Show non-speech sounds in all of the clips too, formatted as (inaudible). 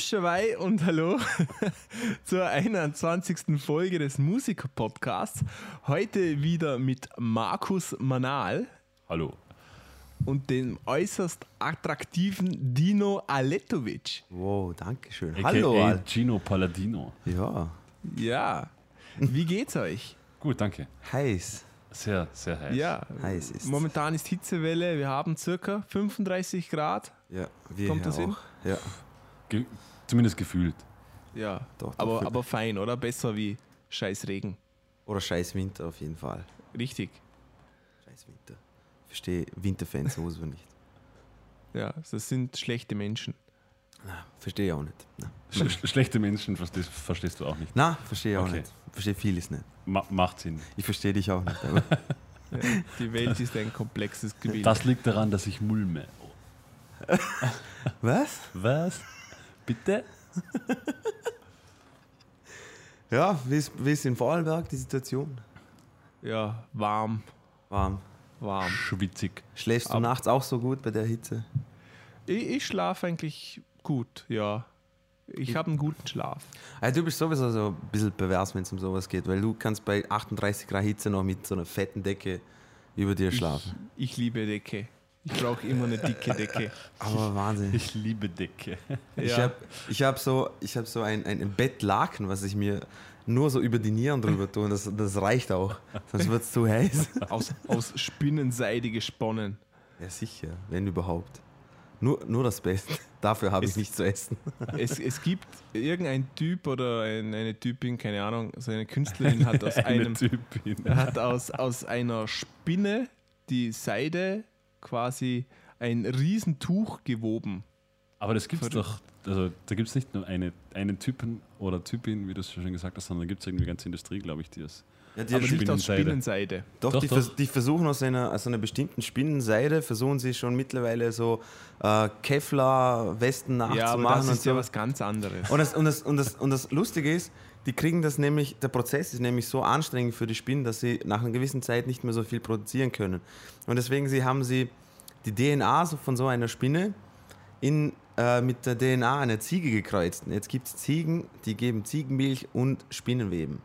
Abomschewei und hallo (laughs) zur 21. Folge des Musiker-Podcasts. Heute wieder mit Markus Manal Hallo. und dem äußerst attraktiven Dino Aletovic. Wow, danke schön. AKA Hallo. Al- Gino Palladino. Ja, Ja, wie geht's euch? Gut, danke. heiß. Sehr, sehr heiß. Ja, Heiß ist. momentan ist Hitzewelle. Wir haben circa 35 Grad. Ja, wir Kommt das hin? auch. Ja, Ge zumindest gefühlt. Ja, Doch, doch, aber, aber fein, oder? Besser wie scheiß Regen. oder scheiß Winter auf jeden Fall. Richtig. Scheiß Winter. Ich verstehe Winterfans sowieso nicht. Ja, das sind schlechte Menschen. Na, verstehe ich auch nicht. Na, Sch sch- schlechte Menschen verstehst, verstehst du auch nicht. Na verstehe ich auch Okay. nicht. Verstehe vieles nicht. Ma macht Sinn. Ich verstehe dich auch nicht. Aber (laughs) Ja, die Welt ist ein komplexes Gebiet. Das liegt daran, dass ich mulme. Was? Was? Bitte? (laughs) Ja, wie ist, wie ist in Vorarlberg die Situation? Ja, warm, Warm. warm. Schwitzig. Schläfst du Aber- nachts auch so gut bei der Hitze? Ich, ich schlafe eigentlich gut, ja. Ich habe einen guten Schlaf. Also du bist sowieso so ein bisschen pervers, wenn es um sowas geht, weil du kannst bei 38 Grad Hitze noch mit so einer fetten Decke über dir schlafen. Ich, ich liebe Decke. Ich brauche immer eine dicke Decke. Aber Wahnsinn. Ich liebe Decke. Ich Ja. habe ich hab so, ich hab so ein, ein Bettlaken, was ich mir nur so über die Nieren drüber tue. Das, das reicht auch. Sonst wird es zu heiß. Aus, aus Spinnenseide gesponnen. Ja, sicher, wenn überhaupt. Nur, nur das Beste. Dafür habe ich nichts zu essen. Es, es gibt irgendein Typ oder ein, eine Typin, keine Ahnung, so eine Künstlerin hat (laughs) aus Eine einem Typin. hat aus, aus einer Spinne die Seide quasi ein Riesentuch gewoben. Aber das gibt's Verrückt. doch, also da gibt es nicht nur eine, einen Typen oder Typin, wie du es schon gesagt hast, sondern da gibt es irgendwie eine ganze Industrie, glaube ich, die es. Ja, die Aber nicht aus Spinnenseide. Doch, Doch, die, doch. vers- die versuchen aus einer, aus einer bestimmten Spinnenseide, versuchen sie schon mittlerweile so äh, Kevlar-Westen Ja, aber nachzumachen. das und ist so. ja was ganz anderes. Und das, und, das, und, das, und das Lustige ist, die kriegen das nämlich, der Prozess ist nämlich so anstrengend für die Spinnen, dass sie nach einer gewissen Zeit nicht mehr so viel produzieren können. Und deswegen sie, haben sie die DNA von so einer Spinne in, äh, mit der DNA einer Ziege gekreuzt. Und jetzt gibt es Ziegen, die geben Ziegenmilch und Spinnenweben.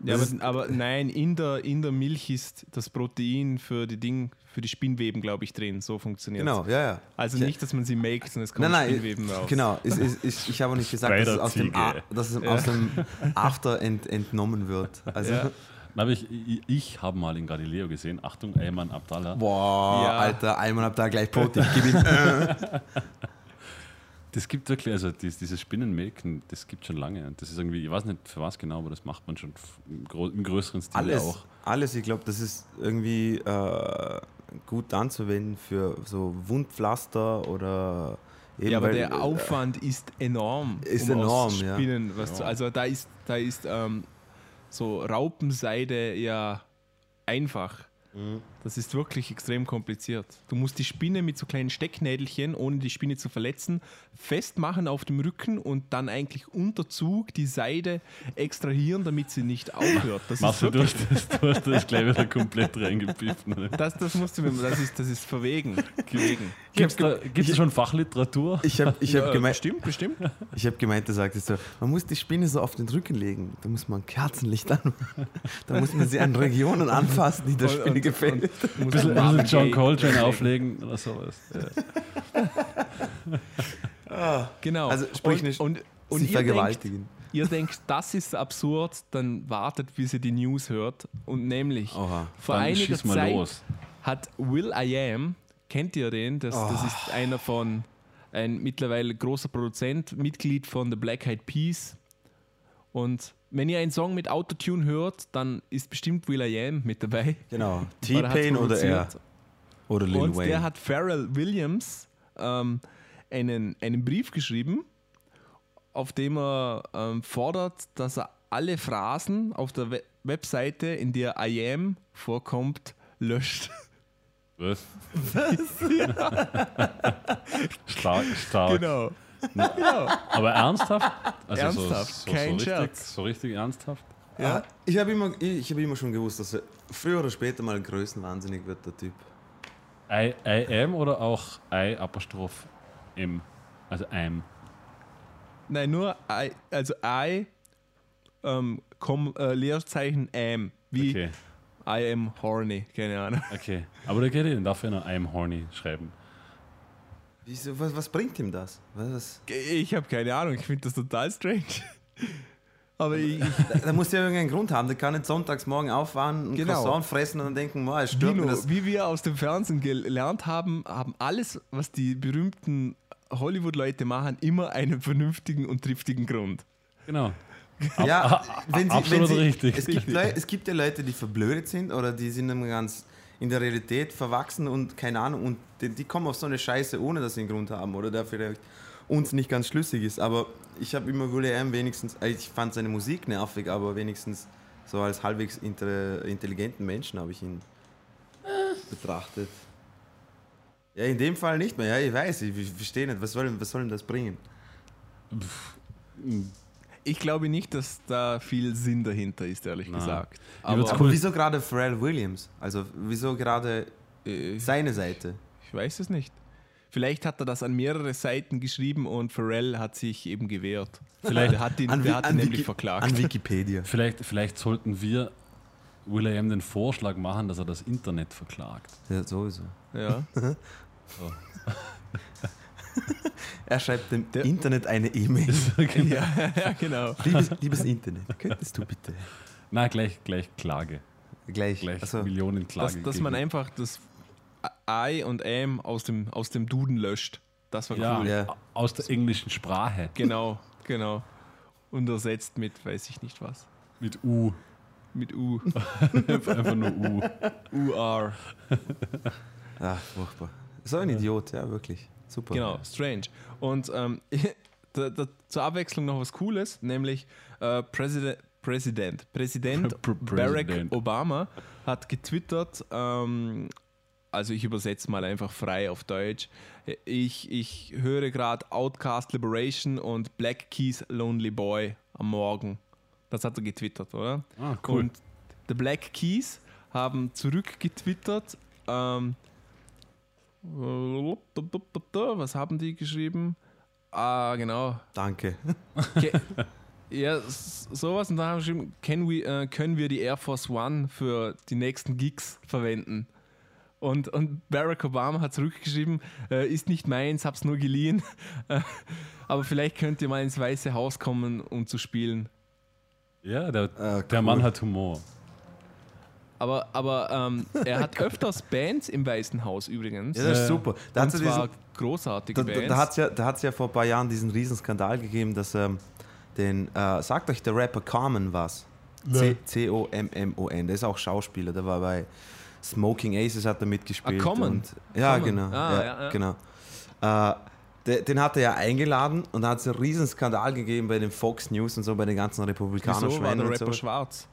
Ja, aber, aber nein, in der, in der Milch ist das Protein für die Ding, für die Spinnweben, glaube ich, drin. So funktioniert Genau, ja, ja. Also Ich- nicht, dass man sie maked, sondern es kommt Nein, nein, Spinnweben raus. genau. Es, es, ich habe auch nicht gesagt, dass es aus dem. A, dass es aus dem (laughs) After ent, entnommen wird. Also, aber ich, ich, ich habe mal in Galileo gesehen, Achtung, Ayman Abdallah. boah, Ja. Alter, einmal ab da gleich ihm. (laughs) Das gibt wirklich, also dies, dieses Spinnenmelken, das gibt schon lange. Und das ist irgendwie, ich weiß nicht für was genau, aber das macht man schon im größeren Stil Alles, auch. alles, ich glaube, das ist irgendwie äh, gut anzuwenden für so Wundpflaster oder eben Ja, aber weil- der Aufwand ist enorm. Ist um enorm, ja. Spinnen was Ja. zu, also da ist, da ist ähm, so Raupenseide ja einfach. Mhm. Das ist wirklich extrem kompliziert. Du musst die Spinne mit so kleinen Stecknädelchen, ohne die Spinne zu verletzen, festmachen auf dem Rücken und dann eigentlich unter Zug die Seide extrahieren, damit sie nicht aufhört. Das Machst ist du, hast das, du hast das gleich wieder komplett reingepfiffen. Ne? das, das musst du mir, das ist, das ist verwegen. Gibt es schon Fachliteratur? Ich habe ich hab Ja, gemeint, bestimmt, bestimmt. (laughs) ich hab gemeint, du sagtest so, man muss die Spinne so auf den Rücken legen. Da muss man Kerzenlicht an. Da muss man sie an Regionen anfassen, die der Spinne gefällt. (laughs) Ein bisschen, bisschen John Coltrane legen. (laughs) auflegen oder sowas. (laughs) Genau. Also sprich und, nicht, und, und sie ihr denkt, vergewaltigen. ihr denkt, das ist absurd, dann wartet, bis ihr die News hört. Und nämlich, Oha. vor einiger Zeit los. hat Will I Am, kennt ihr den? Das, das Oh. ist einer von, ein mittlerweile großer Produzent, Mitglied von The Black Eyed Peas. Und wenn ihr einen Song mit Autotune hört, dann ist bestimmt Will I Am mit dabei. Genau. T-Pain oder er. Oder Lil Und Wayne. der hat Pharrell Williams ähm, einen, einen Brief geschrieben, auf dem er ähm, fordert, dass er alle Phrasen auf der We Webseite, in der I am vorkommt, löscht. Was? (laughs) stark, stark. Genau. Aber ernsthaft? Also Ernsthaft, so, so, kein so richtig, Scherz. So richtig ernsthaft? Ja. Ah, Ich habe immer, ich hab immer schon gewusst, dass er früher oder später mal größenwahnsinnig wird, der Typ. I, I am oder auch I Apostroph M? Also I'm. Nein, nur I, also I, ähm, komm, äh, Leerzeichen am. Wie Okay, I am horny, keine Ahnung. okay. Aber da geht ihn, darf er noch I'm horny schreiben. Wieso, was, was bringt ihm das? Was, Ich habe keine Ahnung, ich finde das total strange. (laughs) Aber ich, da, da muss ja irgendeinen Grund haben. Der kann nicht sonntags morgen aufwachen, ein Genau. Croissant fressen und dann denken, boah, es stört mir Dino, das. wie wir aus dem Fernsehen gelernt haben, haben alles, was die berühmten Hollywood-Leute machen, immer einen vernünftigen und triftigen Grund. Genau. Ja, wenn sie, absolut wenn sie, richtig. Es gibt, es gibt ja Leute, die verblödet sind oder die sind immer ganz in der Realität verwachsen und keine Ahnung und die, die kommen auf so eine Scheiße, ohne dass sie einen Grund haben oder der vielleicht uns nicht ganz schlüssig ist. Aber ich habe immer Will.i.am wenigstens, äh, ich fand seine Musik nervig, aber wenigstens so als halbwegs intelligenten Menschen habe ich ihn betrachtet. Ja, in dem Fall nicht mehr. Ja, ich weiß, ich, verstehe nicht. Was soll, was soll denn das bringen? Ich glaube nicht, dass da viel Sinn dahinter ist, ehrlich Na. gesagt. Aber Aber wieso gerade Pharrell Williams? Also wieso gerade äh, seine Seite? ich weiß es nicht. Vielleicht hat er das an mehrere Seiten geschrieben und Pharrell hat sich eben gewehrt. Vielleicht- der hat ihn, An, der hat ihn nämlich Wiki, verklagt. an Wikipedia. (laughs) Vielleicht, vielleicht sollten wir Will.i.am den Vorschlag machen, dass er das Internet verklagt. Ja, sowieso. Ja. (laughs) (laughs) (laughs) Er schreibt dem Der- Internet eine E-Mail. (laughs) ja, ja, genau. liebes, liebes Internet, könntest du bitte Na, gleich, gleich Klage. gleich, Gleich also, Millionenklage. Dass, dass man einfach das I und am aus dem, aus dem Duden löscht. Das war ja, cool. Ja. aus der englischen Sprache Genau, genau. Und ersetzt mit, weiß ich nicht was. mit U. Mit U. (laughs) Einfach nur U. UR. ach, furchtbar. So ein Idiot, ja, wirklich. Super. Genau, strange. Und ähm, (laughs) da, da, zur Abwechslung noch was Cooles, nämlich äh, Präsident, (laughs) Präsident, Präsident Pr- Barack. Obama hat getwittert, ähm, also ich übersetze mal einfach frei auf Deutsch, ich, ich höre gerade Outcast Liberation und Black Keys Lonely Boy am Morgen. Das hat er getwittert, oder? Ah, cool. Und The Black Keys haben zurückgetwittert. Ähm, was haben die geschrieben? Ah, genau. Danke. Ke (laughs) ja, sowas. Und da haben sie geschrieben, can we, äh, können wir die Air Force One für die nächsten Gigs verwenden? Und, und Barack Obama hat zurückgeschrieben, äh, ist nicht meins, hab's nur geliehen. (laughs) Aber vielleicht könnt ihr mal ins Weiße Haus kommen, um zu spielen. ja, der, Ah, der cool. Mann hat Humor. Aber, aber ähm, (laughs) er hat öfters Bands im Weißen Haus übrigens. Ja, das ist super. Da hat diesen, großartige da, Bands. da, da hat es ja, da hat's ja vor ein paar Jahren diesen riesen Skandal gegeben, dass ähm, den, äh, sagt euch der Rapper Carmen was? C- C-O-M-M-O-N. Der ist auch Schauspieler, der war bei Smoking Aces hat er mitgespielt. Ah, Common. Und, ja, Common. genau. Ah, ja, ja, ja. genau. Äh, der, den hat er ja eingeladen und da hat es einen riesen Skandal gegeben bei den Fox News und so, bei den ganzen Republikanern. Wieso war der Rapper so. schwarz?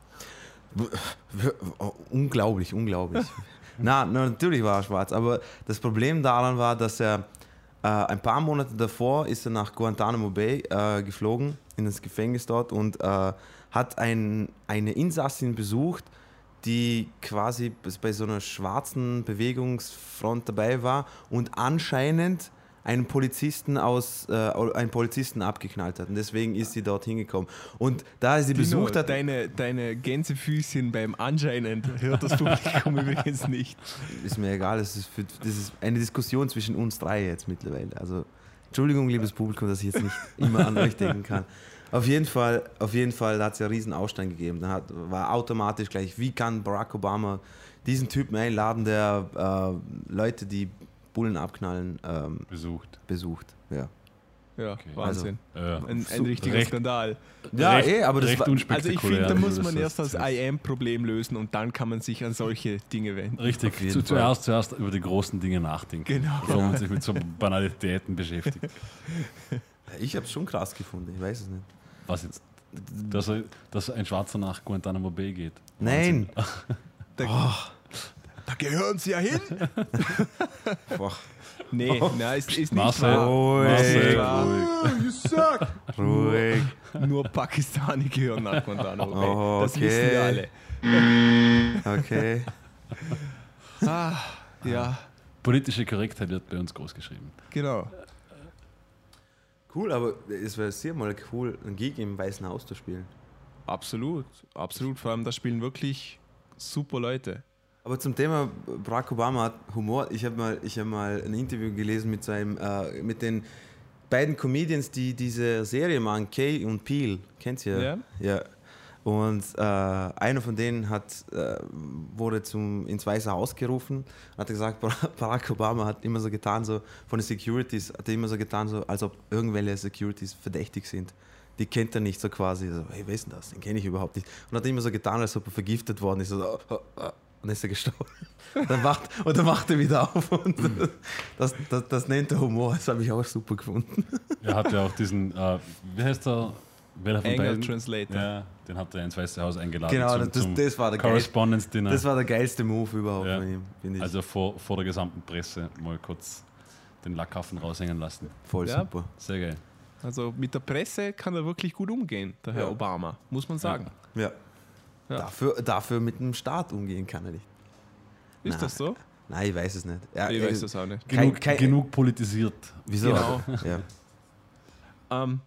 Unglaublich, unglaublich. (laughs) na, na, natürlich war er schwarz, aber das Problem daran war, dass er äh, ein paar Monate davor ist er nach Guantanamo Bay äh, geflogen, in das Gefängnis dort und äh, hat ein, eine Insassin besucht, die quasi bei so einer schwarzen Bewegungsfront dabei war und anscheinend einen Polizisten aus äh, einen Polizisten abgeknallt hat und deswegen ist sie dort hingekommen und da sie Dino, besucht hat deine, deine Gänsefüßchen beim Anscheinend hört das Publikum (laughs) übrigens nicht. Ist mir egal, das ist, für, das ist eine Diskussion zwischen uns drei jetzt mittlerweile. Also, Entschuldigung, liebes Publikum, dass ich jetzt nicht immer an euch denken kann. Auf jeden Fall, auf jeden Fall hat es ja einen riesen Aufstand gegeben. Dann hat, war automatisch gleich, wie kann Barack Obama diesen Typen einladen, der äh, Leute, die Bullen abknallen, ähm, Besucht. besucht. Ja, Ja, Okay. Wahnsinn. Äh, ein, ein richtiger recht- Skandal. ja recht, eh, aber das recht war, Also ich finde, da muss Das man erst das IAM-Problem lösen und dann kann man sich an solche Dinge wenden. Richtig, zu, zuerst, zuerst über die großen Dinge nachdenken. Genau. Bevor man sich mit so Banalitäten beschäftigt. ich habe es schon krass gefunden, ich weiß es nicht. Was jetzt? Dass, er, dass ein Schwarzer nach Guantanamo Bay geht. Nein! Da, da gehören sie ja hin. (laughs) Boah, Nee, na, ist, ist nicht Marcel, wahr. Ruhig. Marcel, ruhig. ruhig. Nur Pakistani gehören nach Guantanamo Bay. Oh, Das okay. wissen wir alle. Okay. Ah, ja, Politische Korrektheit wird bei uns groß geschrieben. genau. Cool, aber es wäre sehr mal cool, einen Gig im Weißen Haus zu spielen. Absolut, absolut. Vor allem, da spielen wirklich super Leute. Aber zum Thema Barack Obama hat Humor. Ich habe mal, ich hab mal ein Interview gelesen mit, seinem, äh, mit den beiden Comedians, die diese Serie machen, Kay und Peel. Kennt ihr? Ja. ja. Und äh, einer von denen hat, äh, wurde zum, ins Weiße Haus gerufen, hat gesagt, (laughs) Barack Obama hat immer so getan, so von den Securities, hat er immer so getan, so, als ob irgendwelche Securities verdächtig sind. Die kennt er nicht so quasi. So, hey, wer ist denn das? Den kenne ich überhaupt nicht. Und hat immer so getan, als ob er vergiftet worden ist. So, oh, oh. Und dann ist er gestorben. Und dann wacht, und dann wacht er wieder auf. Und das, das, das nennt er Humor. Das habe ich auch super gefunden. Er hat ja auch diesen, äh, wie heißt der? Welcher von beiden? Translator. Ja, den hat er ins Weiße Haus eingeladen. Genau, zum, das, zum das, war der geil, Correspondence Dinner. das war der geilste Move überhaupt Ja. von ihm, finde ich. also vor, vor der gesamten Presse mal kurz den Lackhafen raushängen lassen. Voll Ja. super. Sehr geil. Also mit der Presse kann er wirklich gut umgehen, der Herr Ja. Obama, muss man sagen. Ja. Ja. Dafür, dafür mit dem Staat umgehen kann er nicht. Ist Na, das so? Nein, ich weiß es nicht. Ja, Ich äh, weiß das auch nicht. Kein- Genug, kein- genug politisiert. Wieso? Genau. (laughs) Ja. Ähm,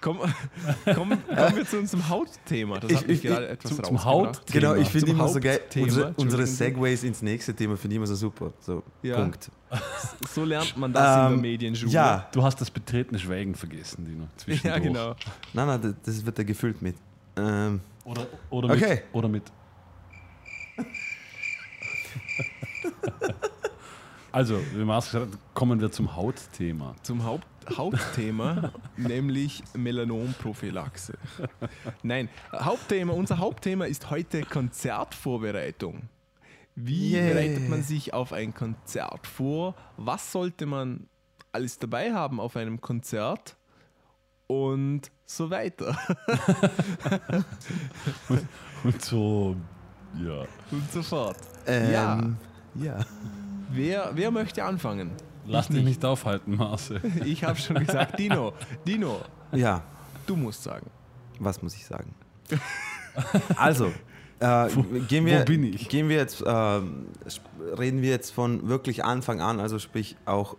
komm, (laughs) komm, kommen wir zu unserem Hautthema. Das Ich- hat mich ich- gerade etwas zum- zum. Hautthema. Genau, ich finde immer so geil, unsere, unsere. Segways ins nächste Thema finde ich immer so super. So, Ja. Punkt. So lernt man das in der Ähm, Medienschule. Ja, Du hast das betretene Schweigen vergessen, Dino. Zwischendurch. ja, genau. nein, nein, das- das wird da gefüllt mit. Ähm, Oder, oder, mit, Okay. oder mit. Also, wie Mars gesagt hat, kommen wir zum Hautthema. Zum Haupt Hauptthema, (laughs) nämlich Melanomprophylaxe. Nein, Hauptthema, unser Hauptthema ist heute Konzertvorbereitung. Wie Yeah. bereitet man sich auf ein Konzert vor? Was sollte man alles dabei haben auf einem Konzert? Und so weiter. (laughs) Und so, ja. Und so fort. ähm, Ja. ja. Wer, wer möchte anfangen? Lass Ich dich nicht. aufhalten, Marcel. (laughs) Ich habe schon gesagt, Dino, Dino, Ja, du musst sagen. was muss ich sagen? (laughs) also, äh, gehen wir, wo bin ich? Gehen wir jetzt, sp- reden wir jetzt von wirklich Anfang an, also sprich auch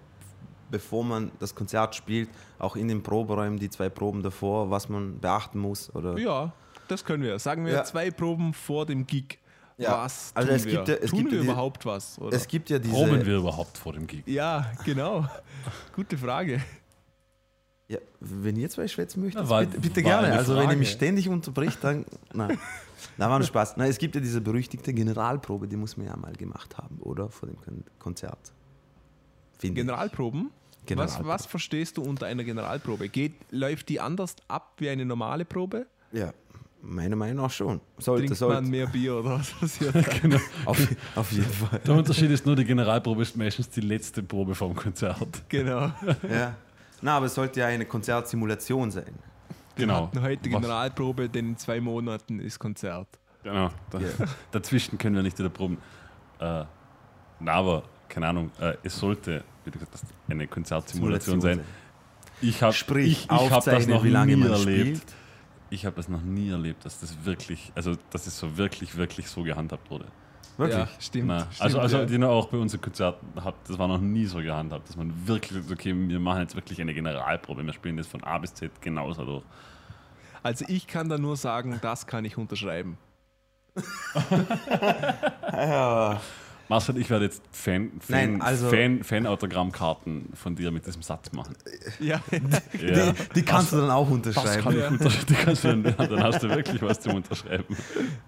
bevor man das Konzert spielt, auch in den Proberäumen, die zwei Proben davor, was man beachten muss? Oder? Ja, das können wir. Sagen wir Ja. zwei Proben vor dem Gig. Ja, Was also tun es wir? gibt ja- es tun gibt wir die- überhaupt was? Oder? Es gibt ja diese. Proben wir überhaupt vor dem Gig? ja, genau. (laughs) Gute Frage. Ja, wenn ihr zwei schwätzen möchtet, Na, war- bitte, bitte gerne. Also wenn ihr mich ständig unterbricht, dann. (laughs) Nein. Na, war nur Spaß. Nein, es gibt ja diese berüchtigte Generalprobe, die muss man ja mal gemacht haben, oder? Vor dem Kon Konzert. Generalproben? Was, was verstehst du unter einer Generalprobe? Geht, läuft die anders ab wie eine normale Probe? Ja, meiner Meinung nach schon. Sollte, Trinkt sollte. man mehr Bier oder was passiert? (laughs) da? Auf, auf jeden (laughs) Fall. Der Unterschied ist nur, die Generalprobe ist meistens die letzte Probe vom Konzert. genau. Ja. Na, aber es sollte ja eine Konzertsimulation sein. Genau. Wir hatten heute Generalprobe, denn in zwei Monaten ist Konzert. Genau. Da, Ja. (laughs) Dazwischen können wir nicht wieder proben. Äh, na, aber, keine Ahnung, äh, es sollte, wie du gesagt hast, eine Konzertsimulation sein. Ich habe Sprich, ich, ich hab das noch wie lange nie man erlebt. spielt. Ich habe das noch nie erlebt, dass das wirklich, also dass es so wirklich, wirklich so gehandhabt wurde. Wirklich? Ja, stimmt. Na, stimmt also, also ja. die auch bei unseren Konzerten hat, das war noch nie so gehandhabt, dass man wirklich, sagt, okay, wir machen jetzt wirklich eine Generalprobe, wir spielen das von A bis Z genauso durch. Also ich kann da nur sagen, das kann ich unterschreiben. (laughs) (laughs) Ja. Marcel, ich werde jetzt Fan, Fan, Nein, also- Fan, Fan-Autogrammkarten von dir mit diesem Satz machen. Ja, (laughs) Ja. Die, die kannst du dann auch unterschreiben. kann ich unterschreiben. Die kannst du dann, dann hast du wirklich was zum Unterschreiben.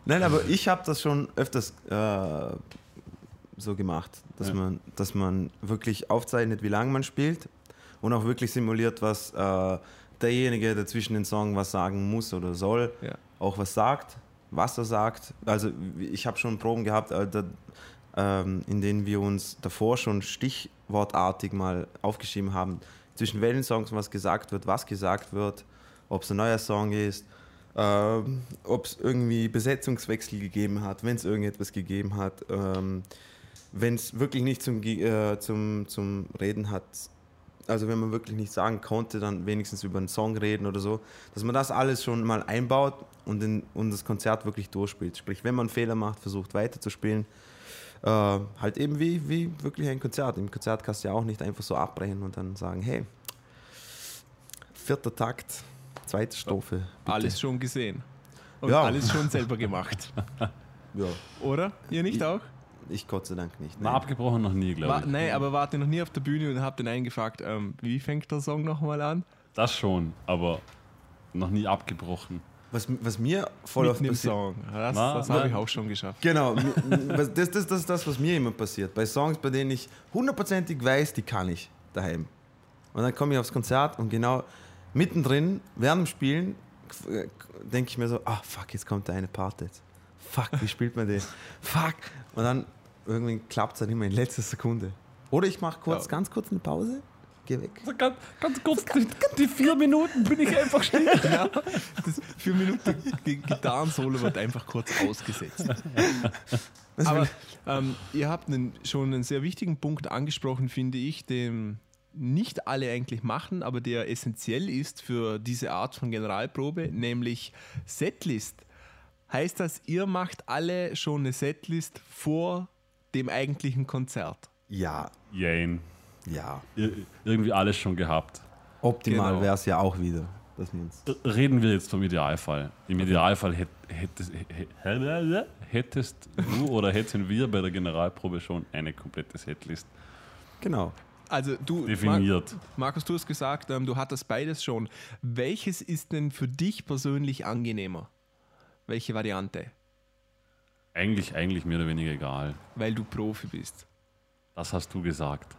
Nein, aber ich habe das schon öfters äh, so gemacht, dass, Ja. man, dass man wirklich aufzeichnet, wie lange man spielt und auch wirklich simuliert, was äh, derjenige, der zwischen den Songs was sagen muss oder soll, Ja. auch was sagt, was er sagt. Also ich habe schon Proben gehabt, äh, da, ähm, in denen wir uns davor schon stichwortartig mal aufgeschrieben haben, zwischen welchen Songs was gesagt wird, was gesagt wird, ob es ein neuer Song ist, ähm, ob es irgendwie Besetzungswechsel gegeben hat, wenn es irgendetwas gegeben hat, ähm, wenn es wirklich nicht zum, äh, zum, zum Reden hat, also wenn man wirklich nicht sagen konnte, dann wenigstens über einen Song reden oder so, dass man das alles schon mal einbaut und, in, und das Konzert wirklich durchspielt. Sprich, wenn man Fehler macht, versucht weiterzuspielen. Äh, halt eben wie, wie wirklich ein Konzert. Im Konzert kannst du ja auch nicht einfach so abbrechen und dann sagen, hey, vierter Takt, zweite Strophe. bitte. Alles schon gesehen. Und Ja. alles schon selber gemacht. (laughs) Ja, Oder? Ihr nicht auch? ich Gott sei Dank nicht. Mal Nee. abgebrochen noch nie, War, glaube ich. nein, aber wart ihr noch nie auf der Bühne und habt den einen gefragt, ähm, wie fängt der Song nochmal an? Das schon, aber noch nie abgebrochen. Was, was mir voll im passiert- Song. Das, das habe ich auch schon geschafft. Genau, (laughs) was- das, das, das ist das, was mir immer passiert. Bei Songs, bei denen ich hundertprozentig weiß, die kann ich daheim. Und dann komme ich aufs Konzert und genau mittendrin, während dem Spielen, denke ich mir so, ah fuck, jetzt kommt der eine Part jetzt. Fuck, wie spielt man den? (laughs) Fuck. Und dann irgendwie klappt es dann immer in letzter Sekunde. Oder ich mache kurz, Ja. ganz kurz eine Pause, geh weg. Also ganz, ganz kurz, die, die vier Minuten bin ich einfach (laughs) still. Ja, das vier Minuten Gi- Gitarrensolo wird einfach kurz ausgesetzt. Aber ähm, ihr habt einen, schon einen sehr wichtigen Punkt angesprochen, finde ich, den nicht alle eigentlich machen, aber der essentiell ist für diese Art von Generalprobe, nämlich Setlist. Heißt das, ihr macht alle schon eine Setlist vor dem eigentlichen Konzert? Ja, Jane. Ja. Ir irgendwie alles schon gehabt. Optimal Genau. wäre es ja auch wieder. Reden wir jetzt vom Idealfall. Im Idealfall hätt, hättest, hä- hättest du oder hätten wir bei der Generalprobe schon eine komplette Setlist genau. Also du, definiert. Markus, du hast gesagt, ähm, du hattest beides schon. Welches ist denn für dich persönlich angenehmer? Welche Variante? Eigentlich, eigentlich mehr oder weniger egal. Weil du Profi bist. Das hast du gesagt.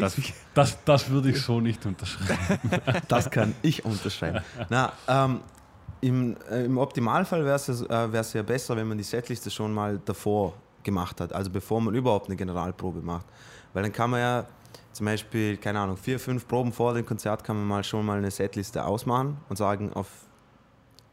Das, das, das würde ich so nicht unterschreiben. (laughs) Das kann ich unterschreiben. Na, ähm, im, äh, Im Optimalfall wäre es ja, äh, ja besser, wenn man die Setliste schon mal davor gemacht hat, also bevor man überhaupt eine Generalprobe macht. Weil dann kann man ja zum Beispiel, keine Ahnung, vier, fünf Proben vor dem Konzert kann man mal schon mal eine Setliste ausmachen und sagen, auf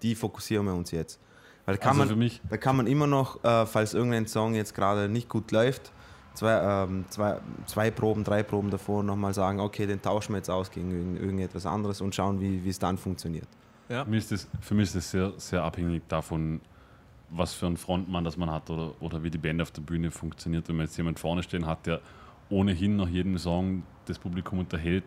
die fokussieren wir uns jetzt. Weil da kann, Also für man, mich, da kann man immer noch, äh, falls irgendein Song jetzt gerade nicht gut läuft, zwei, ähm, zwei, zwei Proben, drei Proben davor nochmal sagen, okay, den tauschen wir jetzt aus gegen irgend- irgendetwas anderes und schauen, wie wie es dann funktioniert. Ja. für mich ist das, für mich ist das sehr, sehr abhängig davon, was für einen Frontmann das man hat oder, oder wie die Band auf der Bühne funktioniert. Wenn man jetzt jemand vorne stehen hat, der ohnehin nach jedem Song das Publikum unterhält,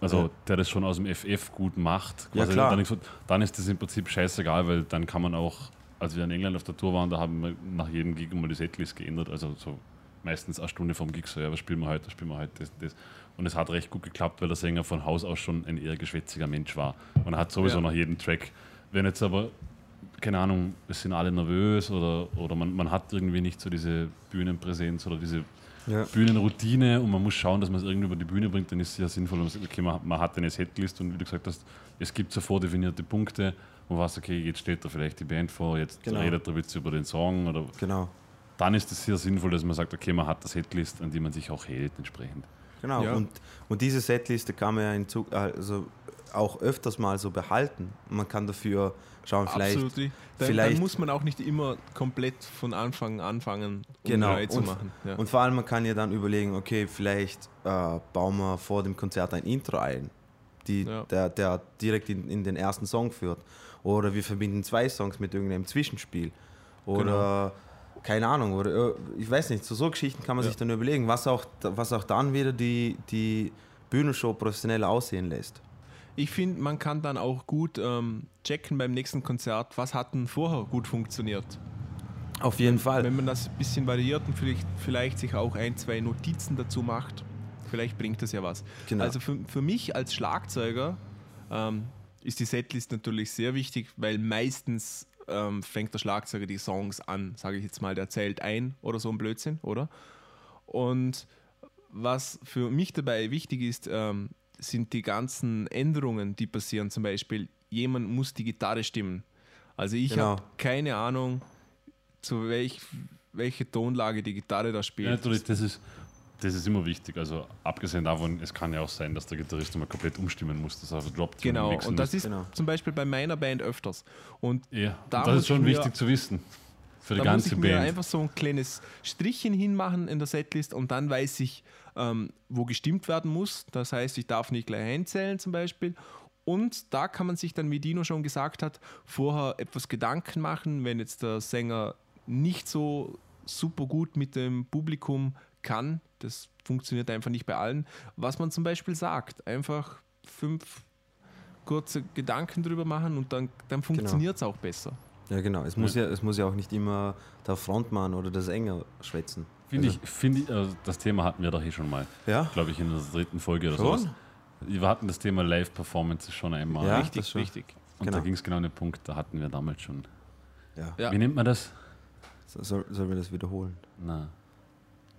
also Ja. der das schon aus dem FF gut macht, Ja, quasi klar. Dann, ist- dann ist das im Prinzip scheißegal, weil dann kann man auch, als wir in England auf der Tour waren, da haben wir nach jedem Gig mal die Setlist geändert, also so meistens eine Stunde vom Gig so, ja, was spielen wir heute, was spielen wir heute, das, das. Und es hat recht gut geklappt, weil der Sänger von Haus aus schon ein eher geschwätziger Mensch war. Und er hat sowieso Ja. nach jedem Track, wenn jetzt aber, keine Ahnung, es sind alle nervös oder, oder man, man hat irgendwie nicht so diese Bühnenpräsenz oder diese Ja. Bühnenroutine und man muss schauen, dass man es irgendwie über die Bühne bringt, dann ist es ja sinnvoll, wenn man sagt, okay, man, man hat eine Setlist und wie du gesagt hast, es gibt so vordefinierte Punkte, wo man weiß, okay, jetzt steht da vielleicht die Band vor, jetzt Genau. redet er jetzt über den Song oder Genau. Dann ist es sehr sinnvoll, dass man sagt, okay, man hat eine Setlist, an die man sich auch hält entsprechend. Genau. Ja. Und, und diese Setliste kann man ja in Zug, also auch öfters mal so behalten. Man kann dafür schauen, vielleicht. Absolut. Dann, dann vielleicht- muss man auch nicht immer komplett von Anfang anfangen, um Genau. neu zu Und- machen. Ja. Und vor allem, man kann ja dann überlegen, okay, vielleicht äh, bauen wir vor dem Konzert ein Intro ein, die, Ja. der, der direkt in, in den ersten Song führt. Oder wir verbinden zwei Songs mit irgendeinem Zwischenspiel. Oder keine Ahnung, oder äh, ich weiß nicht, so, so Geschichten kann man Ja. sich dann überlegen, was auch, was auch dann wieder die, die Bühnenshow professionell aussehen lässt. Ich finde, man kann dann auch gut ähm, checken beim nächsten Konzert, was hat denn vorher gut funktioniert. Auf jeden Fall. Wenn man das ein bisschen variiert und vielleicht, vielleicht sich auch ein, zwei Notizen dazu macht, vielleicht bringt das ja was. Genau. Also für, für mich als Schlagzeuger ähm, ist die Setlist natürlich sehr wichtig, weil meistens ähm, fängt der Schlagzeuger die Songs an, sage ich jetzt mal, der zählt ein oder so ein Blödsinn, oder? Und was für mich dabei wichtig ist, ähm, sind die ganzen Änderungen, die passieren. Zum Beispiel, jemand muss die Gitarre stimmen. Also ich Genau. habe keine Ahnung, zu welch, welche Tonlage die Gitarre da spielt. Ja, natürlich, das ist, das ist immer wichtig. Also abgesehen davon, es kann ja auch sein, dass der Gitarrist mal komplett umstimmen muss, dass er droppt. Genau, und das ist Genau. zum Beispiel bei meiner Band öfters. Und ja, da und das muss ist schon wichtig zu wissen. Für die da muss ganze ich mir Band. einfach so ein kleines Strichchen hinmachen in der Setlist und dann weiß ich, ähm, wo gestimmt werden muss. Das heißt, ich darf nicht gleich einzählen zum Beispiel. Und da kann man sich dann, wie Dino schon gesagt hat, vorher etwas Gedanken machen, wenn jetzt der Sänger nicht so super gut mit dem Publikum kann. Das funktioniert einfach nicht bei allen. Was man zum Beispiel sagt, einfach fünf kurze Gedanken drüber machen und dann, dann funktioniert es auch besser. Ja, genau. Es muss ja. es muss ja auch nicht immer der Frontmann oder der Sänger schwätzen. Finde Also- ich, finde ich, also das Thema hatten wir doch hier schon mal, Ja? glaube ich, in der dritten Folge oder Schon? so. Wir hatten das Thema Live-Performance schon einmal. Ja, das richtig, schon. richtig. Und genau. da ging es genau an den Punkt, da hatten wir damals schon. Ja. Ja. Wie nennt man das? So- Soll, sollen wir das wiederholen? Na,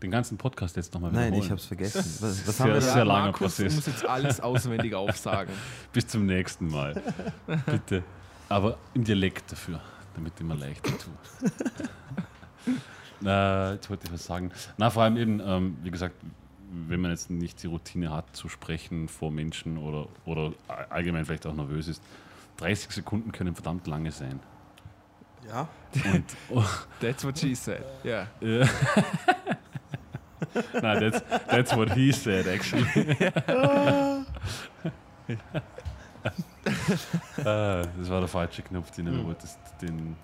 den ganzen Podcast jetzt nochmal Nein, wiederholen. ich habe es vergessen. Was, was Sehr- (laughs) haben wir sehr da? langer Markus Prozess. muss jetzt alles auswendig aufsagen. (laughs) Bis zum nächsten Mal. Bitte. Aber im Dialekt dafür, damit ich mir leichter tue. (laughs) Na, jetzt wollte ich was sagen. Na, vor allem eben, ähm, wie gesagt, wenn man jetzt nicht die Routine hat, zu sprechen vor Menschen oder, oder allgemein vielleicht auch nervös ist, 30 Sekunden können verdammt lange sein. Ja. Und, oh, That's what she said. Ja. (laughs) Nein, that's, that's what he said, actually. (laughs) ah, das war der falsche Knopf, den du wolltest. Den,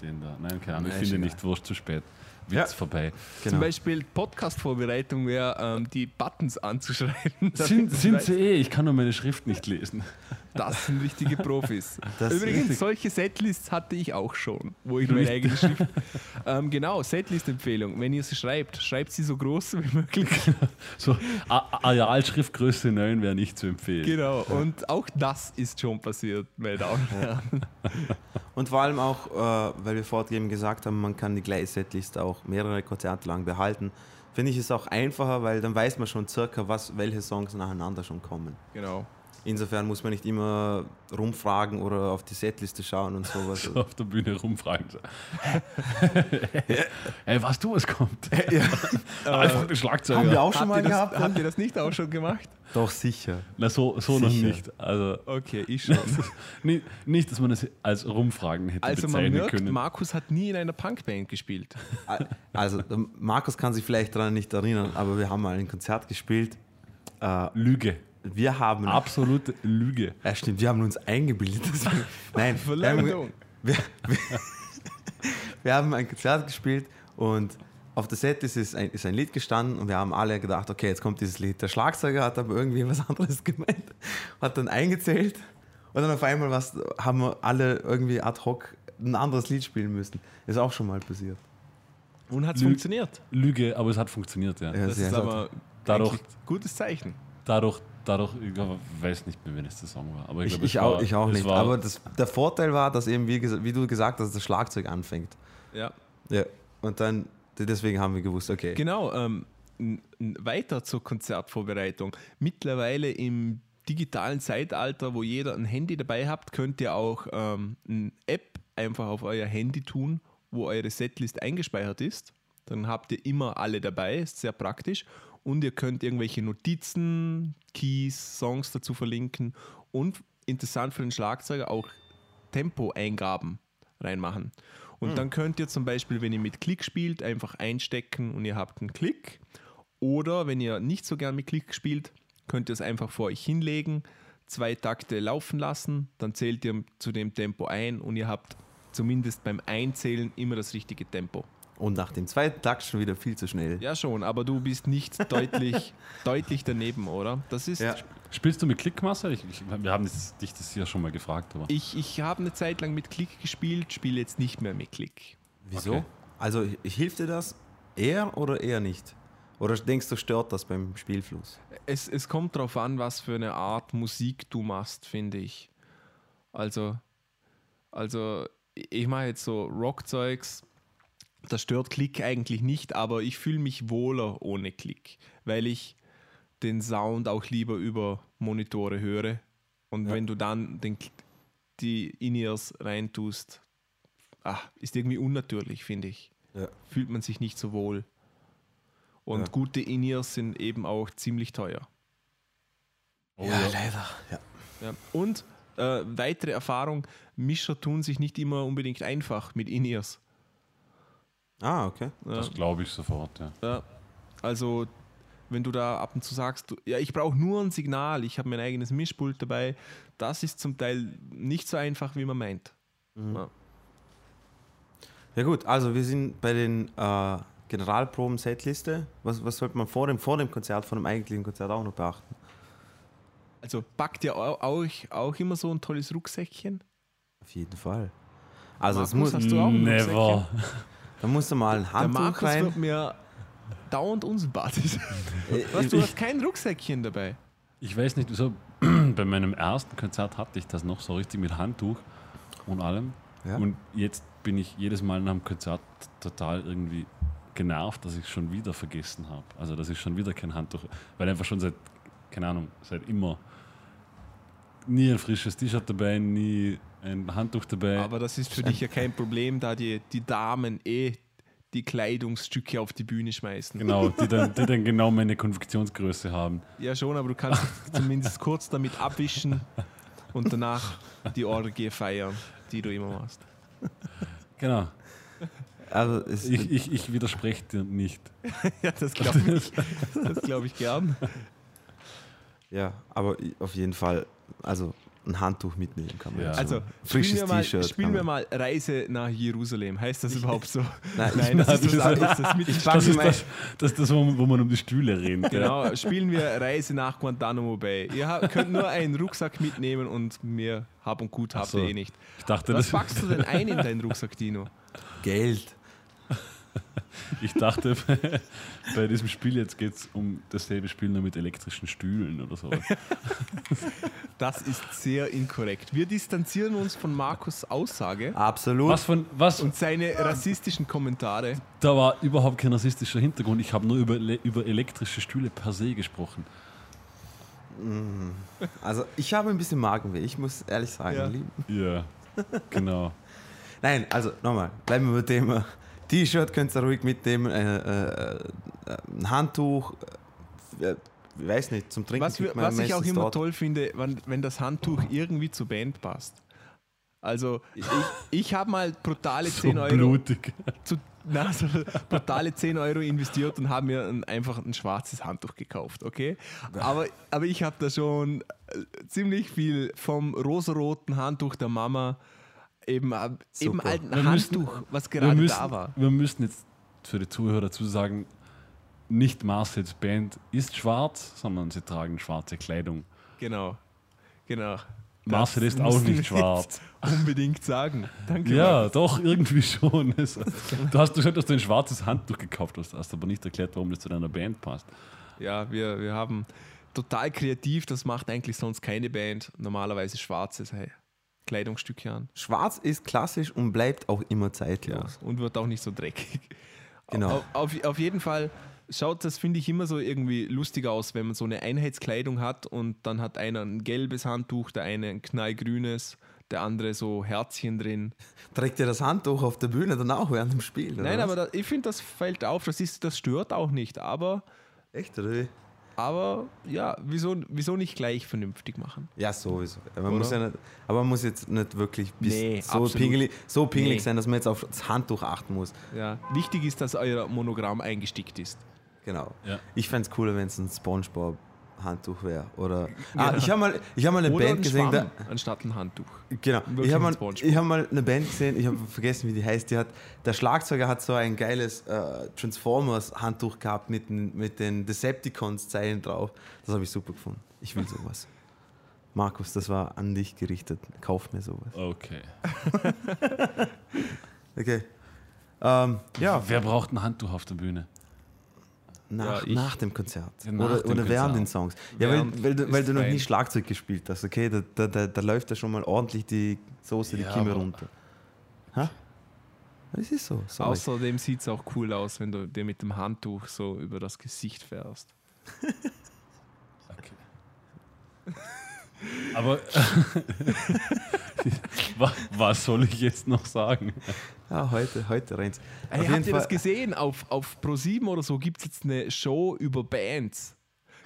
den da. Nein, keine Ahnung, ich finde egal. nicht wurscht zu spät. Witz Ja. vorbei. Genau. Zum Beispiel Podcast-Vorbereitung wäre, ähm, die Buttons anzuschreiben. Sind, sind sie eh, ich kann nur meine Schrift nicht lesen. (laughs) Das sind richtige Profis. (laughs) Das Übrigens, richtig. solche Setlists hatte ich auch schon, wo ich meine eigene Schrift. ähm, genau, Setlist-Empfehlung. Wenn ihr sie schreibt, schreibt sie so groß wie möglich. (laughs) So, Arealschriftgröße 9 wäre nicht zu empfehlen. genau, und auch das ist schon passiert, meine Damen und Herren. (laughs) Und vor allem auch, äh, weil wir vorhin eben gesagt haben, man kann die gleiche Setliste auch mehrere Konzerte lang behalten, finde ich es auch einfacher, weil dann weiß man schon circa, was, welche Songs nacheinander schon kommen. Genau. Insofern muss man nicht immer rumfragen oder auf die Setliste schauen und sowas. So (laughs) auf der Bühne rumfragen. So. (laughs) hey, weißt du, was kommt? (laughs) Einfach den Schlagzeuger. Haben wir auch schon Habt mal das, gehabt? habt ihr das nicht auch schon gemacht? Doch, sicher. Na, so, so noch Sicher. nicht. Also, Okay, ich schon. nicht, nicht, dass man es als Rumfragen hätte Also man bezeichnen merkt, können. Markus hat nie in einer Punkband gespielt. Also, der Markus kann sich vielleicht daran nicht erinnern, aber wir haben mal ein Konzert gespielt. Äh, Lüge. Wir haben. Absolute Lüge. Ja, stimmt, wir haben uns eingebildet. dass wir- (laughs) Nein, wir haben, Verleumdung. wir, wir, (laughs) wir haben ein Konzert gespielt und auf der Setlist ist ein, ist ein Lied gestanden und wir haben alle gedacht, okay, jetzt kommt dieses Lied. Der Schlagzeuger hat aber irgendwie was (laughs) anderes gemeint, hat dann eingezählt und dann auf einmal was, haben wir alle irgendwie ad hoc ein anderes Lied spielen müssen. Ist auch schon mal passiert. Und hat es funktioniert. Lüge, aber es hat funktioniert, ja. Ja, Das ist aber Dadurch- gutes Zeichen. Dadurch, dadurch, ich glaub, weiß nicht mehr, wenn es der Song war. Aber ich, Ich, glaub, ich, es auch, war, ich auch nicht. War, Aber das, der Vorteil war, dass eben, wie, wie du gesagt hast, das Schlagzeug anfängt. Ja. Ja. Und dann, deswegen haben wir gewusst, okay. Genau, ähm, weiter zur Konzertvorbereitung. Mittlerweile im digitalen Zeitalter, wo jeder ein Handy dabei habt, könnt ihr auch ähm, eine App einfach auf euer Handy tun, wo eure Setlist eingespeichert ist. Dann habt ihr immer alle dabei, ist sehr praktisch. Und ihr könnt irgendwelche Notizen, Keys, Songs dazu verlinken und interessant für den Schlagzeuger auch Tempo-Eingaben reinmachen. Und dann könnt ihr zum Beispiel, wenn ihr mit Klick spielt, einfach einstecken und ihr habt einen Klick. Oder wenn ihr nicht so gern mit Klick spielt, könnt ihr es einfach vor euch hinlegen, zwei Takte laufen lassen, dann zählt ihr zu dem Tempo ein und ihr habt zumindest beim Einzählen immer das richtige Tempo. Und nach dem zweiten Takt schon wieder viel zu schnell. Ja schon, aber du bist nicht (laughs) deutlich, deutlich daneben, oder? Das ist. Ja. Spielst du mit Klick, Marcel? Ich, ich, wir haben das, dich das hier schon mal gefragt. Aber Ich, ich habe eine Zeit lang mit Klick gespielt, spiele jetzt nicht mehr mit Klick. Wieso? Okay. Also hilft dir das eher oder eher nicht? Oder denkst du, stört das beim Spielfluss? Es, es kommt darauf an, was für eine Art Musik du machst, finde ich. Also, also ich mache jetzt so Rockzeugs, das stört Klick eigentlich nicht, aber ich fühle mich wohler ohne Klick, weil ich den Sound auch lieber über Monitore höre. Und Ja. wenn du dann den, die In-Ears reintust, ach, ist irgendwie unnatürlich, finde ich. Ja. Fühlt man sich nicht so wohl. Und Ja. gute In-Ears sind eben auch ziemlich teuer. Oh, ja. leider. Ja. Ja. Und äh, weitere Erfahrung, Mischer tun sich nicht immer unbedingt einfach mit In-Ears. Ah, okay. Ja. das glaube ich sofort. Ja. Ja. Also, wenn du da ab und zu sagst, du, ja, ich brauche nur ein Signal, ich habe mein eigenes Mischpult dabei, das ist zum Teil nicht so einfach, wie man meint. Ja. Ja gut, also wir sind bei den äh, Generalproben-Setliste. Was, was sollte man vor dem, vor dem Konzert, vor dem eigentlichen Konzert auch noch beachten? Also packt ihr au- auch, auch immer so ein tolles Rucksäckchen? Auf jeden Fall. Also es Markus, muss, hast du auch ein Never. Rucksäckchen? Da musst du mal ein Der Handtuch Markus rein. wird mir dauernd unsympathisch. Äh, (laughs) Was, du ich- hast kein Rucksäckchen dabei? Ich weiß nicht, wieso (clears throat) bei meinem ersten Konzert hatte ich das noch so richtig mit Handtuch und allem. Ja. Und jetzt bin ich jedes Mal nach dem Konzert total irgendwie genervt, dass ich schon wieder vergessen habe. Also, dass ich schon wieder kein Handtuch, weil einfach schon seit, keine Ahnung, seit immer nie ein frisches T-Shirt dabei, nie ein Handtuch dabei. Aber das ist für dich ja kein Problem, da die, die Damen eh die Kleidungsstücke auf die Bühne schmeißen. genau, (laughs) die dann, die dann genau meine Konfektionsgröße haben. Ja, schon, aber du kannst zumindest kurz damit abwischen und danach die Orgie feiern, die du immer machst. Genau. also es, Ich, ich, ich widerspreche dir nicht. (laughs) Ja, das glaube ich, (laughs) das glaub ich gern. ja, aber auf jeden Fall, also ein Handtuch mitnehmen kann man. Ja. so. Also, spielen frisches wir, mal, T-Shirt. spielen wir mal Reise nach Jerusalem. Heißt das überhaupt so? (laughs) Nein, Nein, das ist, das, das ist das mit Ich Das packe ist das, das, ist das wo, man- wo man um die Stühle redet. gell? Genau, spielen wir Reise nach Guantanamo Bay. Ihr habt, könnt nur einen Rucksack mitnehmen und mehr Hab und Gut habt so. ihr eh nicht. Ich dachte, Was das, packst du denn ein in deinen Rucksack, Dino? Geld. (laughs) ich dachte bei, (laughs) bei diesem Spiel jetzt geht es um dasselbe Spiel nur mit elektrischen Stühlen oder so. (laughs) Das ist sehr inkorrekt. Wir distanzieren uns von Markus Aussage Absolut. Was von was? und seine rassistischen Kommentare. Da war überhaupt kein rassistischer Hintergrund. Ich habe nur über, über elektrische Stühle per se gesprochen. Also ich habe ein bisschen Magenweh, ich muss ehrlich sagen. Ja. Lieben. Ja, genau. Nein, also nochmal, bleiben wir beim Thema. T-Shirt könnt ihr ruhig mitnehmen, äh, äh, äh, ein Handtuch, äh, ich weiß nicht, zum Trinken. Was, wir, was ich auch immer dort. toll finde, wenn, wenn das Handtuch irgendwie zur Band passt. Also ich, ich habe mal brutale (laughs) So 10 Euro blutig. zu, na, so brutale 10 Euro investiert und habe mir ein, einfach ein schwarzes Handtuch gekauft, okay? Aber, aber ich habe da schon äh, ziemlich viel vom rosaroten Handtuch der Mama, eben, eben alten Wir müssen- Handtuch, was Wir gerade müssen, da war. wir müssen jetzt für die Zuhörer dazu sagen, nicht Marcels Band ist schwarz, sondern sie tragen schwarze Kleidung. Genau, genau. Marcel Das ist auch nicht schwarz. Unbedingt sagen. Danke. Ja, Markus. doch, irgendwie schon. Es- (laughs) Du hast gesagt, dass du ein schwarzes Handtuch gekauft hast, hast aber nicht erklärt, warum das zu deiner Band passt. Ja, wir, wir haben total kreativ, das macht eigentlich sonst keine Band. Normalerweise schwarzes hey, Kleidungsstücke an. Schwarz ist klassisch und bleibt auch immer Ja, zeitlos. und wird auch nicht so dreckig. Genau. Auf, auf, auf jeden Fall schaut das, finde ich, immer so irgendwie lustig aus, wenn man so eine Einheitskleidung hat und dann hat einer ein gelbes Handtuch, der eine ein knallgrünes, der andere so Herzchen drin. Trägt ihr das Handtuch auf der Bühne dann auch während dem Spiel? Nein, was? aber da, ich finde, das fällt auf, das, ist, das stört auch nicht, aber, Echt, oder wie? Aber ja, wieso, wieso nicht gleich vernünftig machen? Ja, sowieso. Man muss ja nicht, aber man muss jetzt nicht wirklich bis Nee, so pingelig, so pingelig Nee. sein, dass man jetzt auf das Handtuch achten muss. Ja, wichtig ist, dass euer Monogramm eingestickt ist. Genau. Ja. Ich fände es cooler, wenn es ein Spongebob-Handtuch wäre. Oder. (laughs) Ah, ich habe mal, ich hab mal eine Oder Band ein gesehen. Schwamm Da, anstatt ein Handtuch. genau. Wirklich Ich habe mal, ich hab mal eine Band gesehen, ich habe vergessen, wie die heißt. Die hat, der Schlagzeuger hat so ein geiles äh, Transformers-Handtuch gehabt mit, den- mit den Decepticons-Zeilen drauf. Das habe ich super gefunden. Ich will sowas. (laughs) Markus, das war an dich gerichtet. Kauf mir sowas. Okay. (laughs) Okay. Ähm, ja, Wer braucht ein Handtuch auf der Bühne? Nach, Ja, nach dem Konzert. Ja, nach oder dem oder während Konzert. den Songs. Ja, weil, Während weil, du, weil du noch nie Schlagzeug gespielt hast, okay? Da, da, da, da läuft ja schon mal ordentlich die Soße, die Kimme runter. Ha? Es ist so. Sorry. Außerdem sieht es auch cool aus, wenn du dir mit dem Handtuch so über das Gesicht fährst. (laughs) Okay. (laughs) Aber (laughs) wa- was soll ich jetzt noch sagen? Ja, heute, heute rennt's. Hey, Auf habt ihr das gesehen? Auf, auf Pro7 oder so gibt es jetzt eine Show über Bands.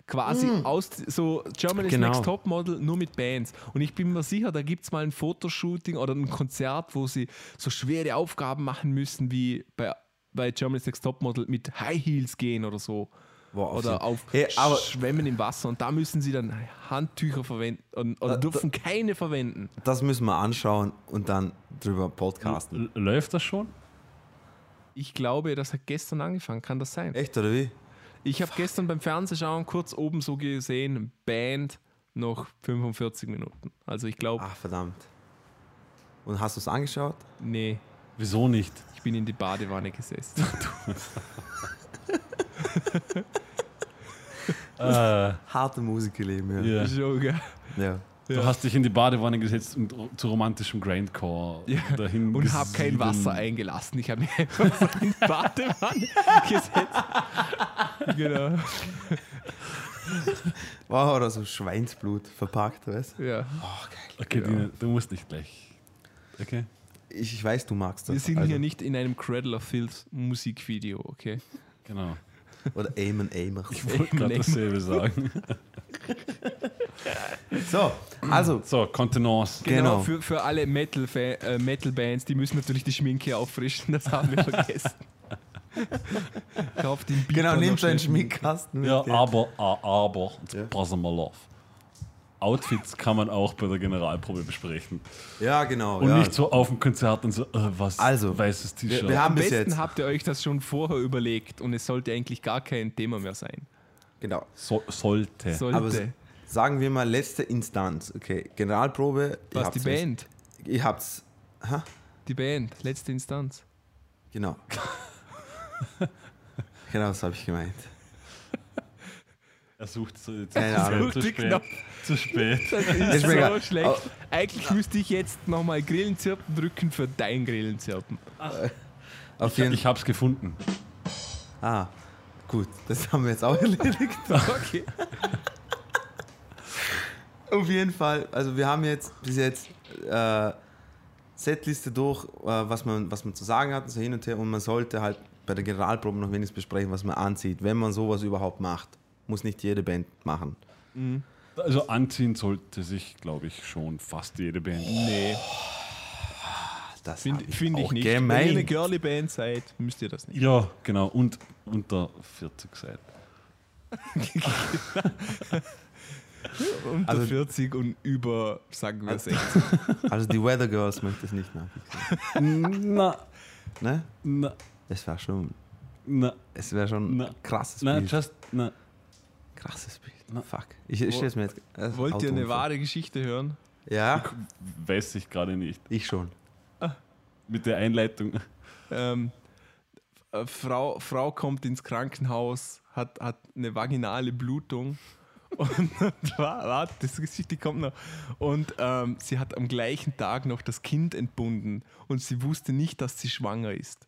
Quasi aus so Germany's Genau. Next Topmodel nur mit Bands. Und ich bin mir sicher, da gibt es mal ein Fotoshooting oder ein Konzert, wo sie so schwere Aufgaben machen müssen, wie bei, bei Germany's Next Topmodel mit High Heels gehen oder so. Auf oder auf Hey, aber- Schwemmen im Wasser. Und da müssen sie dann Handtücher verwenden und, oder Da- dürfen keine verwenden. Das müssen wir anschauen und dann drüber podcasten. L läuft das schon? Ich glaube, das hat gestern angefangen. Kann das sein? Echt, oder wie? Ich habe gestern beim Fernsehschauen kurz oben so gesehen, Band noch 45 Minuten. Also ich glaube, Ach, verdammt. Und hast du es angeschaut? nee, Wieso nicht? ich bin in die Badewanne gesessen. (laughs) (laughs) Äh, Harte Musikerleben, ja. ja. Schon, gell? ja. Du hast dich in die Badewanne gesetzt und zu romantischem Grindcore Ja, dahin Und habe kein. Wasser eingelassen. Ich habe mich einfach in die Badewanne (laughs) gesetzt. Genau. Wow, oder so Schweinsblut verpackt, weißt du? Ja. Oh, geil. Okay, Ja. Dina, du musst nicht gleich. Okay. Ich, ich weiß, du magst das. Wir sind also, hier nicht in einem Cradle of Filth Musikvideo, okay? Genau. Oder Eamon Amer. Ich wollte gerade dasselbe sagen. (laughs) So, also, So, Kontenance. Genau, Genau. Für, für alle Metal-Fa- äh, Metal-Bands, die müssen natürlich die Schminke auffrischen, das haben wir vergessen. (laughs) Kauft den Beat genau, dann nimm noch deinen schnell. Schminkkasten mit. Ja, aber, ah, aber, jetzt Ja. passen wir auf. Outfits kann man auch bei der Generalprobe besprechen. Ja, genau. Und ja. nicht so auf dem Konzert und so, äh, was, Also, weißes T-Shirt. wir- wir haben- Am bis besten jetzt. habt ihr euch das schon vorher überlegt und es sollte eigentlich gar kein Thema mehr sein. genau. so, sollte. Sollte. Aber sagen wir mal letzte Instanz. Okay, Generalprobe. Was, die Band? Ihr habt's. Ha? Die Band, letzte Instanz. Genau. (laughs) genau, das habe ich gemeint. Er sucht so jetzt Keine zu, zu, spät, Knopf. zu spät. Das ist Ist so mir egal. schlecht. Aber- Eigentlich müsste ich jetzt nochmal Grillenzirpen drücken für dein Grillenzirpen. Auf Ich, jeden ich hab's gefunden. Ah, gut, das haben wir jetzt auch erledigt. (laughs) Okay. Auf jeden Fall, also wir haben jetzt bis jetzt äh, Setliste durch, äh, was, man, was man zu sagen hat, so hin und her. Und man sollte halt bei der Generalprobe noch wenigstens besprechen, was man anzieht, wenn man sowas überhaupt macht. Muss nicht jede Band machen. Also anziehen sollte sich, glaube ich, schon fast jede Band. Nee, Das finde hab find ich nicht. Wenn ihr eine gemeint. girly Band seid, müsst ihr das nicht. Ja, genau. Und unter 40 seid. (laughs) Unter Also- 40 und über, sagen wir 60. (laughs) Also die Weather Girls möchte ich nicht nachdenken. Na, Ne? na, Es wäre schon, na, es wäre schon Na. ein krasses na, Bild. just, na. Krasses Bild. Fuck. Ich, ich stelle es mir jetzt. äh, Wollt ihr eine wahre Geschichte hören? Ja, Weiß ich gerade nicht. ich schon. Mit der Einleitung. Ähm, äh, Frau, Frau kommt ins Krankenhaus, hat, hat eine vaginale Blutung. (laughs) Und warte, das Geschichte kommt noch. Und ähm, sie hat am gleichen Tag noch das Kind entbunden und sie wusste nicht, dass sie schwanger ist.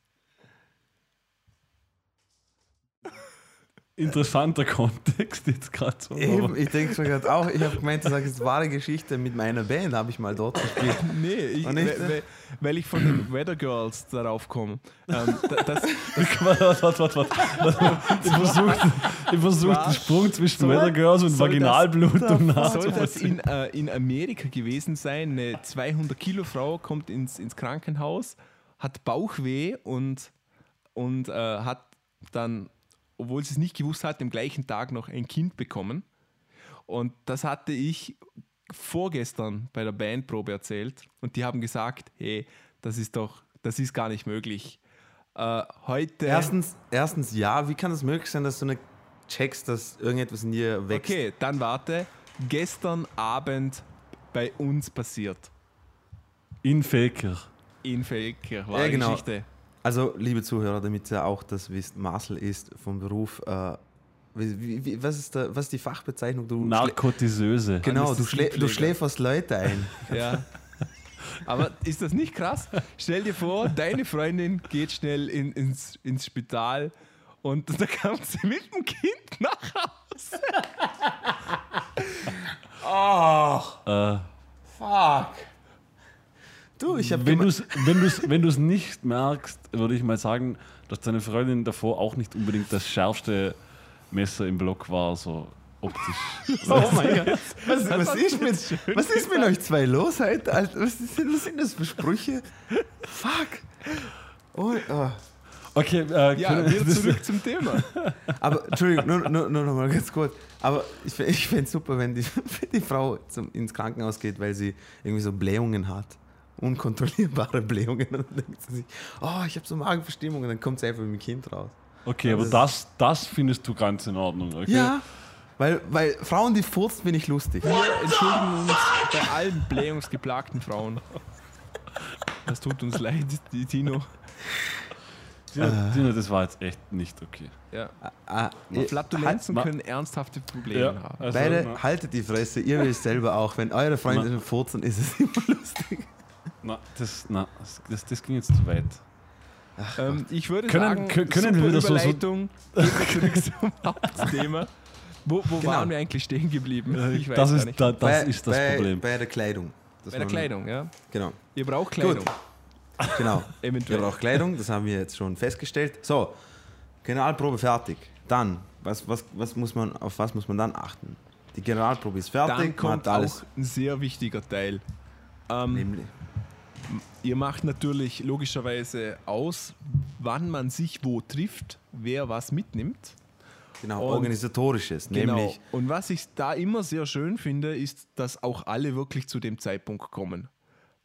Interessanter Kontext jetzt gerade so. Eben, ich denke schon gerade auch, ich habe gemeint, du sagst wahre Geschichte mit meiner Band, habe ich mal dort gespielt. (laughs) Nee, ich, nicht, weil, weil- ich von den Weather Girls darauf komme. Ähm, da- das, (laughs) Warte, warte, warte. (laughs) Ich versuche ich versuch den? Sprung zwischen Soll- Weather Girls und das- Vaginalblutung soll das nachzuvollziehen. in, äh, in Amerika gewesen sein? Eine 200 Kilo Frau kommt ins, ins Krankenhaus, hat Bauchweh und, und äh, hat dann, obwohl sie es nicht gewusst hat, am gleichen Tag noch ein Kind bekommen. Und das hatte ich vorgestern bei der Bandprobe erzählt und die haben gesagt, hey, das ist doch, das ist gar nicht möglich. Äh, heute. Erstens, erstens, ja, wie kann es möglich sein, dass du nicht checkst, dass irgendetwas in dir wächst? Okay, dann warte. Gestern Abend bei uns passiert. In Faker. In Feldkirch. War Ja, genau. Geschichte. Also, liebe Zuhörer, damit ihr auch das wisst, Marcel ist vom Beruf, äh, wie, wie, was, ist der, was ist die Fachbezeichnung? Du Narkotiseuse. Genau, du, schlä du schläferst Leute ein. (laughs) Ja. Aber ist das nicht krass? Stell dir vor, deine Freundin geht schnell in, ins, ins Spital und da kommt sie mit dem Kind nach Hause. Äh, Fuck. Du, ich habe wenn du es wenn du's, wenn du's nicht merkst, würde ich mal sagen, dass deine Freundin davor auch nicht unbedingt das schärfste Messer im Block war, so optisch. (laughs) Oh mein Gott. Was, was, ist mit, was ist mit euch zwei los heute? Alter? Was, ist, was sind das für Sprüche? Fuck. Oh, oh. Okay, äh, Ja, wieder zurück (laughs) zum Thema. Aber, Entschuldigung, nur, nur, nur noch mal ganz kurz. Aber ich, ich fände es super, wenn die, (laughs) wenn die Frau zum, ins Krankenhaus geht, weil sie irgendwie so Blähungen hat. Unkontrollierbare (laughs) Blähungen. Und dann denkt sie sich, oh, ich habe so Magenverstimmungen. Dann kommt sie einfach mit dem Kind raus. Okay, aber Das- das, das findest du ganz in Ordnung, okay? Ja, Weil, weil Frauen, die furzen, bin ich lustig. Wir entschuldigen uns bei allen blähungsgeplagten Frauen. Das tut uns leid, die Tino. Tino, Tino, das war jetzt echt nicht okay. Ja. Ah, Flatulenzen ma- können ernsthafte Probleme Ja. haben. Also, Beide, na, haltet die Fresse, ihr wisst selber auch, wenn eure Freunde furzen, ist es (laughs) immer lustig. Na, das, na, das, das ging jetzt zu weit. Ähm, ich würde Können- sagen, können- können super wir wieder so- so- (laughs) zum Hauptthema. Wo, wo Genau. waren wir eigentlich stehen geblieben? Ich weiß das gar ist, nicht. da, das bei, ist das bei, Problem. Bei der Kleidung. Das Bei der Kleidung, ja. Genau, Ihr braucht Kleidung. genau. (laughs) Ihr Eventuell. braucht Kleidung, das haben wir jetzt schon festgestellt. So, Generalprobe fertig. Dann, was, was, was muss man, auf was muss man dann achten? Die Generalprobe ist fertig, Dann man kommt hat alles. auch ein sehr wichtiger Teil. Ähm, Nämlich. Ihr macht natürlich logischerweise aus, wann man sich wo trifft, wer was mitnimmt. Genau, und- organisatorisches, Genau. nämlich. Und was ich da immer sehr schön finde, ist, dass auch alle wirklich zu dem Zeitpunkt kommen.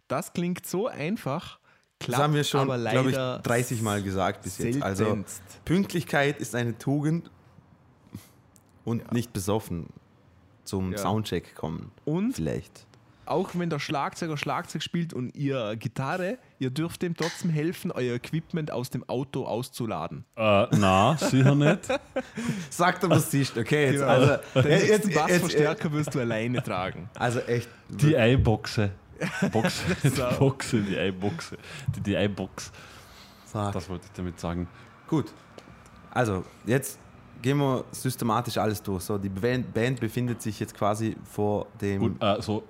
Das klingt so einfach, Das klappt haben wir schon, glaube leider ich, 30 Mal gesagt bis jetzt. Also seltenst. Pünktlichkeit ist eine Tugend und nicht besoffen zum Ja. Soundcheck kommen. Und Vielleicht. Auch wenn der Schlagzeuger Schlagzeug spielt und ihr Gitarre, ihr dürft dem trotzdem helfen, euer Equipment aus dem Auto auszuladen. Äh, na, sicher nicht. (laughs) Sagt er, was siehst. Okay, jetzt, Genau. also, (laughs) Den jetzt, jetzt, Bassverstärker wirst du alleine tragen. also echt. Die Eiboxe. Boxe, (laughs) die. Boxe, die Eiboxe. Die, die Eibox. Das wollte ich damit sagen. Gut. Also, jetzt gehen wir systematisch alles durch. So, die Band, Band befindet sich jetzt quasi vor dem. Gut, äh, so,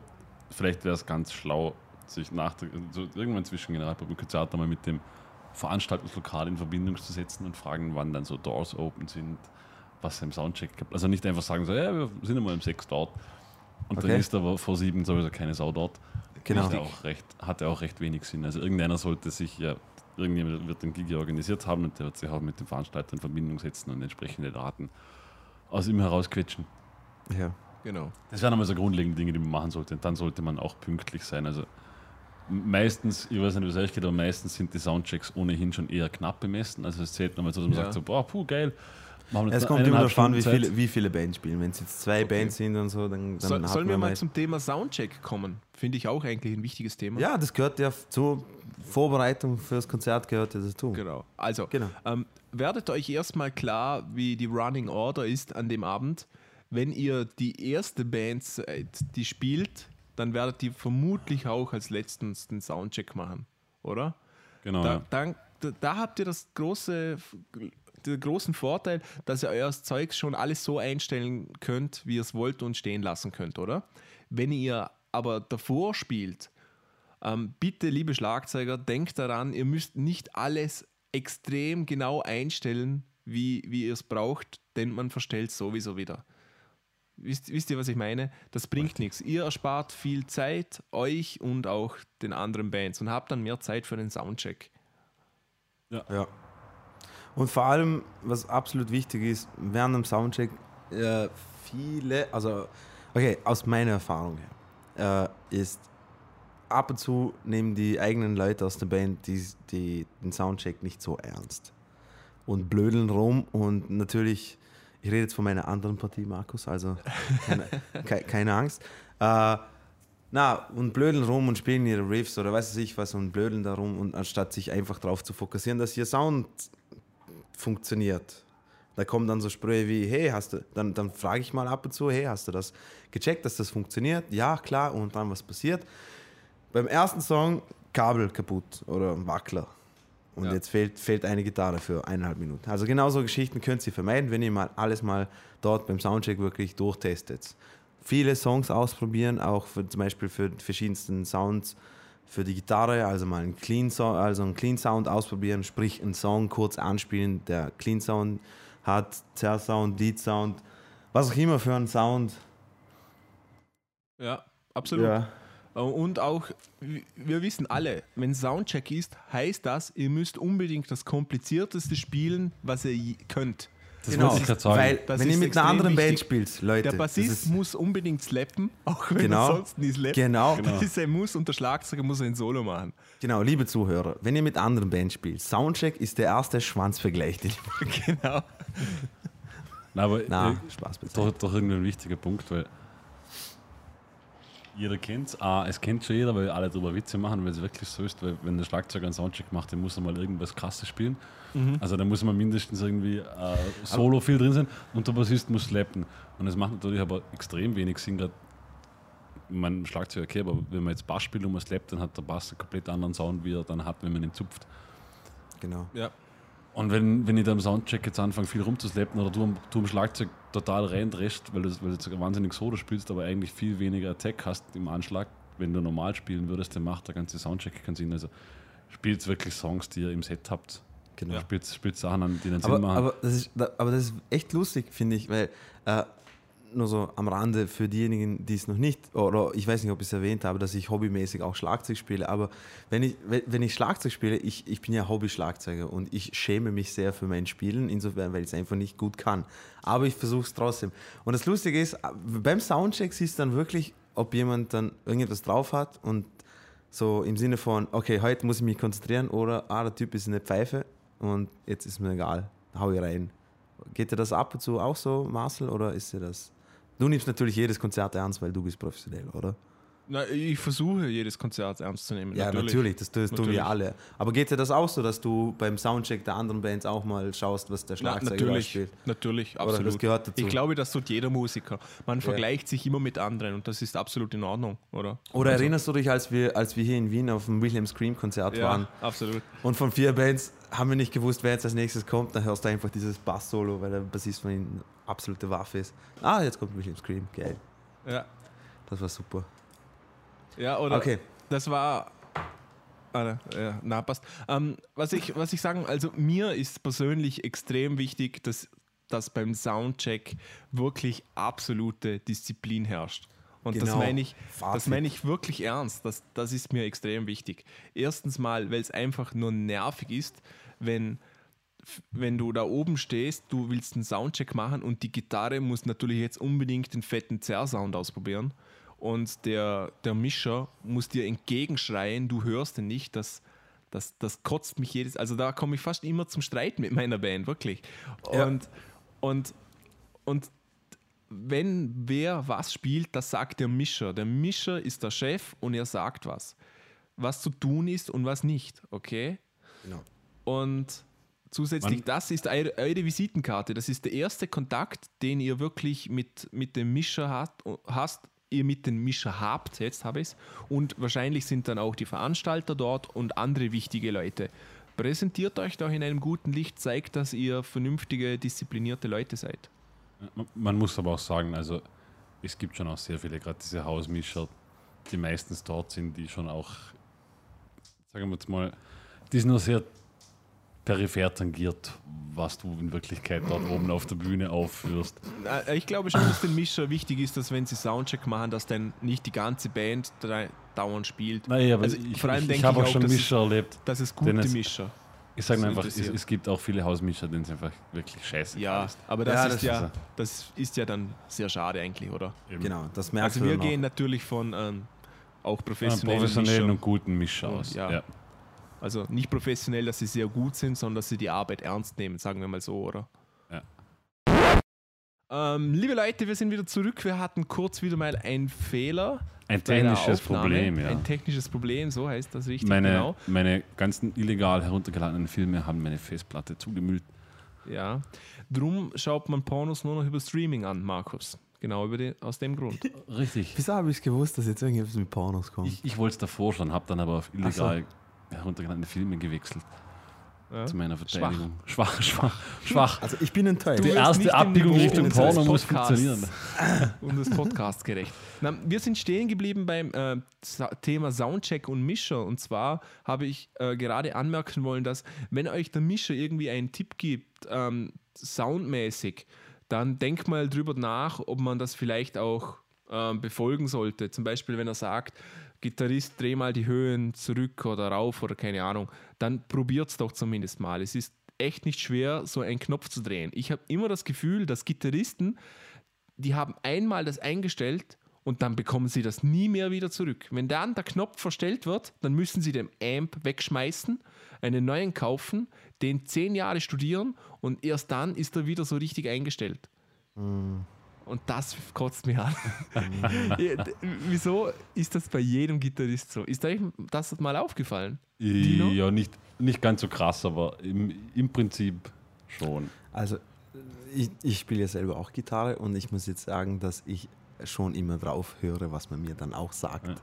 vielleicht wäre es ganz schlau, sich nach der, so irgendwann zwischen Generalprobe und Konzert einmal mit dem Veranstaltungslokal in Verbindung zu setzen und fragen, wann dann so Doors open sind, was im Soundcheck gibt. Also nicht einfach sagen, so, ja, wir sind einmal um sechs dort. Und dann Okay. ist aber vor sieben sowieso keine Sau dort. Genau. Hat ja auch recht, hat ja auch recht wenig Sinn. Also irgendeiner sollte sich ja, irgendjemand wird den Gig ja organisiert haben und der wird sich auch mit dem Veranstalter in Verbindung setzen und entsprechende Daten aus ihm herausquetschen. Ja. Genau. Das wären einmal so grundlegende Dinge, die man machen sollte. Und dann sollte man auch pünktlich sein. Also meistens, ich weiß nicht, wie es euch geht, aber meistens sind die Soundchecks ohnehin schon eher knapp bemessen. Also es zählt nochmal so, dass man Ja. sagt so, boah, puh, geil. Es jetzt kommt immer darauf an, wie viele, wie viele Bands spielen. Wenn es jetzt zwei Okay. Bands sind und so, dann, dann So, sollen wir mal zum Thema Soundcheck kommen? Finde ich auch eigentlich ein wichtiges Thema. Ja, das gehört ja zur Vorbereitung fürs Konzert gehört ja dazu. Genau. Also, Genau. ähm, werdet euch erstmal klar, wie die Running Order ist an dem Abend. Wenn ihr die erste Band seid, die spielt, dann werdet ihr vermutlich auch als letztens den Soundcheck machen, oder? Genau, Da, dann, da, da habt ihr das große, den großen Vorteil, dass ihr euer Zeug schon alles so einstellen könnt, wie ihr es wollt und stehen lassen könnt, oder? Wenn ihr aber davor spielt, ähm, bitte, liebe Schlagzeuger, denkt daran, ihr müsst nicht alles extrem genau einstellen, wie, wie ihr es braucht, denn man verstellt sowieso wieder. Wisst, wisst ihr, was ich meine? Das bringt nichts. Ihr erspart viel Zeit, euch und auch den anderen Bands und habt dann mehr Zeit für den Soundcheck. Ja. Und vor allem, was absolut wichtig ist, während dem Soundcheck, äh, viele, also, okay, aus meiner Erfahrung her, äh, ist ab und zu nehmen die eigenen Leute aus der Band die, die, den Soundcheck nicht so ernst und blödeln rum und natürlich, ich rede jetzt von meiner anderen Partie, Markus, also (laughs) keine, ke- keine Angst. Äh, na, und blödeln rum und spielen ihre Riffs oder weiß ich was und blödeln da rum und anstatt sich einfach darauf zu fokussieren, dass ihr Sound funktioniert. Da kommen dann so Sprüche wie, hey, hast du, dann, dann frage ich mal ab und zu, hey, hast du das gecheckt, dass das funktioniert? Ja, klar, und dann was passiert? Beim ersten Song Kabel kaputt oder Wackler. Und Ja. jetzt fehlt, fehlt eine Gitarre für eineinhalb Minuten. Also genau so Geschichten könnt ihr vermeiden, wenn ihr mal alles mal dort beim Soundcheck wirklich durchtestet. Viele Songs ausprobieren, auch für, zum Beispiel für verschiedensten Sounds für die Gitarre, also mal einen Clean, so also einen Clean Sound ausprobieren, sprich einen Song kurz anspielen, der Clean Sound hat, Zerr Sound, Lead Sound, was auch immer für einen Sound. Ja, absolut. Ja. Äh, Und auch, wir wissen alle, wenn Soundcheck ist, heißt das, ihr müsst unbedingt das komplizierteste spielen, was ihr könnt. Das wollte ich gerade sagen. Weil, Das wenn ihr mit einer anderen Band wichtig. spielt, Leute, Der Bassist ist, muss unbedingt slappen, (laughs) auch wenn Genau. er sonst nie slappt. genau, Genau. Das ist ein Muss und der Schlagzeuger muss ein Solo machen. genau, liebe Zuhörer, wenn ihr mit anderen Bands spielt, Soundcheck ist der erste Schwanzvergleich, den ich (laughs) genau. (laughs) Nein, aber Na, äh, Spaß beiseite. doch, doch irgendwie ein wichtiger Punkt, weil jeder kennt es. Ah, es kennt schon jeder, weil alle darüber Witze machen, weil es wirklich so ist, weil wenn der Schlagzeuger einen Soundcheck macht, dann muss er mal irgendwas krasses spielen. Also da muss man mindestens irgendwie äh, Solo viel drin sein und der Bassist muss slappen. Und es macht natürlich aber extrem wenig Sinn, gerade mein Schlagzeug okay, aber wenn man jetzt Bass spielt und man slappt, dann hat der Bass einen komplett anderen Sound, wie er dann hat, wenn man ihn zupft. Genau. Ja. Und wenn, wenn ich da im Soundcheck jetzt anfange, viel rumzuslappen oder du, am- du am Schlagzeug total reindrehst, weil du, weil du jetzt wahnsinnig Solo spielst, aber eigentlich viel weniger Attack hast im Anschlag, wenn du normal spielen würdest, dann macht der ganze Soundcheck keinen Sinn. Also spielt wirklich Songs, die ihr im Set habt. Genau. Spielt, spielt Sachen an, die einen Sinn Aber, machen. aber, das ist, aber das ist echt lustig, finde ich, weil äh, nur so am Rande für diejenigen, die es noch nicht, oder ich weiß nicht, ob ich es erwähnt habe, dass ich hobbymäßig auch Schlagzeug spiele, aber wenn ich, wenn ich Schlagzeug spiele, ich, ich bin ja Hobby-Schlagzeuger und ich schäme mich sehr für mein Spielen, insofern, weil ich es einfach nicht gut kann. Aber ich versuche es trotzdem. Und das Lustige ist, beim Soundcheck siehst du dann wirklich, ob jemand dann irgendetwas drauf hat und so im Sinne von, okay, heute muss ich mich konzentrieren oder, ah, der Typ ist eine Pfeife und jetzt ist mir egal, hau ich rein. Geht dir das ab und zu auch so, Marcel, oder ist dir das... Du nimmst natürlich jedes Konzert ernst, weil du bist professionell, oder? Na, ich versuche jedes Konzert ernst zu nehmen. Ja, natürlich, das, das tun Natürlich. wir alle. Aber geht dir das auch so, dass du beim Soundcheck der anderen Bands auch mal schaust, was der Na, Schlagzeuger natürlich, spielt? natürlich, Oder das absolut. gehört dazu. Ich glaube, das tut jeder Musiker. Man vergleicht sich immer mit anderen und das ist absolut in Ordnung, oder? Oder Also, erinnerst du dich, als wir, als wir hier in Wien auf dem William Scream Konzert Ja, waren absolut. und von vier Bands haben wir nicht gewusst, wer jetzt als nächstes kommt, dann hörst du einfach dieses Bass-Solo, weil der Bassist von ihnen absolute Waffe ist. Ah, jetzt kommt William Scream, geil. Ja, Das war super. Ja oder Okay. das war. Ah, ja, na, passt. Ähm, was, ich, was ich sagen, also mir ist persönlich extrem wichtig, dass, dass beim Soundcheck wirklich absolute Disziplin herrscht. Und das Genau. meine ich, das Fazit. meine ich wirklich ernst. Das, das ist mir extrem wichtig. Erstens mal, weil es einfach nur nervig ist, wenn, wenn du da oben stehst, du willst einen Soundcheck machen und die Gitarre muss natürlich jetzt unbedingt den fetten Zerr-Sound ausprobieren. Und der, der Mischer muss dir entgegenschreien, du hörst ihn nicht. Das, das, das kotzt mich jedes. Also da komme ich fast immer zum Streit mit meiner Band, wirklich. Ja. Und, und, und wenn wer was spielt, das sagt der Mischer. Der Mischer ist der Chef und er sagt was. Was zu tun ist und was nicht, okay? Genau. Und zusätzlich, Man- das ist eure, eure Visitenkarte. Das ist der erste Kontakt, den ihr wirklich mit, mit dem Mischer hat, hast, ihr mit dem Mischer habt, jetzt habe ich es. Und wahrscheinlich sind dann auch die Veranstalter dort und andere wichtige Leute. Präsentiert euch doch in einem guten Licht, zeigt, dass ihr vernünftige, disziplinierte Leute seid. Man- Man muss aber auch sagen, also es gibt schon auch sehr viele, gerade diese Hausmischer, die meistens dort sind, die schon auch, sagen wir jetzt mal, die sind nur sehr peripher tangiert, was du in Wirklichkeit dort oben auf der Bühne aufführst. Äh, Ich glaube schon, dass den Mischer wichtig ist, dass wenn sie Soundcheck machen, dass dann nicht die ganze Band dauernd spielt. Nein, aber Also ich, vor allem ich, denke ich habe auch schon dass es- Mischer erlebt. Das ist gute es- Mischer. Ich sage einfach, es, es gibt auch viele Hausmischer, denen es einfach wirklich scheiße Ja, aber das, Ja, ist das ja, ist das ist ja dann sehr schade eigentlich, oder? Genau, das merkst Also du wir dann auch. gehen natürlich von ähm, auch professionellen, professionellen Mischern. und guten Mischer aus. ja. Ja. Also nicht professionell, dass sie sehr gut sind, sondern dass sie die Arbeit ernst nehmen, sagen wir mal so, oder? Ja. Ähm, liebe Leute, wir sind wieder zurück. Wir hatten kurz wieder mal einen Fehler. Ein technisches. Problem, ja. Ein technisches Problem, so heißt das richtig, Meine, genau. meine ganzen illegal heruntergeladenen Filme haben meine Festplatte zugemüllt. Ja. Drum schaut man Pornos nur noch über Streaming an, Markus. Genau über den, aus dem Grund. Richtig. Wieso habe ich gewusst, dass jetzt irgendwas mit Pornos kommt? Ich, ich wollte es davor schon, habe dann aber auf illegal heruntergeladene Filme gewechselt. Ja. Zu meiner Verteidigung. Schwach, (laughs) schwach, schwach. also ich bin enttäuscht. Du Die erste Abbiegung Richtung Porno muss funktionieren. (laughs) Und das Podcast gerecht. Na, wir sind stehen geblieben beim äh, Thema Soundcheck und Mischer. Und zwar habe ich äh, gerade anmerken wollen, dass wenn euch der Mischer irgendwie einen Tipp gibt, ähm, soundmäßig, dann denkt mal drüber nach, ob man das vielleicht auch ähm, befolgen sollte. Zum Beispiel, wenn er sagt, Gitarrist, dreh mal die Höhen zurück oder rauf oder keine Ahnung, dann probiert es doch zumindest mal. Es ist echt nicht schwer, so einen Knopf zu drehen. Ich habe immer das Gefühl, dass Gitarristen die haben einmal das eingestellt und dann bekommen sie das nie mehr wieder zurück. Wenn dann der Knopf verstellt wird, dann müssen sie den Amp wegschmeißen, einen neuen kaufen, den zehn Jahre studieren und erst dann ist er wieder so richtig eingestellt. Und das kotzt mich an. (laughs) Wieso ist das bei jedem Gitarrist so? Ist euch das mal aufgefallen? Dino? Ja, nicht, nicht ganz so krass, aber im, im Prinzip schon. Also, ich, ich spiele ja selber auch Gitarre und ich muss jetzt sagen, dass ich schon immer drauf höre, was man mir dann auch sagt. Ja.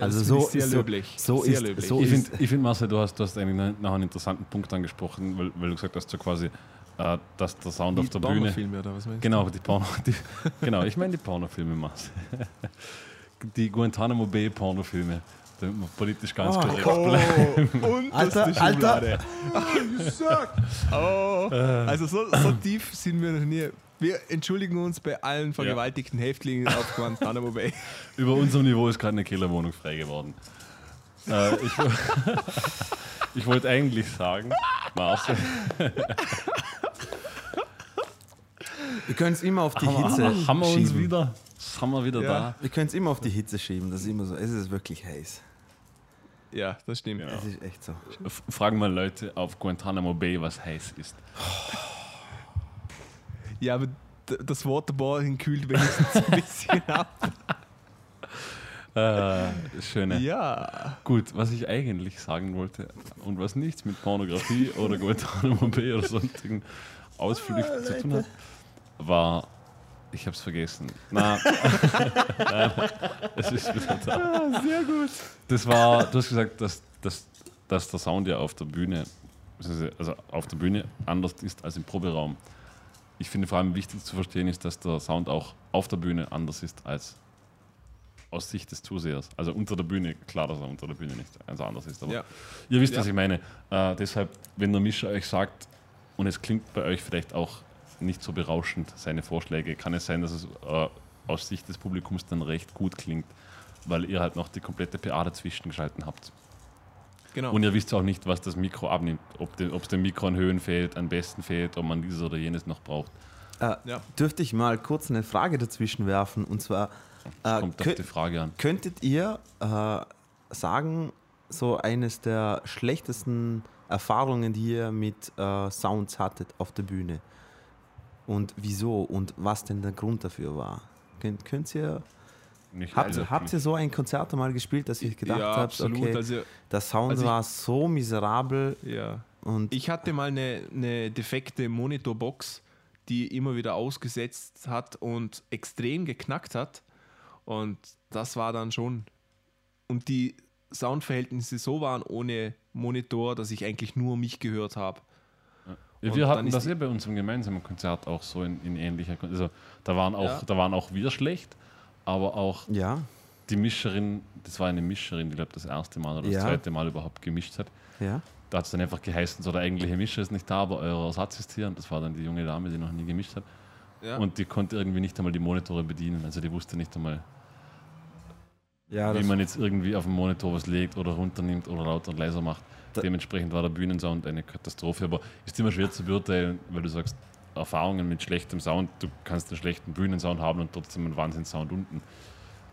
Also das so, sehr so, löblich. so Sehr ist, löblich. so ich ist, finde, find, Marcel, du hast, du hast eigentlich noch einen interessanten Punkt angesprochen, weil, weil du gesagt hast, so quasi, äh, dass der Sound auf der Bühne. Pornofilme oder was meinst du? Genau, die Porno, die, (laughs) genau, ich meine die Pornofilme, Marcel. (laughs) Die Guantanamo Bay Pornofilme, damit wir politisch ganz Oh, korrekt Oh, bleiben. (laughs) unterste Alter, Alter. Schublade. Oh, also so, so tief sind wir noch nie. Wir entschuldigen uns bei allen vergewaltigten Häftlingen auf Guantanamo Bay. Über unserem Niveau ist gerade eine Killerwohnung frei geworden. Äh, ich (laughs) ich wollte eigentlich sagen, Marcel, wir können es immer auf die haben, Hitze wir- haben wir uns schieben. wieder, haben wir wieder Ja. Wir können es immer auf die Hitze schieben. Das ist immer so. Es ist wirklich heiß. Ja, das stimmt. Genau. Es ist echt so. da. Fragen mal Leute auf Guantanamo Bay, was heiß ist. Ja, aber das Waterboarding kühlt wenigstens ein bisschen ab. (laughs) Äh, schöne. Ja. Gut, was ich eigentlich sagen wollte und was nichts mit Pornografie oder Guantanamo Bay oder sonstigen Ausflüchten zu tun hat, war, ich habe es vergessen. Na, (laughs) (laughs) es ist wieder da. Ah, sehr gut. Das war, du hast gesagt, dass, dass, dass der Sound ja auf der Bühne, also auf der Bühne anders ist als im Proberaum. Ich finde vor allem wichtig zu verstehen ist, dass der Sound auch auf der Bühne anders ist als aus Sicht des Zusehers. Also unter der Bühne, klar, dass er unter der Bühne nicht also anders ist. Aber Ja. ihr wisst, Ja. was ich meine. Äh, deshalb, wenn der Mischer euch sagt, und es klingt bei euch vielleicht auch nicht so berauschend, seine Vorschläge, kann es sein, dass es äh, aus Sicht des Publikums dann recht gut klingt, weil ihr halt noch die komplette PA dazwischen geschalten habt. Genau. Und ihr wisst auch nicht, was das Mikro abnimmt. Ob es dem Mikro an Höhen fehlt, an Besten fehlt, ob man dieses oder jenes noch braucht. Äh, Ja. Dürfte ich mal kurz eine Frage dazwischen werfen? Und zwar, äh, Kommt auf kö- die Frage an. könntet ihr äh, sagen, so eines der schlechtesten Erfahrungen, die ihr mit äh, Sounds hattet auf der Bühne? Und wieso und was denn der Grund dafür war? Könnt, könnt ihr, Nicht habt, habt ihr so ein Konzert mal gespielt, dass ihr gedacht ja, absolut. okay, Also, der Sound also ich- war so miserabel ja. und Ich hatte mal eine, eine defekte Monitorbox, die immer wieder ausgesetzt hat und extrem geknackt hat. Und das war dann schon. Und die Soundverhältnisse so waren ohne Monitor, dass ich eigentlich nur mich gehört habe. Ja, wir hatten das eh bei uns im gemeinsamen Konzert auch so in, in ähnlicher Kon- Also da waren, auch, Ja. da waren auch wir schlecht, aber auch ja, die Mischerin, das war eine Mischerin, die glaube das erste Mal oder das Ja. zweite Mal überhaupt gemischt hat. ja. Da hat es dann einfach geheißen, so der eigentliche Mischer ist nicht da, aber euer Ersatz ist hier. Und das war dann die junge Dame, die noch nie gemischt hat. Ja. Und die konnte irgendwie nicht einmal die Monitore bedienen. Also die wusste nicht einmal, ja wie man jetzt irgendwie auf dem Monitor was legt oder runternimmt oder lauter und leiser macht. Dementsprechend war der Bühnensound eine Katastrophe. Aber ist immer schwer zu beurteilen, weil du sagst, Erfahrungen mit schlechtem Sound, du kannst einen schlechten Bühnensound haben und trotzdem einen Wahnsinnssound unten.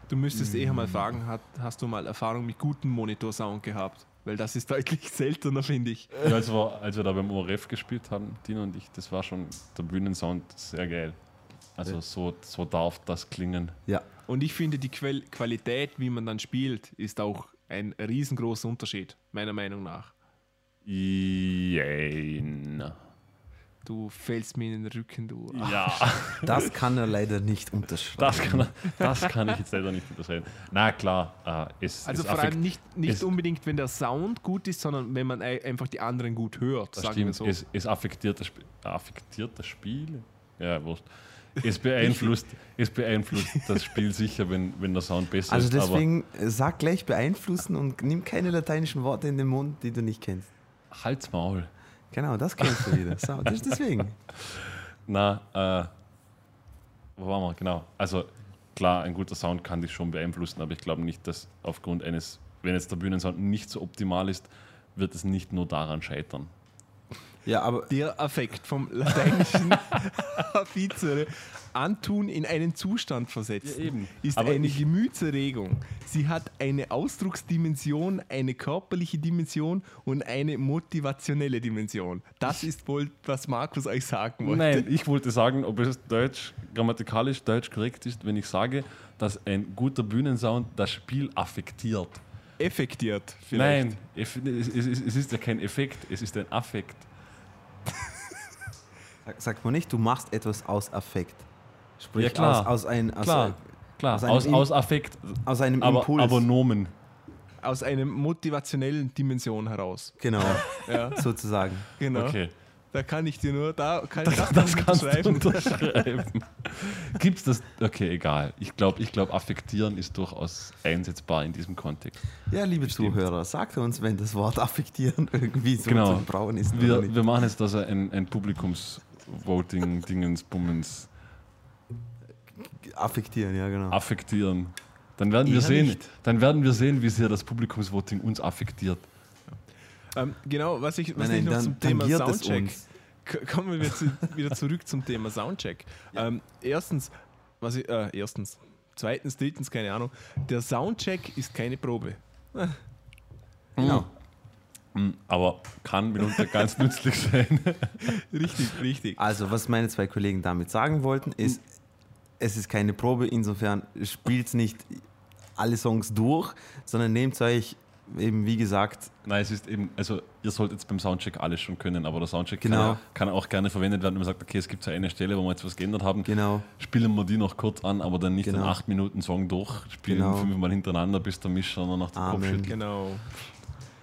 Du müsstest eher mal fragen, hat, hast du mal Erfahrung mit gutem Monitorsound gehabt? Weil das ist deutlich (laughs) seltener, finde ich. Ja, als, wir, als wir da beim ORF gespielt haben, Dino und ich, das war schon der Bühnensound sehr geil. Also so, so darf das klingen. ja. Und ich finde, die Quell Qualität, wie man dann spielt, ist auch ein riesengroßer Unterschied, meiner Meinung nach. Jein. Du fällst mir in den Rücken, du. Ja, (laughs) Das kann er leider nicht unterschreiben. das kann, das kann ich jetzt leider nicht unterscheiden. Na klar, äh, es, Also es vor allem nicht, nicht unbedingt, wenn der Sound gut ist, sondern wenn man ei- einfach die anderen gut hört, das sagen wir stimmt, so. es, es affektiert, das Sp affektiert das Spiel. Ja, wurscht. Es beeinflusst, es beeinflusst das Spiel sicher, wenn, wenn der Sound besser Also ist. deswegen äh, sag gleich beeinflussen und nimm keine lateinischen Worte in den Mund, die du nicht kennst. Halt's Maul. Genau, das kennst du wieder. So, das ist deswegen. (laughs) Na, äh, wo waren wir? Genau. Also klar, ein guter Sound kann dich schon beeinflussen, aber ich glaube nicht, dass aufgrund eines, wenn jetzt der Bühnensound nicht so optimal ist, wird es nicht nur daran scheitern. Ja, aber Der Affekt vom lateinischen (laughs) Affizere, antun in einen Zustand versetzt, Ja, ist Aber eine Gemütserregung. Sie hat eine Ausdrucksdimension, eine körperliche Dimension und eine motivationelle Dimension. Das ist wohl, was Markus euch sagen wollte. Nein, ich wollte sagen, ob es deutsch, grammatikalisch deutsch korrekt ist, wenn ich sage, dass ein guter Bühnensound das Spiel affektiert. Effektiert vielleicht. Nein, es ist ja kein Effekt, es ist ein Affekt. Sag- sagt man nicht, du machst etwas aus Affekt. Sprich, Ja, klar. Aus, aus, ein, aus, Klar, klar, aus aus, einem aus, Affekt, aus einem aber, Impuls. aber Nomen. Aus einer motivationellen Dimension heraus. genau, Ja, sozusagen. genau. Okay. Da kann ich dir nur, da kann ich das, Das kannst du unterschreiben. Gibt's das? Okay, egal. Ich glaube, ich glaub, affektieren ist durchaus einsetzbar in diesem Kontext. Ja, liebe Stimmt. Zuhörer, sagt uns, wenn das Wort affektieren (laughs) irgendwie so Genau. zu brauchen ist. Wir, wir machen jetzt also ein, ein Publikumsvoting, Dingens, Bummens, affektieren, ja, genau. affektieren. Dann werden, wir sehen, nicht. dann werden wir sehen, wie sehr das Publikumsvoting uns affektiert. Ähm, genau, was ich, was Nein, ich nein, noch dann zum Thema Soundcheck. Kommen wir wieder, zu, wieder zurück zum Thema Soundcheck. Ähm, erstens, was ich, äh, erstens, zweitens, drittens, keine Ahnung. Der Soundcheck ist keine Probe. Genau. Mm, Aber kann mitunter ganz nützlich sein. (laughs) Richtig, richtig. Also, was meine zwei Kollegen damit sagen wollten, ist, es ist keine Probe, insofern spielt nicht alle Songs durch, sondern nehmt euch eben, wie gesagt, Nein, es ist eben, also ihr solltet jetzt beim Soundcheck alles schon können, aber der Soundcheck Genau. kann, kann auch gerne verwendet werden, wenn man sagt, okay, es gibt so eine Stelle, wo wir jetzt was geändert haben. genau, Spielen wir die noch kurz an, aber dann nicht Genau. den 8 Minuten Song durchspielen, Genau. fünfmal hintereinander, bis der Mischer noch den Kopf Amen. schüttelt. Genau.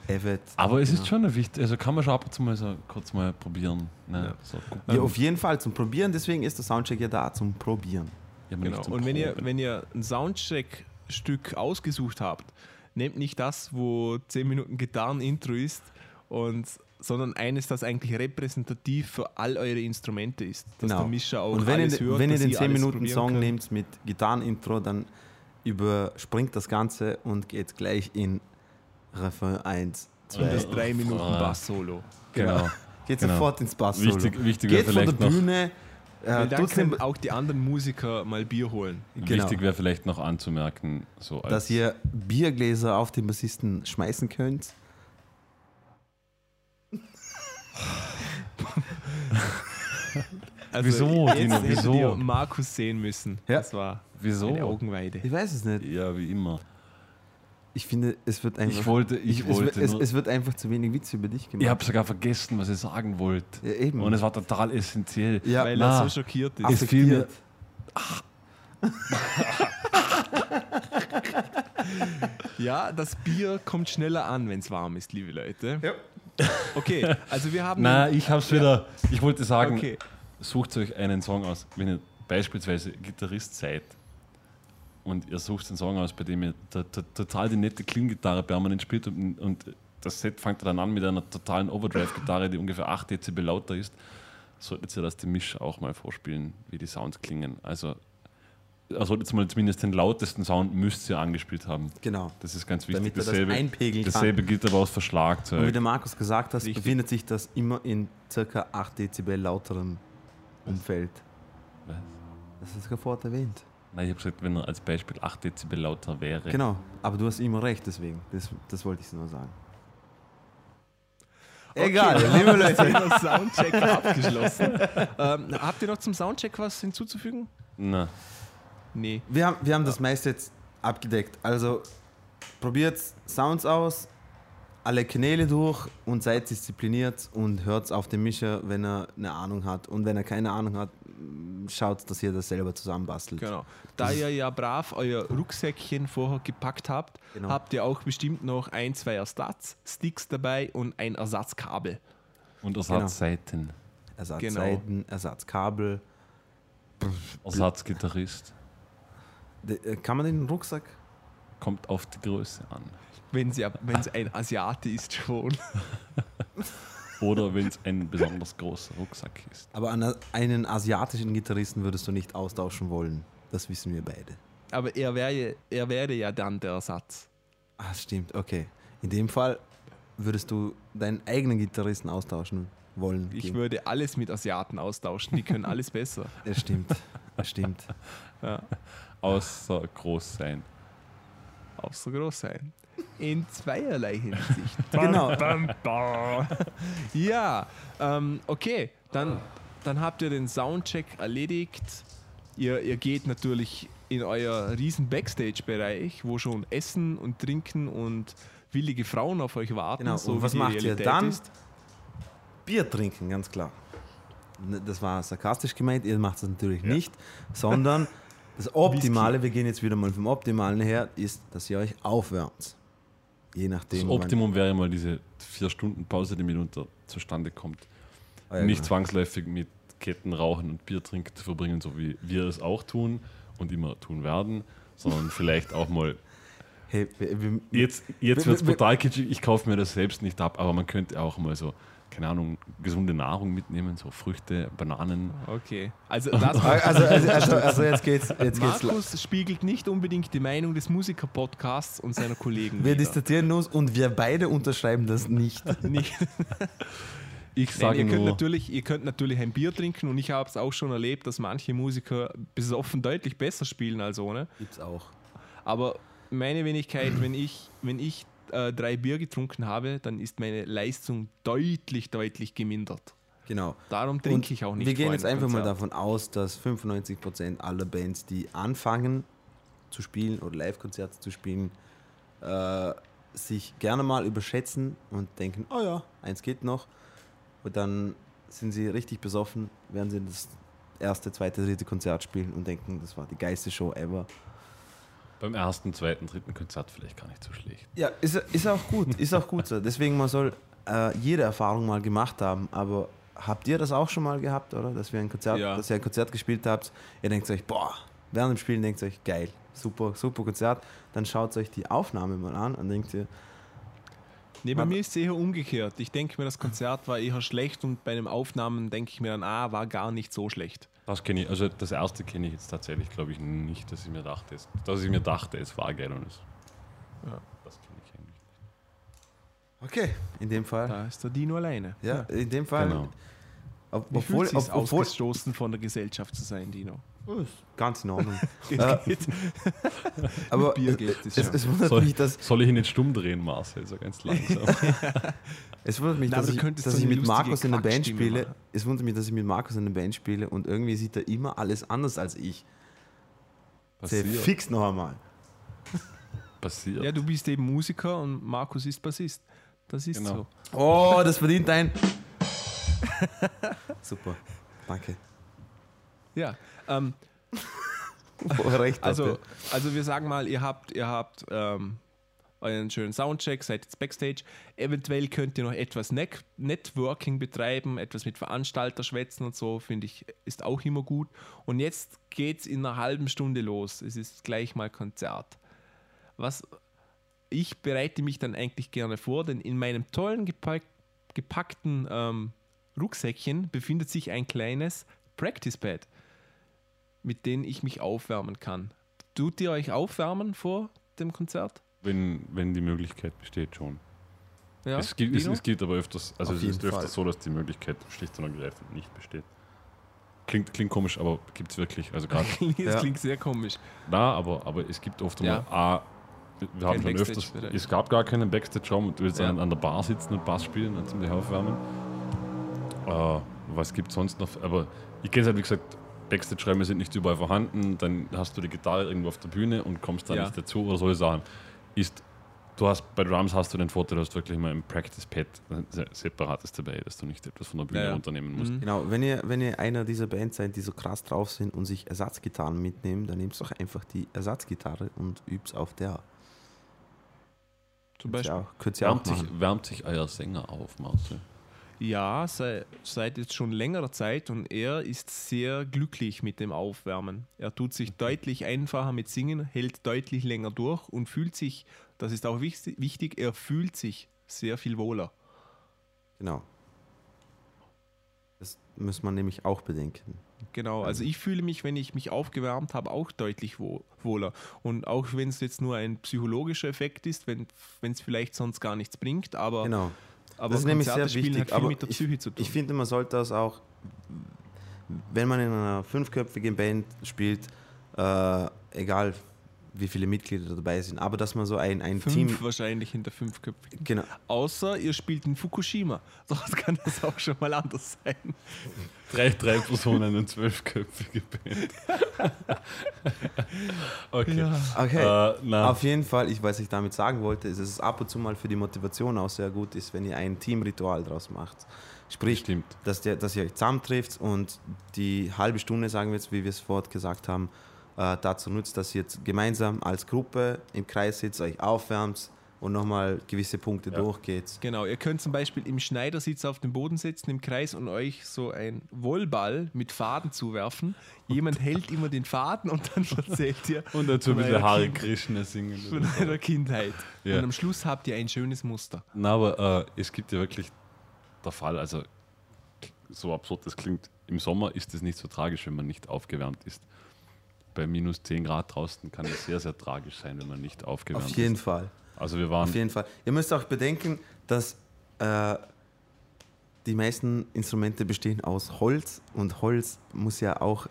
Evet. Aber es genau. ist schon eine wichtig, also kann man schon ab und zu mal so kurz mal probieren. Ne? Ja. So. Ja, auf jeden Fall zum Probieren, deswegen ist der Soundcheck ja da, zum Probieren. Ja, genau. zum Und wenn ihr, wenn ihr ein Soundcheck-Stück ausgesucht habt, nehmt nicht das, wo 10 Minuten Gitarren-Intro ist, und, sondern eines, das eigentlich repräsentativ für all eure Instrumente ist. Dass Genau. der Mischer auch Und wenn alles ihr, hört, wenn ihr den ihr 10 alles Minuten Song könnt. nehmt mit Gitarrenintro, dann überspringt das Ganze und geht gleich in Refrain 1, Und das 2. 3 Minuten. Bass-Solo. Genau. Geht Genau. sofort ins Bass. Wichtig, wichtig wäre Geht von der vielleicht, Bühne, äh, dann können auch die anderen Musiker mal Bier holen. genau. wichtig wäre vielleicht noch anzumerken, so als, dass ihr Biergläser auf den Bassisten schmeißen könnt. (laughs) Also Wieso, jetzt Dino, wieso? Markus sehen müssen. Ja. Das war Wieso? eine Augenweide. Ich weiß es nicht. Ja, wie immer. Ich finde, es wird einfach. Ich wollte, ich, es, wollte es, nur, es wird einfach zu wenig Witze über dich gemacht. ich habe sogar vergessen, was ich sagen wollte. ja, eben. Und es war total essentiell. ja, weil na. er so schockiert ist. Es fiel mir-. (laughs) Ja, das Bier kommt schneller an, wenn es warm ist, liebe Leute. Ja. Okay, also wir haben. Na, ich hab's wieder. Ich wollte sagen, Okay. sucht euch einen Song aus, wenn ihr beispielsweise Gitarrist seid und ihr sucht einen Song aus, bei dem ihr to- to- total die nette Klinggitarre permanent spielt und, und das Set fängt dann an mit einer totalen Overdrive-Gitarre, die ungefähr 8 Dezibel lauter ist, solltet ihr das dem Mischer auch mal vorspielen, wie die Sounds klingen. Also ihr solltet mal zumindest den lautesten Sound müsst ihr angespielt haben. Genau. Das ist ganz wichtig. Damit er das dasselbe, einpegeln kann. dasselbe gilt aber aus für Und wie der Markus gesagt hat, Richtig. befindet sich das immer in circa 8 Dezibel lauterem Umfeld. Was? Das ist sofort erwähnt. Nein, ich habe gesagt, wenn er als Beispiel 8 Dezibel lauter wäre. Genau, aber du hast immer recht, deswegen. Das, das wollte ich nur sagen. Egal, Okay, liebe Leute. (laughs) Soundcheck abgeschlossen. (laughs) ähm, habt ihr noch zum Soundcheck was hinzuzufügen? Na, Nee. Wir haben, wir haben das meiste jetzt abgedeckt. Also probiert Sounds aus, alle Kanäle durch und seid diszipliniert und hört auf den Mischer, wenn er eine Ahnung hat. Und wenn er keine Ahnung hat, schaut, dass ihr das selber zusammenbastelt. Genau. Da ihr ja brav euer Rucksäckchen vorher gepackt habt, Genau. habt ihr auch bestimmt noch ein, zwei Ersatzsticks dabei und ein Ersatzkabel. und Ersatzseiten. Genau. Ersatzseiten, Ersatzkabel. Ersatzgitarrist. Äh, Kann man den Rucksack? Kommt auf die Größe an. Wenn es ein Asiate ist, schon. (laughs) Oder wenn es ein besonders großer Rucksack ist. Aber an einen asiatischen Gitarristen würdest du nicht austauschen wollen. Das wissen wir beide. Aber er wäre, er wäre ja dann der Ersatz. Ah, stimmt, okay. In dem Fall würdest du deinen eigenen Gitarristen austauschen. wollen. Ich gehen. würde alles mit Asiaten austauschen, die können alles besser. (laughs) Das stimmt. Das stimmt. Außer groß sein. Auch so groß sein. In zweierlei Hinsicht. Genau. (laughs) Ja, ähm, okay. Dann, dann habt ihr den Soundcheck erledigt. Ihr, ihr geht natürlich in euer riesen Backstage-Bereich, wo schon Essen und Trinken und willige Frauen auf euch warten. Genau. so Und was macht ihr Realität dann? Ist. Bier trinken, ganz klar. Ne, Das war sarkastisch gemeint, ihr macht das natürlich nicht, sondern (laughs) das Optimale, wir gehen jetzt wieder mal vom Optimalen her, ist, dass ihr euch aufwärmt. Je nachdem. Das Optimum wäre mal diese vier Stunden Pause, die mitunter zustande kommt. Ah, ja, nicht genau. zwangsläufig mit Ketten, Rauchen und Bier trinken zu verbringen, so wie wir es auch tun und immer tun werden, sondern vielleicht auch mal. Hey, Jetzt, jetzt Wir- wird es brutal kitschig, ich kaufe mir das selbst nicht ab, aber man könnte auch mal so, keine Ahnung, gesunde Nahrung mitnehmen, so Früchte, Bananen. Okay. Also, (laughs) das also, also, also, also jetzt geht's, jetzt geht's. Markus spiegelt nicht unbedingt die Meinung des Musiker-Podcasts und seiner Kollegen. Wir wider. diskutieren uns und wir beide unterschreiben das nicht. (laughs) Nicht. (laughs) Ich Nein, sage ihr, könnt nur, natürlich, ihr könnt natürlich ein Bier trinken und ich habe es auch schon erlebt, dass manche Musiker besoffen deutlich besser spielen als ohne. Gibt's auch. Aber meine Wenigkeit, wenn ich, wenn ich äh, drei Bier getrunken habe, dann ist meine Leistung deutlich, deutlich gemindert. Genau. Darum trinke ich auch nicht. Wir gehen jetzt einfach mal Konzert. davon aus, dass 95% aller Bands, die anfangen zu spielen oder Live-Konzerte zu spielen, äh, sich gerne mal überschätzen und denken, oh ja, eins geht noch. Und dann sind sie richtig besoffen, während sie das erste, zweite, dritte Konzert spielen und denken, das war die geilste Show ever. Beim ersten, zweiten, dritten Konzert vielleicht gar nicht so schlecht. Ja, ist, ist auch gut, ist auch gut so. Deswegen, man soll äh, jede Erfahrung mal gemacht haben, aber habt ihr das auch schon mal gehabt, oder? Dass, wir ein Konzert, Ja. dass ihr ein Konzert gespielt habt, ihr denkt euch, boah, während dem Spielen denkt ihr euch, geil, super, super Konzert. Dann schaut euch die Aufnahme mal an und denkt ihr, Nee, bei Man- mir ist es eher umgekehrt. Ich denke mir, das Konzert war eher schlecht und bei den Aufnahmen denke ich mir dann, ah, war gar nicht so schlecht. Das kenne ich, also das erste kenne ich jetzt tatsächlich, glaube ich, nicht, dass ich mir dachte, es, dass ich mir dachte, es war geil und es. Ja. Das kenne ich eigentlich. okay, in dem Fall, Da ist der Dino alleine. ja, in dem Fall, Genau. Ob, Wie obwohl, fühlt es ob, obwohl, ausgestoßen von der Gesellschaft zu sein, Dino? Oh, ganz in Ordnung. (laughs) Geht, (laughs) Äh, aber Bier es, geht es es, es wundert Soll, mich, dass, soll ich ihn nicht stumm drehen, Marcel, so ganz langsam. (laughs) Es wundert mich, Na, dass ich, dass so ich mit Markus in der Band spiele. machen. Es wundert mich, dass ich mit Markus in der Band spiele und irgendwie sieht er immer alles anders als ich. Sehr Passiert. fix noch einmal. Passiert. Ja, du bist eben Musiker und Markus ist Bassist. Das ist Genau. so. Oh, das verdient ein. (laughs) Super. Danke. Ja, ähm, er (laughs) recht also, also wir sagen mal, ihr habt, ihr habt ähm, euren schönen Soundcheck, seid jetzt Backstage. Eventuell könnt ihr noch etwas Net Networking betreiben, etwas mit Veranstalter schwätzen und so, finde ich, ist auch immer gut. Und jetzt geht's in einer halben Stunde los. Es ist gleich mal Konzert. Was ich bereite mich dann eigentlich gerne vor, denn in meinem tollen gepack gepackten ähm, Rucksäckchen befindet sich ein kleines Practice Pad, mit dem ich mich aufwärmen kann. Tut ihr euch aufwärmen vor dem Konzert? Wenn, wenn die Möglichkeit besteht, schon. Ja, es, gibt, es, es gibt aber öfters, also Auf es ist öfters Fall. so, dass die Möglichkeit schlicht und ergreifend nicht besteht. Klingt, klingt komisch, aber gibt es wirklich. Also gerade das (laughs) Ja. klingt sehr komisch. da, aber, aber es gibt oft Ja. mal A, wir haben Kein schon öfters, es gab gar keinen Backstage-Raum und du willst Ja. an, an der Bar sitzen und Bass spielen und ziemlich aufwärmen. Äh, was gibt es sonst noch? Aber ich kenne es halt, wie gesagt, Backstage-Räume sind nicht überall vorhanden, dann hast du die Gitarre irgendwo auf der Bühne und kommst da Ja. nicht dazu oder solche Sachen. Ist, du hast bei Drums hast du den Vorteil, du hast wirklich mal Practice-Pad ein se- separates dabei, dass du nicht etwas von der Bühne Ja, ja. runternehmen musst. Mhm. Genau, wenn ihr, wenn ihr einer dieser Bands seid, die so krass drauf sind und sich Ersatzgitarren mitnehmen, dann nehmt doch einfach die Ersatzgitarre und übt auf der. Zum Könnt ihr Beispiel. auch, könnt ihr auch Wärmt, sich, wärmt sich euer Sänger auf, Marcel? Ja, sei, seit jetzt schon längerer Zeit und er ist sehr glücklich mit dem Aufwärmen. Er tut sich deutlich einfacher mit Singen, hält deutlich länger durch und fühlt sich, das ist auch wichtig, er fühlt sich sehr viel wohler. Genau. Das muss man nämlich auch bedenken. Genau, also ich fühle mich, wenn ich mich aufgewärmt habe, auch deutlich wo wohler. Und auch wenn es jetzt nur ein psychologischer Effekt ist, wenn es vielleicht sonst gar nichts bringt, aber Genau. Aber das ist nämlich sehr wichtig. aber mit der ich, Psyche zu tun. ich finde, man sollte das auch, wenn man in einer fünfköpfigen Band spielt, äh, egal wie viele Mitglieder dabei sind, aber dass man so ein, ein Fünf Team. wahrscheinlich hinter fünfköpfigen. Genau. Außer ihr spielt in Fukushima. Sonst kann das auch schon mal anders sein. Drei, drei Personen und zwölfköpfige Band. okay. Okay. Äh, na, Auf jeden Fall, ich, was ich damit sagen wollte, ist, dass es ab und zu mal für die Motivation auch sehr gut ist, wenn ihr ein Teamritual draus macht. Sprich, stimmt. dass, der, dass ihr euch zusammentrifft und die halbe Stunde, sagen wir jetzt, wie wir es vorhin gesagt haben, äh, dazu nutzt, dass ihr jetzt gemeinsam als Gruppe im Kreis sitzt, euch aufwärmt und nochmal gewisse Punkte Ja. durchgeht. Genau, ihr könnt zum Beispiel im Schneidersitz auf dem Boden sitzen im Kreis und euch so ein Wollball mit Faden zuwerfen. Jemand hält immer den Faden und dann (laughs) erzählt ihr Und dazu ein bisschen Hare Krishna singen. von eurer Kindheit. Ja. Und am Schluss habt ihr ein schönes Muster. Na, aber äh, es gibt ja wirklich der Fall, also so absurd das klingt, im Sommer ist es nicht so tragisch, wenn man nicht aufgewärmt ist. Bei minus 10 Grad draußen kann es sehr, sehr tragisch sein, wenn man nicht aufgewärmt Auf jeden ist. Fall. Also wir waren Auf jeden Fall. Ihr müsst auch bedenken, dass äh, die meisten Instrumente bestehen aus Holz und Holz muss ja auch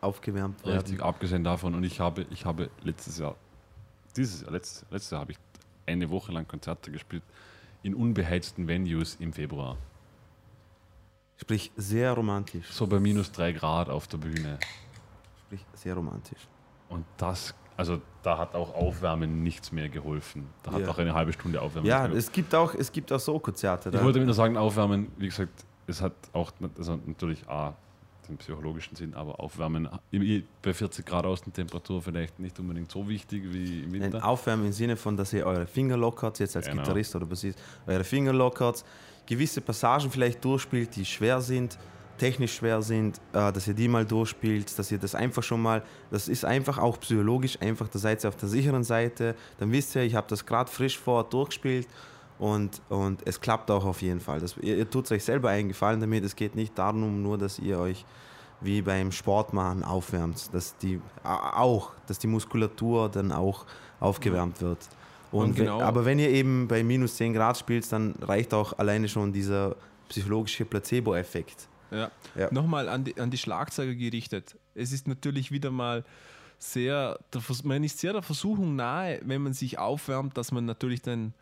aufgewärmt werden. richtig abgesehen davon und ich habe, ich habe letztes Jahr, dieses Jahr, letztes, letztes Jahr habe ich eine Woche lang Konzerte gespielt in unbeheizten Venues im Februar. Sprich, sehr romantisch. So bei minus 3 Grad auf der Bühne. Sprich, sehr romantisch. Und das, also da hat auch Aufwärmen nichts mehr geholfen. Da hat Ja. auch eine halbe Stunde Aufwärmen Ja, es gibt auch, es gibt auch so Konzerte. Ich wollte nur sagen, Aufwärmen, wie gesagt, es hat auch also natürlich A, den psychologischen Sinn, aber Aufwärmen bei 40 Grad Außentemperatur vielleicht nicht unbedingt so wichtig wie im Winter. Aufwärmen im Sinne von, dass ihr eure Finger lockert, jetzt als Genau. Gitarrist oder Bassist, eure Finger lockert, gewisse Passagen vielleicht durchspielt, die schwer sind, technisch schwer sind, äh, dass ihr die mal durchspielt, dass ihr das einfach schon mal, das ist einfach auch psychologisch einfach, da seid ihr auf der sicheren Seite, dann wisst ihr, ich habe das gerade frisch vor durchgespielt und, und es klappt auch auf jeden Fall. Das, ihr, ihr tut euch selber einen Gefallen damit, es geht nicht darum nur, dass ihr euch wie beim Sportmachen aufwärmt, dass die auch, dass die Muskulatur dann auch aufgewärmt wird. Und Und genau- wenn, aber wenn ihr eben bei minus 10 Grad spielt, dann reicht auch alleine schon dieser psychologische Placebo-Effekt. Ja. Ja. Nochmal an die, an die Schlagzeuger gerichtet. Es ist natürlich wieder mal sehr, der, man ist sehr der Versuchung nahe, wenn man sich aufwärmt, dass man natürlich den,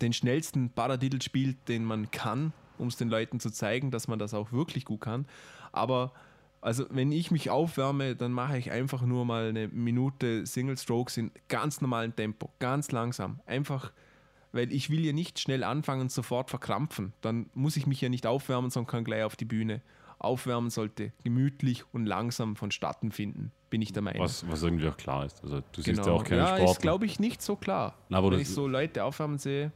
den schnellsten Paradiddle spielt, den man kann, um es den Leuten zu zeigen, dass man das auch wirklich gut kann. Aber also wenn ich mich aufwärme, dann mache ich einfach nur mal eine Minute Single Strokes in ganz normalem Tempo, ganz langsam. Einfach, weil ich will ja nicht schnell anfangen und sofort verkrampfen. Dann muss ich mich ja nicht aufwärmen, sondern kann gleich auf die Bühne. Aufwärmen sollte gemütlich und langsam vonstatten finden, bin ich der Meinung. Was, was irgendwie auch klar ist. Also du siehst ja Genau. auch keine ja, Sportler. ist glaube ich nicht so klar. Na, wenn ich so Leute aufwärmen sehe,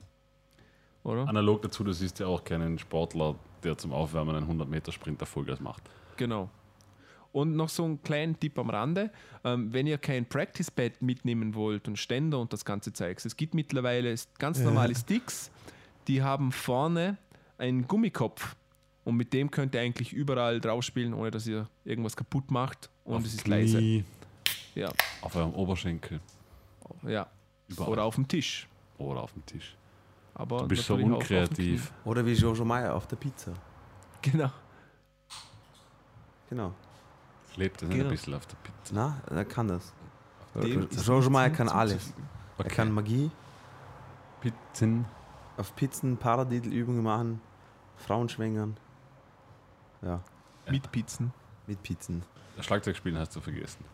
oder? Analog dazu, du siehst ja auch keinen Sportler, der zum Aufwärmen einen 100-Meter-Sprint Vollgas macht. Genau. Und noch so einen kleinen Tipp am Rande. Ähm, wenn ihr kein Practice-Pad mitnehmen wollt und Ständer und das ganze Zeugs, es gibt mittlerweile ganz normale Sticks, die haben vorne einen Gummikopf und mit dem könnt ihr eigentlich überall drauf spielen, ohne dass ihr irgendwas kaputt macht und Auf es ist Knie, leise. Ja, Auf eurem Oberschenkel. ja. Überall. Oder auf dem Tisch. Oder auf dem Tisch. Aber Du bist so unkreativ. Oder wie Jojo Meyer auf der Pizza. Genau. Genau. Lebt es Genau. ein bisschen auf der Pizza. Na, er kann das. Nichts Meyer kann alles. hinzuzufügen. Er kann Magie, Pizzen. auf Pizzen Paradiddle-Übungen machen, Frauen schwängern. Ja, Mit Pizzen. mit Pizzen. Schlagzeug spielen hast du vergessen.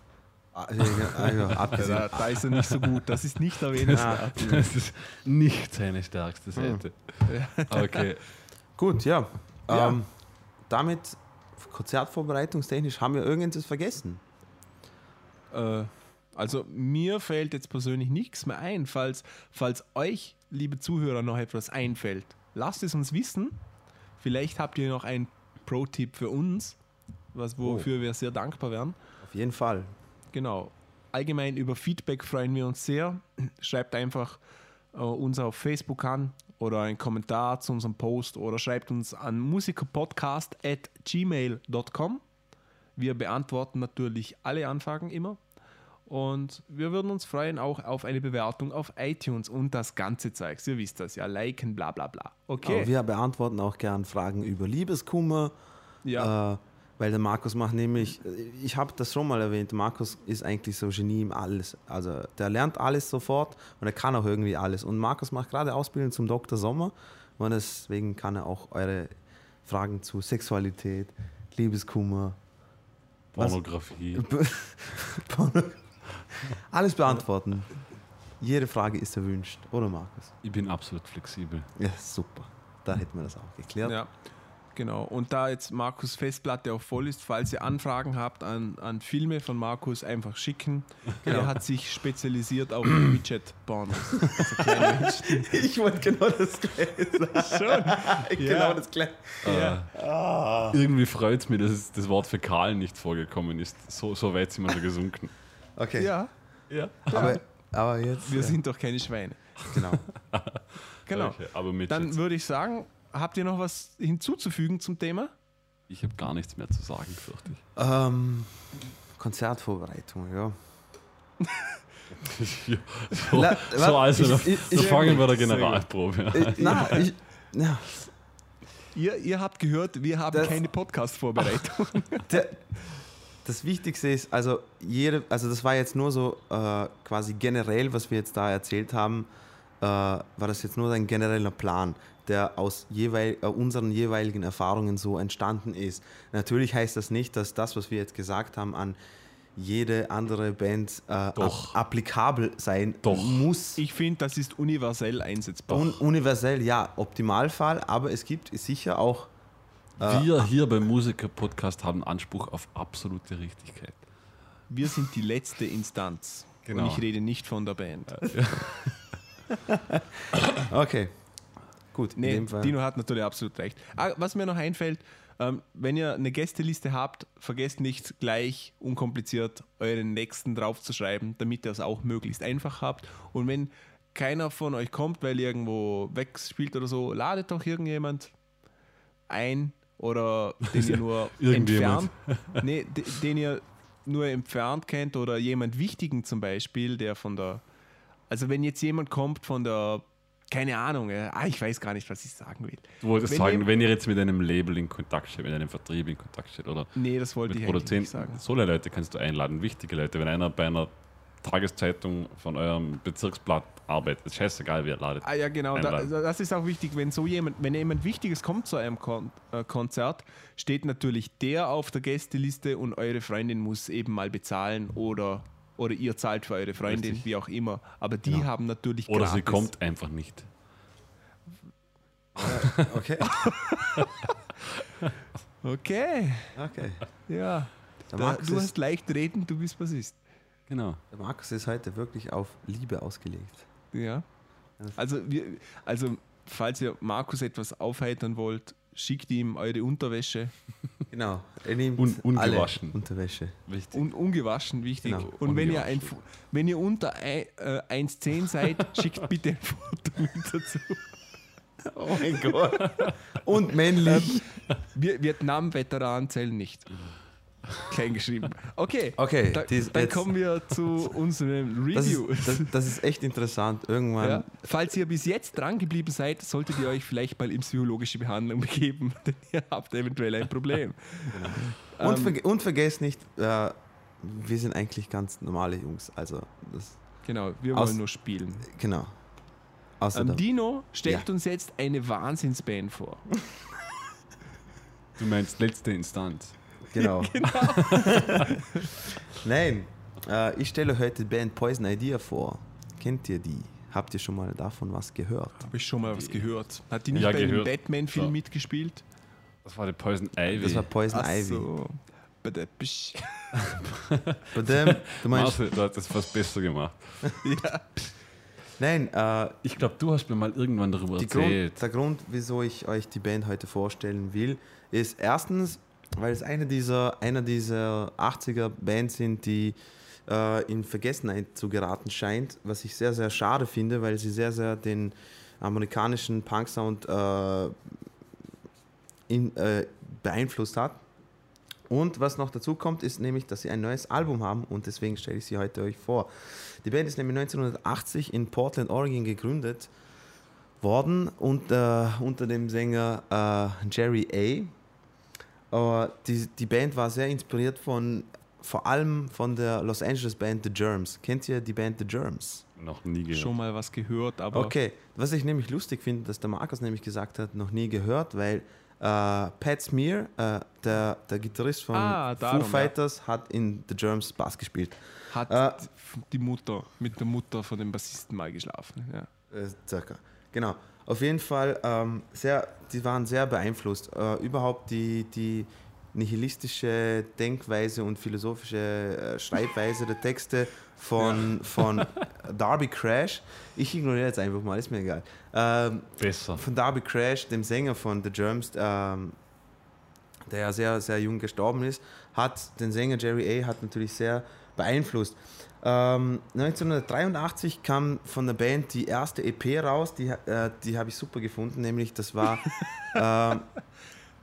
Ah, ja, ah, ja, (laughs) abgesehen. Da, da ist er nicht so gut. Das ist nicht (laughs) erwähnenswert. Das ist nicht seine stärkste Seite. Okay. Gut, ja. Ja. Ähm, damit konzertvorbereitungstechnisch haben wir irgendetwas vergessen. Äh, also mir fällt jetzt persönlich nichts mehr ein. Falls, falls euch, liebe Zuhörer, noch etwas einfällt, lasst es uns wissen. Vielleicht habt ihr noch einen Pro-Tipp für uns, was, wofür wir sehr dankbar wären. Auf jeden Fall. Genau. Allgemein über Feedback freuen wir uns sehr. (clears throat) Schreibt einfach äh, uns auf Facebook an oder einen Kommentar zu unserem Post oder schreibt uns an musikerpodcast at gmail.com. Wir beantworten natürlich alle Anfragen immer. Und wir würden uns freuen auch auf eine Bewertung auf iTunes und das ganze Zeugs. Ihr wisst das ja, liken, bla bla bla. Okay. Aber wir beantworten auch gern Fragen über Liebeskummer. ja. Äh, weil der Markus macht nämlich, ich habe das schon mal erwähnt, Markus ist eigentlich so Genie im Alles. Also der lernt alles sofort und er kann auch irgendwie alles. Und Markus macht gerade Ausbildung zum Dr. Sommer und deswegen kann er auch eure Fragen zu Sexualität, Liebeskummer? Pornografie. (laughs) alles beantworten. Jede Frage ist erwünscht, oder Markus? Ich bin absolut flexibel. Ja, super. Da hätten wir das auch geklärt. Ja, genau. Und da jetzt Markus Festplatte auch voll ist, falls ihr Anfragen habt an, an Filme von Markus, einfach schicken. Genau. Er hat sich spezialisiert auf Widget-Pornos. Also. (laughs) Ich wollte genau das Gleiche sagen. Schon. (laughs) genau Ja. das Gleiche. Ja. Irgendwie freut es mich, dass es- das Wort Fäkal nicht vorgekommen ist. So, so weit sind wir schon gesunken. Okay. ja, Ja. Aber, aber jetzt. wir äh, sind doch keine Schweine. Genau. (laughs) Genau. Okay, aber mit Dann würde ich sagen, habt ihr noch was hinzuzufügen zum Thema? ich habe gar nichts mehr zu sagen, fürchte ich. Ähm, Konzertvorbereitung, ja. (laughs) ja so, La- so also, ich- da, ich- da ich- fangen wir der. Generalprobe an. Ich, na, (laughs) ich, ja, Ihr, ihr habt gehört, wir haben Das- keine Podcast-Vorbereitung. (laughs) das Wichtigste ist, also jede, also das war jetzt nur so äh, quasi generell, was wir jetzt da erzählt haben, äh, war das jetzt nur ein genereller Plan, der aus jeweil, äh, unseren jeweiligen Erfahrungen so entstanden ist. Natürlich heißt das nicht, dass das, was wir jetzt gesagt haben, an jede andere Band äh, Doch. applikabel sein Doch. muss. Ich finde, das ist universell einsetzbar. Un universell, ja, Optimalfall, aber es gibt sicher auch Wir hier beim Musiker-Podcast haben Anspruch auf absolute Richtigkeit. Wir sind die letzte Instanz. Genau. Und ich rede nicht von der Band. (laughs) Okay. Gut, Nee. Dino hat natürlich absolut recht. Ah, was mir noch einfällt, ähm, wenn ihr eine Gästeliste habt, vergesst nicht gleich unkompliziert euren Nächsten draufzuschreiben, damit ihr es auch möglichst einfach habt. Und wenn keiner von euch kommt, weil ihr irgendwo wegspielt oder so, ladet doch irgendjemand ein oder (laughs) den ihr nur entfernt, nee, de- den ihr nur entfernt kennt oder jemand Wichtigen zum Beispiel, der von der, also wenn jetzt jemand kommt von der, keine Ahnung, äh, ah, ich weiß gar nicht, was ich sagen will. Du wolltest Wenn sagen, ihr- wenn ihr jetzt mit einem Label in Kontakt steht, mit einem Vertrieb in Kontakt steht oder Nee, das wollte mit ich Produzenten, nicht sagen. so Leute kannst du einladen, wichtige Leute. Wenn einer bei einer Tageszeitung von eurem Bezirksblatt arbeitet, ist scheißegal, wer ladet. Ah ja, genau. Da, das ist auch wichtig, wenn so jemand, wenn jemand Wichtiges kommt zu einem Kon äh, Konzert, steht natürlich der auf der Gästeliste und eure Freundin muss eben mal bezahlen oder, oder ihr zahlt für eure Freundin, Richtig. wie auch immer. Aber die Genau. haben natürlich Oder gratis. sie kommt einfach nicht. Okay. (laughs) Okay, okay. ja. Der Da, Markus, du ist, hast leicht reden, du bist Bassist. Genau. der Markus ist heute wirklich auf Liebe ausgelegt. Ja. Also, wir, also, falls ihr Markus etwas aufheitern wollt, schickt ihm eure Unterwäsche. (laughs) Genau. Er nimmt Un- ungewaschen. alle Unterwäsche. Wichtig. Un, ungewaschen, wichtig. Genau, Und wenn ihr, ein, wenn ihr unter ein, äh, 1,10 seid, (laughs) schickt bitte ein Foto mit dazu. Oh mein Gott. Und männlich. Wir, Vietnam-Veteranen zählen nicht. Klein geschrieben. Okay, Okay, da, dies- dann jetzt- kommen wir zu (laughs) unserem Das Review. ist, das, das ist echt interessant. Irgendwann. Ja. Falls ihr bis jetzt dran geblieben seid, solltet ihr euch vielleicht mal in psychologische Behandlung begeben, (laughs) denn ihr habt eventuell ein Problem. Und, Ähm, verge und vergesst nicht, äh, wir sind eigentlich ganz normale Jungs. Also, das, Genau, wir Aus- wollen nur spielen. genau. Ähm, Dino stellt Ja. uns jetzt eine Wahnsinnsband vor. (laughs) Du meinst letzte Instanz. Genau. (laughs) (laughs) Nein, äh, ich stelle heute die Band Poison Idea vor. Kennt ihr die? Habt ihr schon mal davon was gehört? Habe ich schon mal was gehört. Hat die nicht Ja, bei dem. Batman-Film Ja. mitgespielt? Das war der Poison Ivy. Das war Poison Ach Ivy. so. Bei (laughs) dem, du meinst, Marcel, du hast das fast besser gemacht. ja. nein, äh, Ich glaube, du hast mir mal irgendwann darüber erzählt. Grund, der Grund, wieso ich euch die Band heute vorstellen will, ist erstens, weil es eine dieser, einer dieser 80er Bands sind, die äh, in Vergessenheit zu geraten scheint, was ich sehr, sehr schade finde, weil sie sehr, sehr den amerikanischen Punk-Sound äh, äh, beeinflusst hat. Und was noch dazu kommt, ist nämlich, dass sie ein neues Album haben und deswegen stelle ich sie heute euch vor. Die Band ist nämlich 1980 in Portland, Oregon gegründet worden unter, unter dem Sänger äh, Jerry A. Aber die, die Band war sehr inspiriert von vor allem von der Los Angeles Band The Germs. Kennt ihr die Band The Germs? Noch nie gehört. Schon mal was gehört, aber Okay, was ich nämlich lustig finde, dass der Markus nämlich gesagt hat, noch nie gehört, weil äh, Pat Smear, äh, der, der Gitarrist von Ah, darum, Foo ja. Fighters, hat in The Germs Bass gespielt. hat Äh, die Mutter mit der Mutter von dem Bassisten mal geschlafen. Ja. Äh, circa. Genau. Auf jeden Fall ähm, sehr, die waren sehr beeinflusst. Äh, überhaupt die, die nihilistische Denkweise und philosophische äh, Schreibweise der Texte von, von (laughs) Darby Crash. Ich ignoriere jetzt einfach mal, ist mir egal. Ähm, Besser. von Darby Crash, dem Sänger von The Germs, ähm, der ja sehr, sehr jung gestorben ist, hat den Sänger Jerry A. hat natürlich sehr beeinflusst. Ähm, 1983 kam von der Band die erste EP raus, die, äh, die habe ich super gefunden, nämlich das war, (laughs) ähm,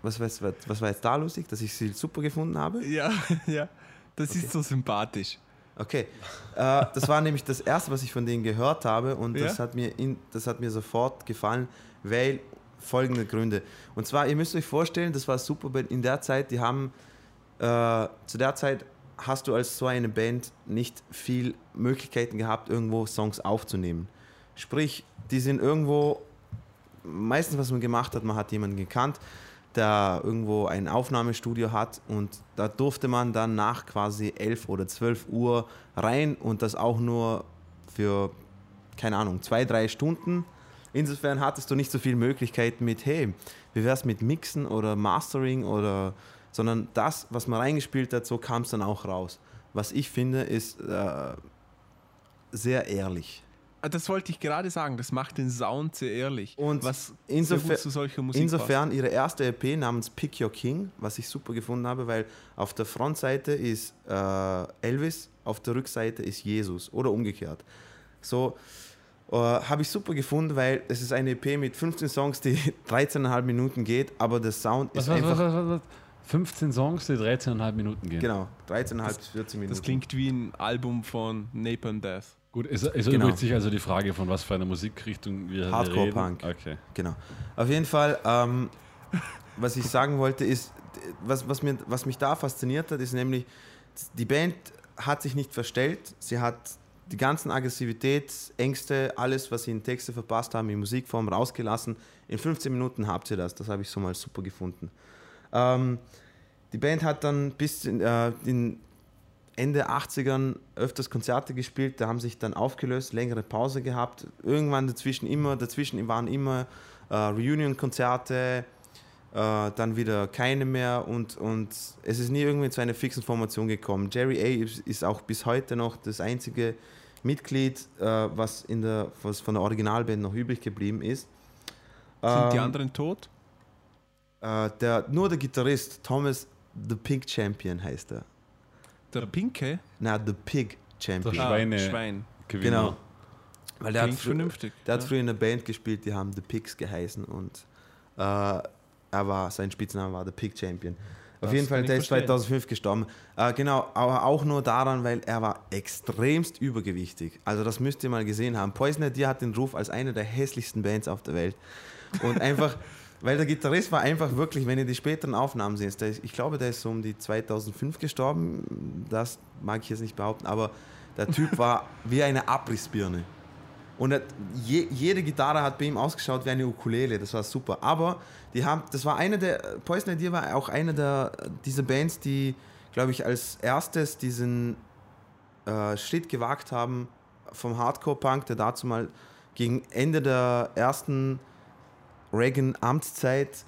was, war jetzt, was war jetzt da lustig, dass ich sie super gefunden habe? Ja, (laughs) ja. Das ist so sympathisch. Okay, äh, das war nämlich das erste, was ich von denen gehört habe und das, Ja? hat mir in, das hat mir sofort gefallen, weil folgende Gründe. Und zwar, ihr müsst euch vorstellen, das war super, in der Zeit, die haben, äh, zu der Zeit hast du als so eine Band nicht viel Möglichkeiten gehabt, irgendwo Songs aufzunehmen. Sprich, die sind irgendwo, meistens was man gemacht hat, man hat jemanden gekannt, der irgendwo ein Aufnahmestudio hat und da durfte man dann nach quasi 11 oder 12 Uhr rein und das auch nur für, keine Ahnung, zwei, drei Stunden. Insofern hattest du nicht so viele Möglichkeiten mit, hey, wie wär's mit Mixen oder Mastering oder, sondern das, was man reingespielt hat, so kam es dann auch raus. Was ich finde, ist äh, sehr ehrlich. Ah, Das wollte ich gerade sagen, das macht den Sound sehr ehrlich. Und was insofer- sehr gut zu solcher Musik Insofern ihre erste EP namens Pick Your King, was ich super gefunden habe, weil auf der Frontseite ist äh, Elvis, auf der Rückseite ist Jesus oder umgekehrt. So äh, habe ich super gefunden, weil es ist eine EP mit 15 Songs, die (laughs) 13,5 Minuten geht, aber der Sound Was, ist was, einfach was, was, was? 15 Songs, die 13,5 Minuten gehen. genau 13,5 bis 14 Minuten. Das klingt wie ein Album von Napalm Death. Gut, es, es Genau. erübrigt sich also die Frage, von was für einer Musikrichtung wir hier Hardcore reden. Punk. Okay. Genau. Auf jeden Fall, ähm, (laughs) was ich sagen wollte, ist, was, was, mir, was mich da fasziniert hat, ist nämlich, die Band hat sich nicht verstellt. Sie hat die ganzen Aggressivität, Ängste, alles, was sie in Texte verpasst haben, in Musikform rausgelassen. In 15 Minuten habt ihr das. Das habe ich so mal super gefunden. Ähm, die Band hat dann bis in, äh, in Ende 80ern öfters Konzerte gespielt, da haben sich dann aufgelöst, längere Pause gehabt. Irgendwann dazwischen immer, dazwischen waren immer äh, Reunion-Konzerte, äh, dann wieder keine mehr und, und es ist nie irgendwie zu einer fixen Formation gekommen. Jerry A. ist, auch bis heute noch das einzige Mitglied, äh, was, in der, was von der Originalband noch übrig geblieben ist. Sind die Ähm, anderen tot? Äh, der, nur der Gitarrist, Thomas The Pink Champion heißt er. Der Pinke? Na, The Pig Champion. Der Schweine- Schwein. Gewinner. Genau. Weil der hat, Klingt frü- vernünftig. der hat ja. früher in einer Band gespielt, die haben The Pigs geheißen und äh, er war, sein Spitzname war The Pig Champion. Auf Das jeden Fall, der ist verstehen. 2005 gestorben. Äh, genau, aber auch nur daran, weil er war extremst übergewichtig. Also das müsst ihr mal gesehen haben. Poison Idea hat den Ruf als eine der hässlichsten Bands auf der Welt. Und einfach, (laughs) weil der Gitarrist war einfach wirklich, wenn ihr die späteren Aufnahmen seht, ist, ich glaube, der ist so um die 2005 gestorben. Das mag ich jetzt nicht behaupten, aber der Typ (laughs) war wie eine Abrissbirne. Und er, je, jede Gitarre hat bei ihm ausgeschaut wie eine Ukulele, das war super. Aber die haben, das war eine der, Poison Idea war auch eine der, dieser Bands, die, glaube ich, als erstes diesen äh, Schritt gewagt haben vom Hardcore-Punk, der dazu mal gegen Ende der ersten Reagan-Amtszeit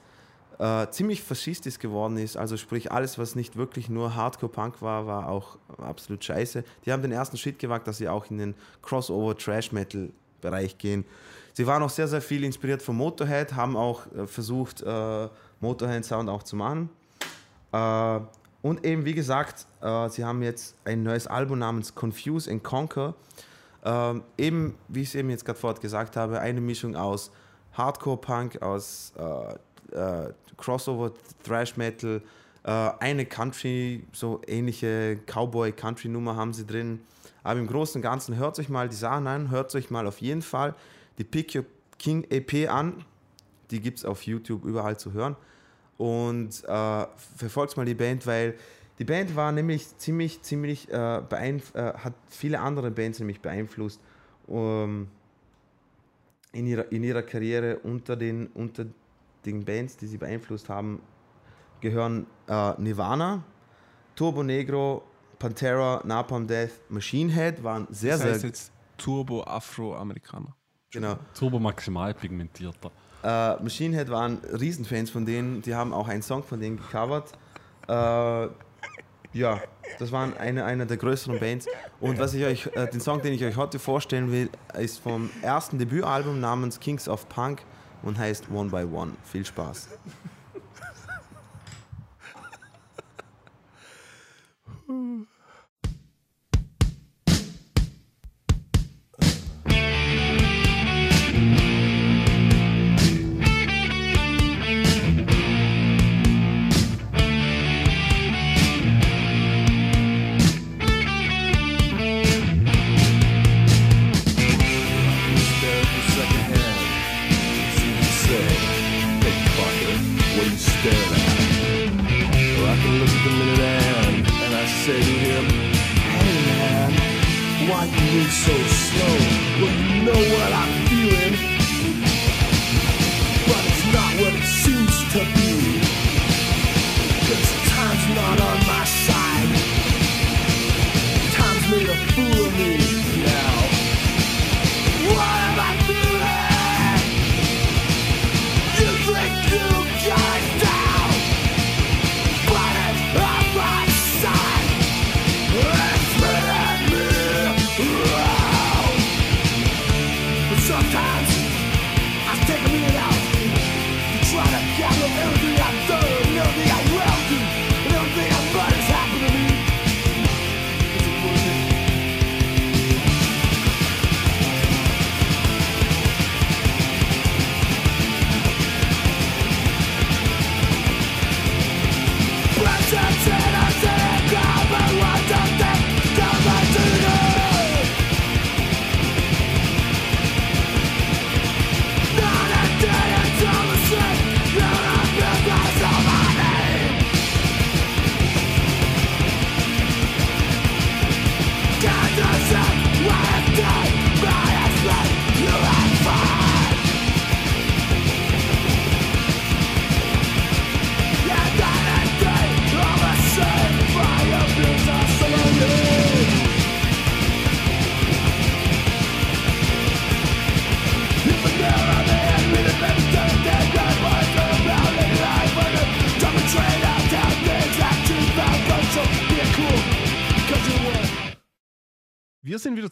äh, ziemlich faschistisch geworden ist. Also sprich, alles, was nicht wirklich nur Hardcore-Punk war, war auch absolut scheiße. Die haben den ersten Schritt gewagt, dass sie auch in den Crossover-Trash-Metal-Bereich gehen. Sie waren auch sehr, sehr viel inspiriert von Motorhead, haben auch äh, versucht, äh, Motorhead-Sound auch zu machen. Äh, und eben, wie gesagt, äh, sie haben jetzt ein neues Album namens Confuse and Conquer. Ähm, eben, wie ich es eben jetzt gerade vorher gesagt habe, eine Mischung aus Hardcore-Punk, aus äh, äh, Crossover, Thrash Metal, äh, eine Country, so ähnliche Cowboy-Country-Nummer haben sie drin. Aber im Großen und Ganzen hört euch mal die Sachen an, hört euch mal auf jeden Fall die Pick Your King EP an. Die gibt es auf YouTube überall zu hören. Und äh, verfolgt mal die Band, weil die Band war nämlich ziemlich, ziemlich äh, beeinf äh, hat viele andere Bands nämlich beeinflusst um, in, ihrer, in ihrer Karriere unter den, unter den Bands, die sie beeinflusst haben, gehören äh, Nirvana, Turbo Negro, Pantera, Napalm Death, Machine Head waren sehr, Das heißt sehr jetzt Turbo-Afro-Amerikaner. genau. Turbo maximal pigmentierter. Äh, Machine Head waren Riesenfans von denen, die haben auch einen Song von denen gecovert. Äh, ja, das waren eine, eine der größeren Bands. Und was ich euch, äh, den Song, den ich euch heute vorstellen will, ist vom ersten Debütalbum namens Kings of Punk und heißt One by One. Viel Spaß. Move so slow? Well, you know what I'm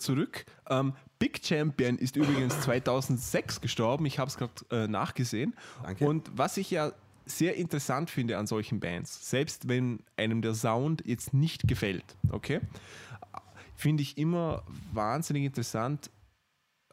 zurück. Ähm, Big Champion ist übrigens 2006 gestorben. Ich habe es gerade äh, nachgesehen. Danke. Und was ich ja sehr interessant finde an solchen Bands, selbst wenn einem der Sound jetzt nicht gefällt, okay, finde ich immer wahnsinnig interessant,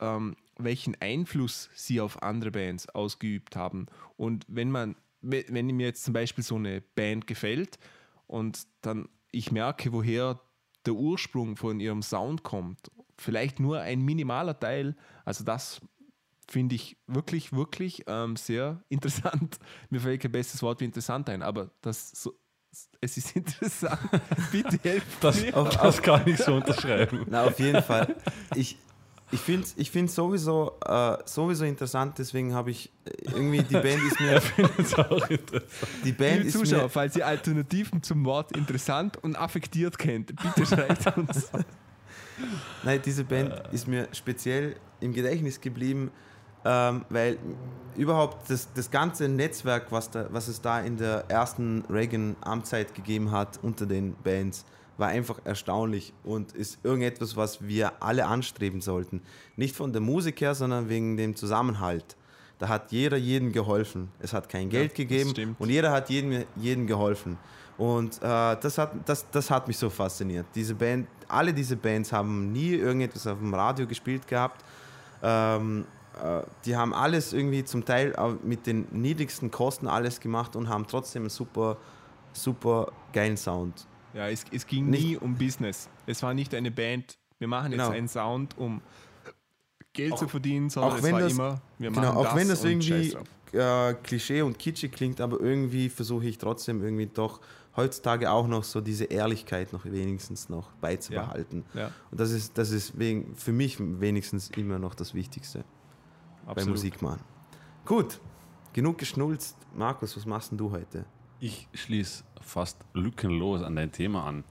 ähm, welchen Einfluss sie auf andere Bands ausgeübt haben. Und wenn man, we- wenn mir jetzt zum Beispiel so eine Band gefällt und dann ich merke, woher der Ursprung von ihrem Sound kommt, vielleicht nur ein minimaler Teil, also das finde ich wirklich, wirklich ähm, sehr (laughs) interessant. Mir fällt kein besseres Wort wie interessant ein, aber das so, es ist (laughs) interessant. Bitte helft (laughs) Das, mir. das kann ich so unterschreiben. Na, auf jeden Fall. Ich, ich finde es ich find's sowieso, äh, sowieso interessant, deswegen habe ich äh, irgendwie, die Band ist mir, auch interessant. die Band Liebe ist Zuschauer, mir, falls ihr Alternativen zum Wort interessant und affektiert kennt, bitte schreibt uns. Nein, diese Band ist mir speziell im Gedächtnis geblieben, ähm, weil überhaupt das, das ganze Netzwerk, was, da, was es da in der ersten Reagan-Amtszeit gegeben hat unter den Bands, war einfach erstaunlich und ist irgendetwas, was wir alle anstreben sollten. Nicht von der Musik her, sondern wegen dem Zusammenhalt. Da hat jeder jedem geholfen. Es hat kein Geld das gegeben und jeder hat jedem, jedem geholfen. Und äh, das, hat, das, das hat mich so fasziniert. Diese Band, alle diese Bands haben nie irgendetwas auf dem Radio gespielt gehabt. Ähm, äh, die haben alles irgendwie zum Teil mit den niedrigsten Kosten alles gemacht und haben trotzdem ein super super geilen Sound. Ja, es, es ging Nicht- nie um Business. Es war nicht eine Band, wir machen jetzt Genau. einen Sound, um Geld Auch- zu verdienen, sondern auch es war das- immer, wir Genau, machen auch das wenn das irgendwie äh, Klischee und kitschig klingt, aber irgendwie versuche ich trotzdem irgendwie doch heutzutage auch noch so diese Ehrlichkeit noch wenigstens noch beizubehalten. Ja, Und das ist, das ist wegen, für mich wenigstens immer noch das Wichtigste bei absolut. Musik machen. Gut, genug geschnulzt. Markus, was machst denn du heute? Ich schließe fast lückenlos an dein Thema an,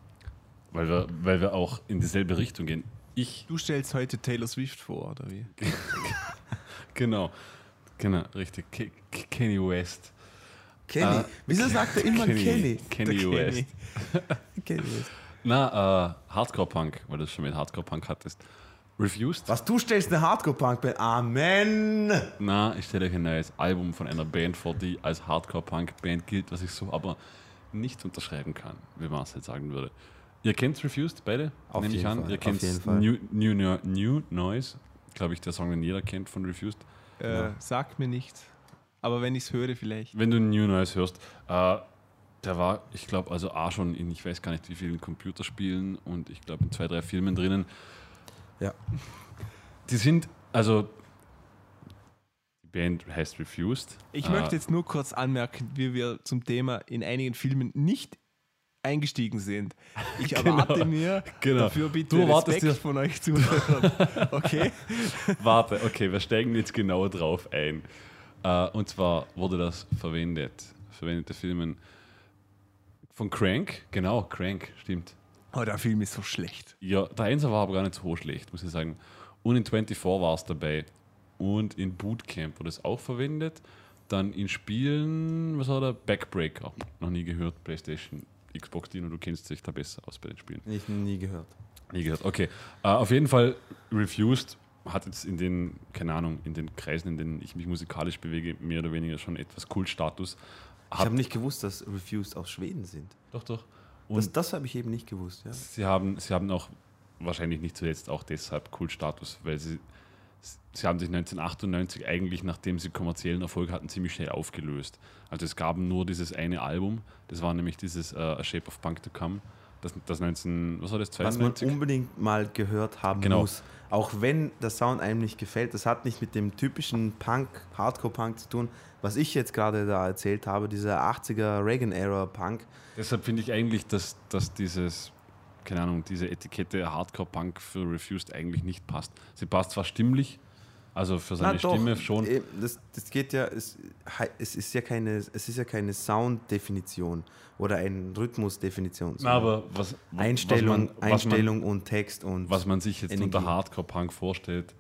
weil wir, weil wir auch in dieselbe Richtung gehen. Ich, Du stellst heute Taylor Swift vor, oder wie? (laughs) genau, genau, richtig, Ke Ke- Kanye West. Kenny. Ah, Wieso sagt er immer Kenny? Kenny Der West. (laughs) Kenny West. Na, äh, Hardcore-Punk, weil du es schon mit Hardcore-Punk hattest. Refused? Was, du stellst eine Hardcore-Punk-Band? Amen! Na, ich stelle euch ein neues Album von einer Band vor, die als Hardcore-Punk-Band gilt, was ich so aber nicht unterschreiben kann, wie Marcel sagen würde. Ihr kennt Refused, beide? Auf Nehme ich jeden an. Fall, Ihr kennt. New, New, New, New Noise, glaube ich, der Song, den jeder kennt von Refused. Äh, Sagt mir nichts. Aber wenn ich es höre, vielleicht. Wenn du New Noise hörst, äh, der war, ich glaube, also A schon in, ich weiß gar nicht wie vielen Computerspielen und ich glaube in zwei, drei Filmen drinnen. Ja. Die sind, also die Band heißt Refused. Ich Äh, möchte jetzt nur kurz anmerken, wie wir zum Thema in einigen Filmen nicht eingestiegen sind. Ich (laughs) Genau. erwarte mir Genau. dafür bitte Du Respekt dir- von euch Zuhörern. Okay? (laughs) Warte, okay, wir steigen jetzt genauer drauf ein. Äh, und zwar wurde das verwendet, verwendete Filmen von Crank, genau, Crank, stimmt. Oh, der Film ist so schlecht. Ja, der Einser war aber gar nicht so schlecht, muss ich sagen. Und in 24 war es dabei. Und in Bootcamp wurde es auch verwendet. Dann in Spielen, was war der? Backbreaker. Noch nie gehört, Playstation, Xbox Dino, du kennst dich da besser aus bei den Spielen. Ich nie gehört. Nie gehört. Okay. Äh, auf jeden Fall, Refused hat jetzt in den, keine Ahnung, in den Kreisen, in denen ich mich musikalisch bewege, mehr oder weniger schon etwas Kultstatus. Ich habe nicht gewusst, dass Refused aus Schweden sind. Doch, doch. Und Das, das habe ich eben nicht gewusst. Ja. sie, haben, sie haben auch wahrscheinlich nicht zuletzt auch deshalb Kultstatus, weil sie, sie haben sich 1998 eigentlich, nachdem sie kommerziellen Erfolg hatten, ziemlich schnell aufgelöst. Also es gab nur dieses eine Album, das war nämlich dieses äh, A Shape of Punk to Come, das, das 19, was war das, Was man 92? unbedingt mal gehört haben Genau. muss. Auch wenn der Sound einem nicht gefällt, das hat nicht mit dem typischen Punk, Hardcore-Punk zu tun, was ich jetzt gerade da erzählt habe, dieser 80er Reagan-Era-Punk. Deshalb finde ich eigentlich, dass, dass dieses, keine Ahnung, diese Etikette Hardcore-Punk für Refused eigentlich nicht passt. Sie passt zwar stimmlich, also für seine doch, Stimme schon. eben, Das, das geht ja, es, es ist ja keine, es ist ja keine Sounddefinition oder eine Rhythmusdefinition. Na, aber was, Einstellung, was man, Einstellung und Text und Was man, was man sich jetzt Energie. unter Hardcore-Punk vorstellt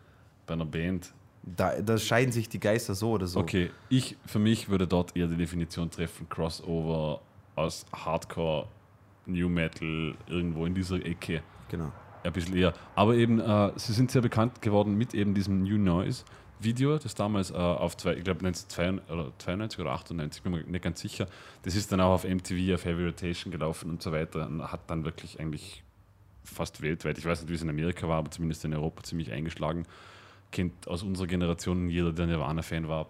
bei einer Band. da, da scheiden sich die Geister so oder so. Okay, ich für mich würde dort eher die Definition treffen: Crossover aus Hardcore, New Metal, irgendwo in dieser Ecke. Genau. Ein bisschen eher. Aber eben, äh, sie sind sehr bekannt geworden mit eben diesem New Noise Video, das damals äh, auf, zwei, ich glaube, 1992 oder 98, bin mir nicht ganz sicher. Das ist dann auch auf MTV, auf Heavy Rotation gelaufen und so weiter und hat dann wirklich eigentlich fast weltweit, ich weiß nicht, wie es in Amerika war, aber zumindest in Europa ziemlich eingeschlagen. Kennt aus unserer Generation jeder, der Nirvana-Fan war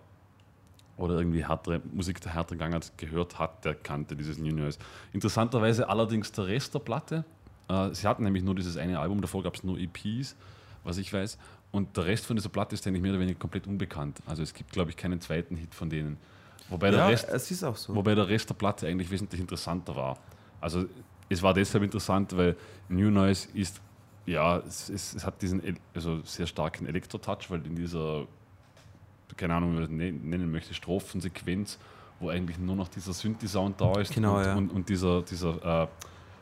oder irgendwie härtere Musik der härteren Gang hat, gehört hat, der kannte dieses New Noise. Interessanterweise allerdings der Rest der Platte. Äh, sie hatten nämlich nur dieses eine Album, davor gab es nur EPs, was ich weiß. Und der Rest von dieser Platte ist eigentlich mehr oder weniger komplett unbekannt. Also es gibt, glaube ich, keinen zweiten Hit von denen. Wobei der, Ja, Rest, es ist auch so. wobei der Rest der Platte eigentlich wesentlich interessanter war. Also es war deshalb interessant, weil New Noise ist, ja, es, es, es hat diesen also sehr starken Elektro-Touch, weil in dieser, keine Ahnung, wie man das ne- nennen möchte, Strophensequenz, wo eigentlich nur noch dieser Synthi-Sound da ist Genau, und, ja. und, und dieser, dieser äh,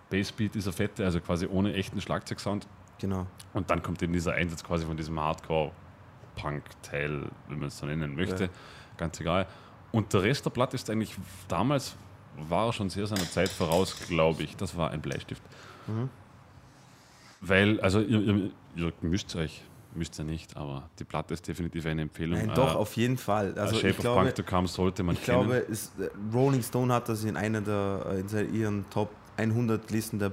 Bassbeat, dieser fette, also quasi ohne echten Schlagzeugsound. Genau. Und dann kommt eben dieser Einsatz quasi von diesem Hardcore-Punk-Teil, wenn man es so nennen möchte. Ja. Ganz egal. Und der Rest der Platte ist eigentlich, damals war er schon sehr seiner Zeit voraus, glaube ich. Das war ein Bleistift. Mhm. Weil, also ihr, ihr, ihr müsst euch, müsst ihr nicht, aber die Platte ist definitiv eine Empfehlung. Nein, Äh, doch, auf jeden Fall. Also Shape ich of glaube, Punk to Come sollte man ich kennen. glaube es, äh, Rolling Stone hat das in einer der äh, in ihren Top 100 Listen der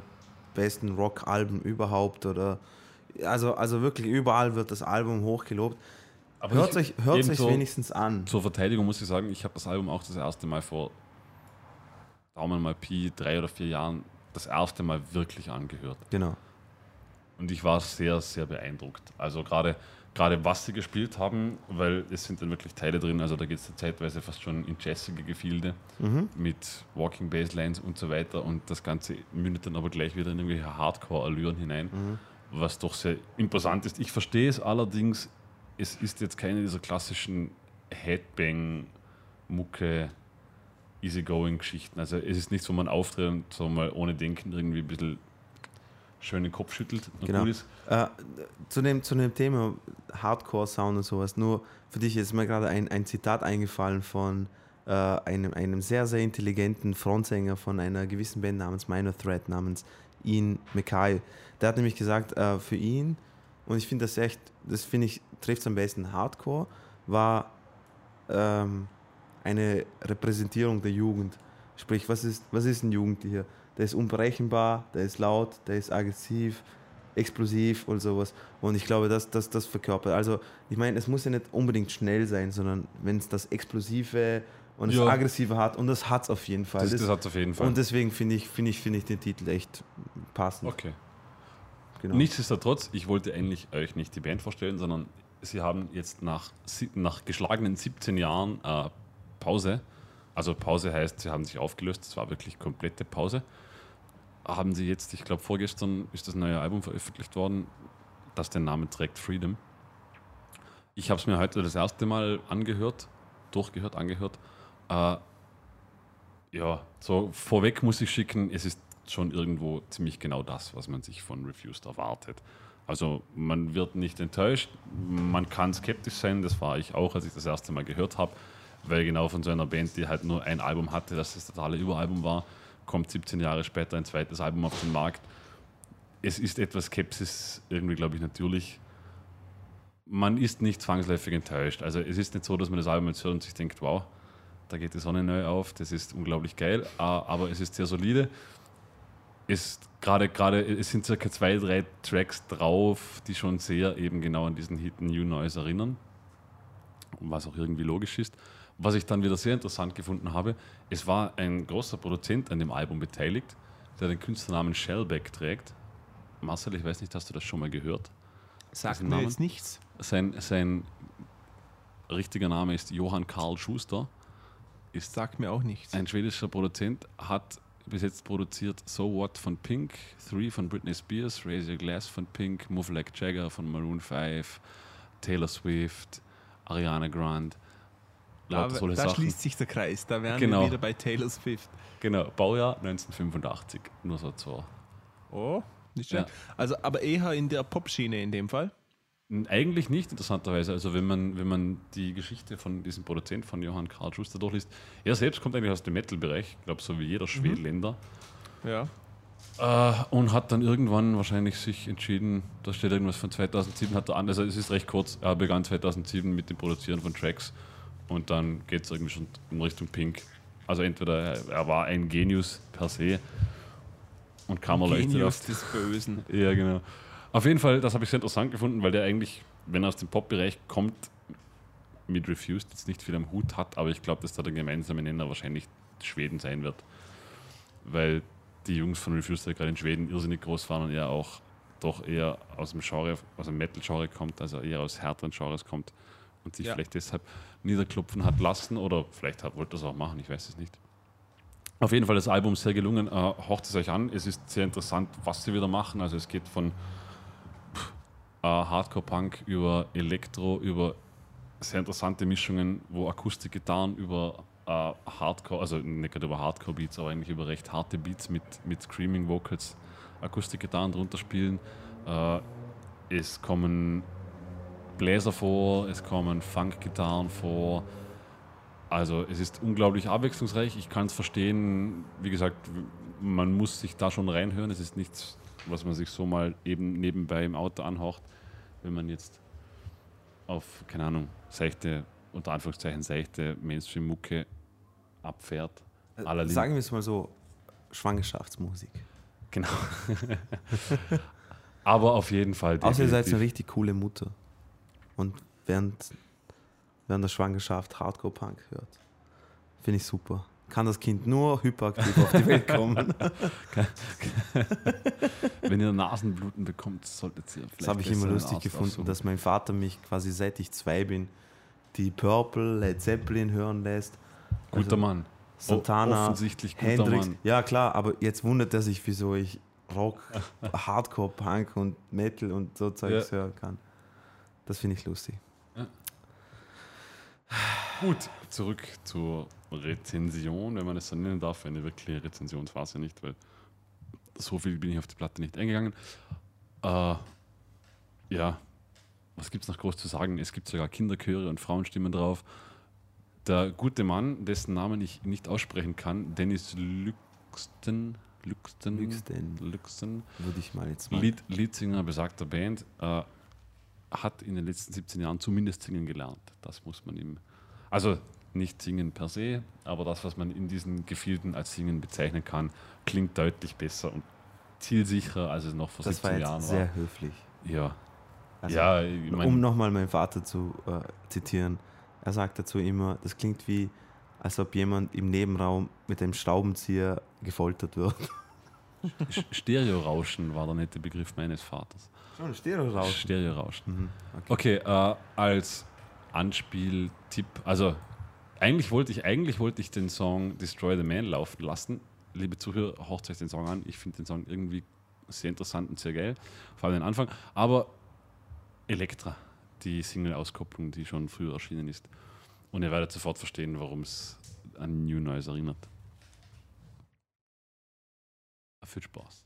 besten Rock-Alben überhaupt oder also, also wirklich überall wird das Album hochgelobt. aber Hört ich- euch, hört euch so- wenigstens an. Zur Verteidigung muss ich sagen, ich habe das Album auch das erste Mal vor Daumen mal Pi, drei oder vier Jahren das erste Mal wirklich angehört. Genau. Und ich war sehr, sehr beeindruckt. Also gerade gerade was sie gespielt haben, weil es sind dann wirklich Teile drin, also da geht es zeitweise fast schon in jazzige Gefilde mit Walking Basslines und so weiter und das Ganze mündet dann aber gleich wieder in irgendwelche Hardcore-Allüren hinein, was doch sehr imposant ist. Ich verstehe es allerdings, es ist jetzt keine dieser klassischen Headbang-Mucke, Easygoing-Geschichten. Also es ist nichts, wo man auftritt und so mal ohne Denken irgendwie ein bisschen schön den Kopf schüttelt und Genau. gut ist. Äh, zu, dem, zu dem Thema Hardcore-Sound und sowas, nur für dich ist mir gerade ein, ein Zitat eingefallen von äh, einem, einem sehr, sehr intelligenten Frontsänger von einer gewissen Band namens Minor Threat, namens Ian Mackay. Der hat nämlich gesagt, äh, für ihn, und ich finde das echt, das finde ich, trifft es am besten, Hardcore war ähm, eine Repräsentierung der Jugend. Sprich, was ist, was ist ein Jugendlicher? Der ist unberechenbar, der ist laut, der ist aggressiv, explosiv und sowas. Und ich glaube, dass das, das verkörpert. Also, ich meine, es muss ja nicht unbedingt schnell sein, sondern wenn es das Explosive und das Ja. Aggressive hat, und das hat es auf jeden Fall. Das, Das- das hat es auf jeden Fall. und deswegen finde ich, finde ich, finde ich den Titel echt passend. okay. Genau. Nichtsdestotrotz, ich wollte eigentlich euch nicht die Band vorstellen, sondern sie haben jetzt nach, nach geschlagenen 17 Jahren äh, Pause, also Pause heißt, sie haben sich aufgelöst, es war wirklich komplette Pause, haben sie jetzt, ich glaube vorgestern ist das neue Album veröffentlicht worden, das den Namen trägt Freedom. Ich habe es mir heute das erste Mal angehört, durchgehört, angehört. Äh, ja, so vorweg muss ich schicken, es ist schon irgendwo ziemlich genau das, was man sich von Refused erwartet. Also man wird nicht enttäuscht, man kann skeptisch sein, das war ich auch, als ich das erste Mal gehört habe, weil genau von so einer Band, die halt nur ein Album hatte, das das totale Überalbum war, kommt 17 Jahre später ein zweites Album auf den Markt. Es ist etwas Skepsis irgendwie, glaube ich, natürlich. Man ist nicht zwangsläufig enttäuscht. Also es ist nicht so, dass man das Album jetzt hört und sich denkt, wow, da geht die Sonne neu auf, das ist unglaublich geil, aber es ist sehr solide. Es, gerade, gerade, es sind circa zwei, drei Tracks drauf, die schon sehr eben genau an diesen Hit New Noise erinnern, was auch irgendwie logisch ist. Was ich dann wieder sehr interessant gefunden habe, es war ein großer Produzent an dem Album beteiligt, der den Künstlernamen Shellback trägt. Marcel, ich weiß nicht, hast du das schon mal gehört? Sagt mir jetzt nichts. Sein, sein richtiger Name ist Johann Karl Schuster. Ist Sagt mir auch nichts. ein schwedischer Produzent, hat bis jetzt produziert So What von Pink, Three von Britney Spears, Raise Your Glass von Pink, Move Like Jagger von Maroon 5, Taylor Swift, Ariana Grande. Da Sachen. schließt sich der Kreis. Da wären Genau. wir wieder bei Taylor Swift. Genau, Baujahr 1985. Nur so zur. Oh, nicht schlecht. Ja. Also, aber eher in der Pop-Schiene in dem Fall. Eigentlich nicht, interessanterweise. Also, wenn man, wenn man die Geschichte von diesem Produzent von Johann Karl Schuster durchliest, er selbst kommt eigentlich aus dem Metal-Bereich, ich glaube, so wie jeder Schwedländer. Ja. Äh, und hat dann irgendwann wahrscheinlich sich entschieden, da steht irgendwas von 2007, hat er an, also es ist recht kurz, er begann 2007 mit dem Produzieren von Tracks und dann geht es irgendwie schon in Richtung Pink. Also entweder er, er war ein Genius per se und kam erleuchtet Genius auf des Bösen. (laughs) ja, genau. Auf jeden Fall, das habe ich sehr interessant gefunden, weil der eigentlich, wenn er aus dem Pop-Bereich kommt, mit Refused jetzt nicht viel am Hut hat, aber ich glaube, dass da der gemeinsame Nenner wahrscheinlich Schweden sein wird. Weil die Jungs von Refused halt gerade in Schweden irrsinnig groß waren und er auch doch eher aus dem Genre, aus dem Metal-Genre kommt, also eher aus härteren Genres kommt und sich Ja. vielleicht deshalb niederklopfen hat lassen oder vielleicht hat, wollte er es auch machen, ich weiß es nicht. Auf jeden Fall das Album sehr gelungen. Äh, horcht es euch an. Es ist sehr interessant, was sie wieder machen. Also es geht von pff, äh, Hardcore-Punk über Elektro, über sehr interessante Mischungen, wo Akustikgitarren über äh, Hardcore, also nicht gerade über Hardcore-Beats, aber eigentlich über recht harte Beats mit, mit Screaming-Vocals, Akustikgitarren drunter spielen. Äh, es kommen Bläser vor, es kommen Funk-Gitarren vor. Also es ist unglaublich abwechslungsreich. Ich kann es verstehen. Wie gesagt, man muss sich da schon reinhören. Es ist nichts, was man sich so mal eben nebenbei im Auto anhaucht, wenn man jetzt auf, keine Ahnung, seichte, unter Anführungszeichen seichte Mainstream-Mucke abfährt. La Lin- Sagen wir es mal so, Schwangerschaftsmusik. Genau. (laughs) Aber auf jeden Fall. Außer ihr seid eine richtig coole Mutter und während, während der Schwangerschaft Hardcore-Punk hört. Finde ich super. kann das Kind nur hyperaktiv auf die Welt (laughs) kommen. Wenn ihr Nasenbluten bekommt, solltet ihr vielleicht. Das habe ich immer lustig gefunden, dass mein Vater mich quasi seit ich zwei bin, die Purple, Led Zeppelin hören lässt. Guter Also Mann. Santana, offensichtlich guter Hendrix. Mann. Ja, klar, aber jetzt wundert er sich, wieso ich Rock, (laughs) Hardcore, Punk und Metal und so Zeugs Ja. hören kann. Das finde ich lustig. Gut, zurück zur Rezension, wenn man es so nennen darf. Eine wirkliche Rezension war es ja nicht, weil so viel bin ich auf die Platte nicht eingegangen. Äh, ja, was gibt es noch groß zu sagen? Es gibt sogar Kinderchöre und Frauenstimmen drauf. Der gute Mann, dessen Namen ich nicht aussprechen kann, Dennis Lüxten, Lüxten, Lüxten. Lüxten Würde ich mal jetzt mal. Lied, Leadsinger besagter Band, äh, hat in den letzten 17 Jahren zumindest singen gelernt. Das muss man ihm. Also nicht singen per se, aber das, was man in diesen Gefilden als Singen bezeichnen kann, klingt deutlich besser und zielsicherer, als es noch vor das war 17 jetzt Jahren war. sehr höflich. Ja, Also, ja ich mein, um nochmal meinen Vater zu äh, zitieren, er sagt dazu immer, das klingt wie, als ob jemand im Nebenraum mit einem Schraubenzieher gefoltert wird. Sch- Stereorauschen war der nette Begriff meines Vaters. Schon Stereo raus. Stereorauschen. Mhm, okay. Okay, äh, als Anspieltipp, also eigentlich wollte ich, eigentlich wollte ich den Song Destroy the Man laufen lassen. Liebe Zuhörer, hört euch den Song an. Ich finde den Song irgendwie sehr interessant und sehr geil, vor allem den Anfang. Aber Elektra, die Single-Auskopplung, die schon früher erschienen ist. Und ihr werdet sofort verstehen, warum es an New Noise erinnert. Viel Spaß.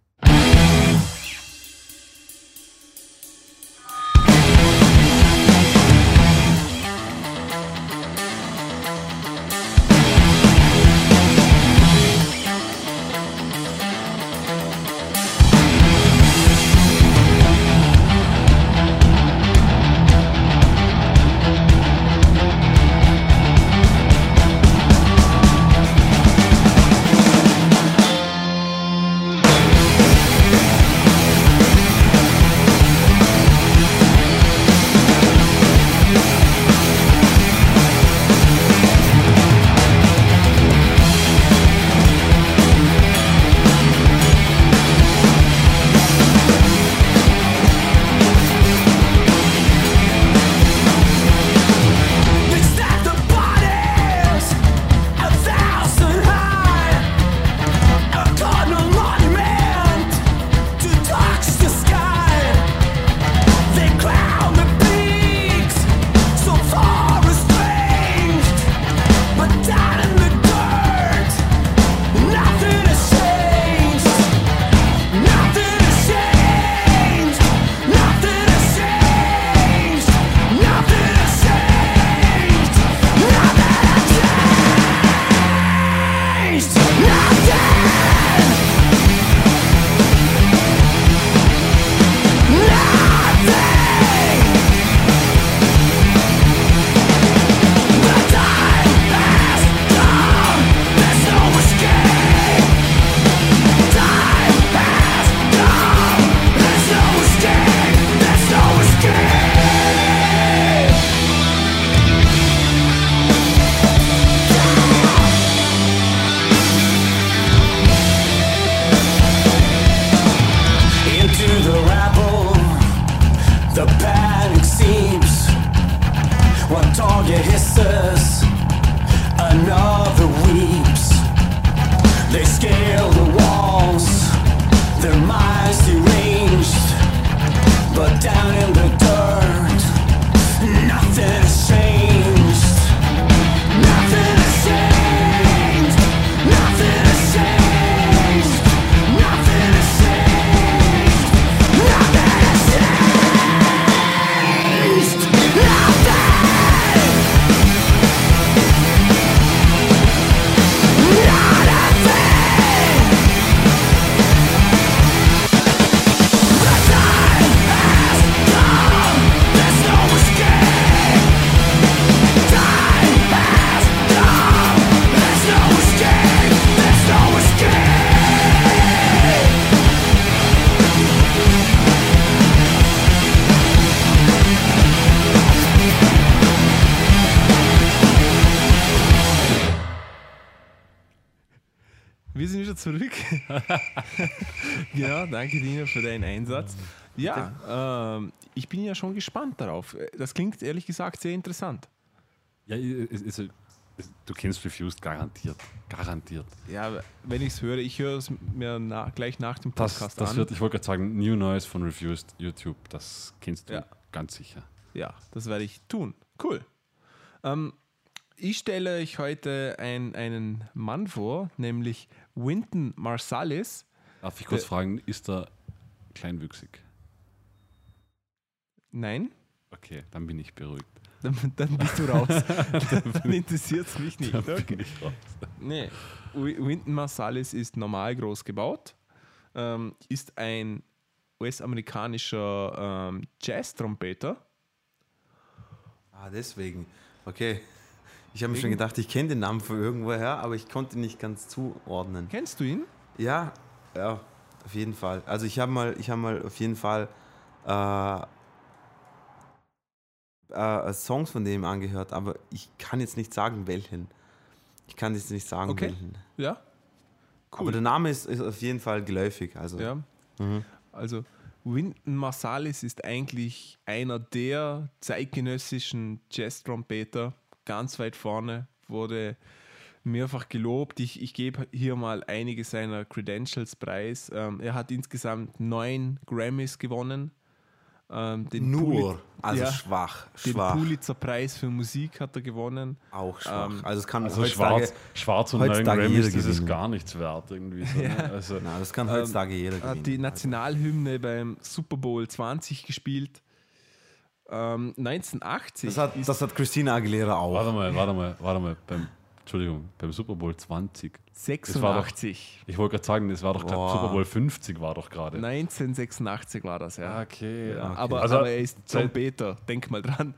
Einsatz. Ja, ähm, ich bin ja schon gespannt darauf. Das klingt ehrlich gesagt sehr interessant. Ja, es, du kennst Refused garantiert. Garantiert. Ja, wenn ich es höre, ich höre es mir na, gleich nach dem Das, Podcast das an. wird, ich wollte gerade sagen, New Noise von Refused YouTube, das kennst du Ja. ganz sicher. Ja, das werde ich tun. Cool. Ähm, ich stelle euch heute ein, einen Mann vor, nämlich Winton Marsalis. Darf ich kurz Der- fragen, ist er kleinwüchsig? Nein, Okay, dann bin ich beruhigt. dann, dann bist du raus. (laughs) dann interessiert es mich nicht. Dann Okay. bin ich raus. Nee, Wi- Wynton Marsalis ist normal groß gebaut, ähm, ist ein US-amerikanischer ähm, Jazz-Trompeter. Ah, deswegen. Okay. Ich habe mir schon gedacht, ich kenne den Namen von irgendwoher, aber ich konnte ihn nicht ganz zuordnen. Kennst du ihn? Ja, ja, auf jeden Fall. Also ich habe mal, ich habe mal auf jeden Fall äh, äh, Songs von dem angehört, aber ich kann jetzt nicht sagen, welchen. Ich kann jetzt nicht sagen, Okay. welchen. Ja. Aber der Name ist, ist auf jeden Fall geläufig. Also Ja. Also Wynton Marsalis ist eigentlich einer der zeitgenössischen Jazz-Trompeter, ganz weit vorne, wurde mehrfach gelobt. Ich, ich gebe hier mal einige seiner Credentials preis. Ähm, er hat insgesamt neun Grammys gewonnen. Ähm, den nur, Puli- also ja, schwach, den schwach, Pulitzer-Preis für Musik hat er gewonnen. auch schwach. ähm, also es kann Also heutzutage, schwarz, schwarz und neun Grammys, das ist gewinnen. gar nichts wert irgendwie. So, ne? also, na, das kann heutzutage jeder hat die gewinnen. Nationalhymne beim Super Bowl 20 gespielt. Ähm, 1980 Das hat, das hat Christina Aguilera auch. warte mal, warte mal, warte mal. Beim, Entschuldigung, beim Super Bowl 20. war doch- 86. Ich wollte gerade sagen, das war doch Boah. Super Bowl 50 war doch gerade. 1986 war das, ja. Okay, Ja, okay. aber, Also, aber er ist Trompeter, denk mal dran.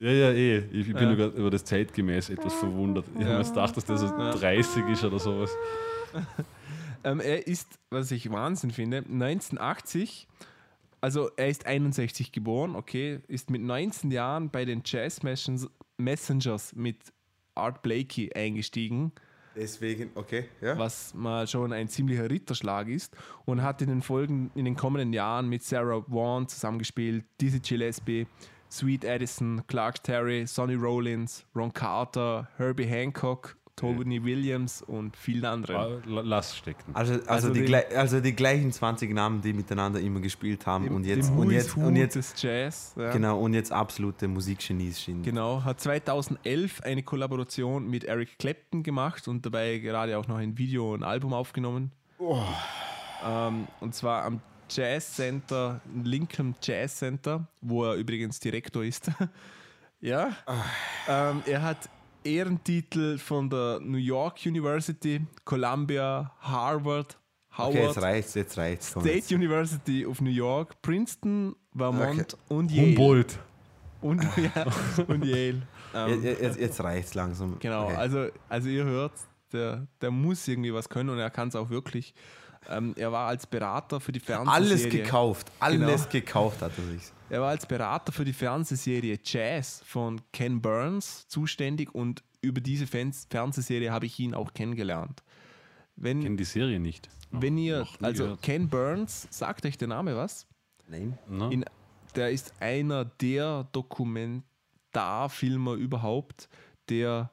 Ja, ja, eh. Ich, ich bin Ja. über das zeitgemäß etwas verwundert. Ich Ja. habe mir gedacht, dass der so 30 ist oder sowas. (laughs) Ähm, er ist, was ich Wahnsinn finde, 1980, also er ist 61 geboren, okay, ist mit 19 Jahren bei den Jazz Messengers mit Art Blakey eingestiegen. Deswegen, okay, ja. was mal schon ein ziemlicher Ritterschlag ist und hat in den Folgen, in den kommenden Jahren mit Sarah Vaughan zusammengespielt, Dizzy Gillespie, Sweet Addison, Clark Terry, Sonny Rollins, Ron Carter, Herbie Hancock, Tony Williams und vielen anderen. Ah, la- Lass stecken. Also, also, Also die, den- also die gleichen 20 Namen, die miteinander immer gespielt haben Dem- und jetzt und jetzt und jetzt des Jazz. Ja. genau und jetzt absolute Musikgenies sind. Genau, hat 2011 eine Kollaboration mit Eric Clapton gemacht und dabei gerade auch noch ein Video und Album aufgenommen. Ähm, und zwar am Jazz Center, Lincoln Jazz Center, wo er übrigens Direktor ist. (laughs) ja. Ähm, er hat Ehrentitel von der New York University, Columbia, Harvard, Howard, Okay, jetzt reicht's, jetzt reicht's. State jetzt. University of New York, Princeton, Vermont und Yale. Humboldt. Und, (laughs) ja, und Yale. Ähm, Jetzt, jetzt, jetzt reicht's langsam. Genau, Okay. also, also ihr hört, der, der muss irgendwie was können und er kann es auch wirklich. Ähm, er war als Berater für die Fernsehserie. alles gekauft, alles Genau. gekauft hat er sich. Er war als Berater für die Fernsehserie Jazz von Ken Burns zuständig und über diese Fans Fernsehserie habe ich ihn auch kennengelernt. Wenn, Ich kenne die Serie nicht. Noch- wenn ihr, noch also gehört. Ken Burns, sagt euch der Name was? Nein. In, der ist einer der Dokumentarfilmer überhaupt, der,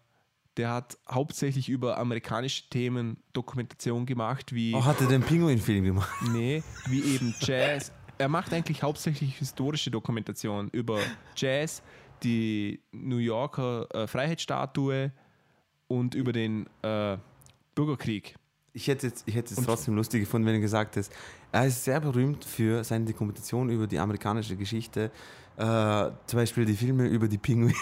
der hat hauptsächlich über amerikanische Themen Dokumentation gemacht, wie, Oh, hat er den Pinguin-Film gemacht? (laughs) nee, wie eben Jazz. Er macht eigentlich hauptsächlich historische Dokumentation über Jazz, die New Yorker äh, Freiheitsstatue und über den äh, Bürgerkrieg. Ich hätte jetzt, ich hätte es trotzdem lustig gefunden, wenn er gesagt hätte, er ist sehr berühmt für seine Dokumentation über die amerikanische Geschichte. Äh, zum Beispiel die Filme über die Pinguine.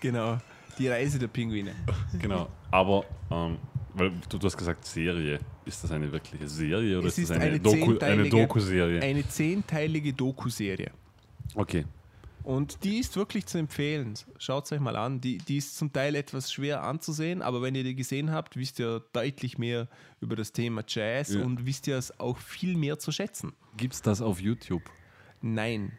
Genau, die Reise der Pinguine. Genau. Aber, ähm, weil du, du hast gesagt Serie. Ist das eine wirkliche Serie oder Es ist das eine, eine Doku, eine zehnteilige- Doku-Serie? Eine zehnteilige Doku-Serie. Okay. Und die ist wirklich zu empfehlen. Schaut es euch mal an. Die, die ist zum Teil etwas schwer anzusehen, aber wenn ihr die gesehen habt, wisst ihr deutlich mehr über das Thema Jazz Ja. und wisst ihr es auch viel mehr zu schätzen. Gibt es das auf YouTube? Nein,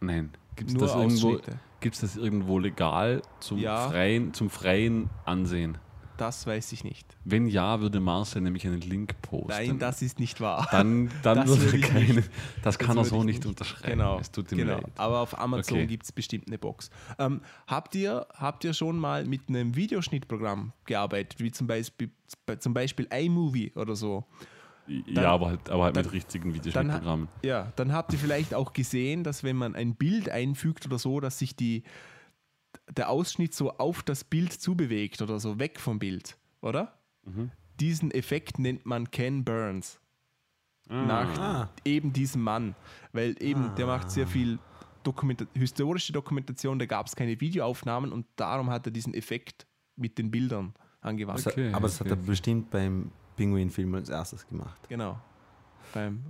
Nein. Gibt es das, irgendwo, Ausschnitte. gibt's das irgendwo legal zum, Ja. freien, zum freien Ansehen? Das weiß ich nicht. Wenn ja, würde Marcel nämlich einen Link posten. Nein, das ist nicht wahr. dann, dann (laughs) das würde er keine, nicht. das kann er würde so ich nicht unterschreiben. Genau, Es tut ihm genau. leid. Aber auf Amazon Okay. gibt es bestimmt eine Box. Ähm, habt, ihr, habt ihr schon mal mit einem Videoschnittprogramm gearbeitet, wie zum Beispiel, zum Beispiel iMovie oder so? Ja, aber halt, aber halt dann- mit richtigen Dann, Videoschnittprogrammen. ja, dann habt ihr vielleicht auch gesehen, dass wenn man ein Bild einfügt oder so, dass sich die, der Ausschnitt so auf das Bild zubewegt oder so weg vom Bild, oder? Mhm. Diesen Effekt nennt man Ken Burns. Ah. Nach eben diesem Mann. Weil eben, der macht sehr viel Dokumenta historische Dokumentation, da gab es keine Videoaufnahmen und darum hat er diesen Effekt mit den Bildern angewandt. Hat- Okay, aber das hat okay. er bestimmt beim Pinguin-Film als erstes gemacht. Genau. Beim,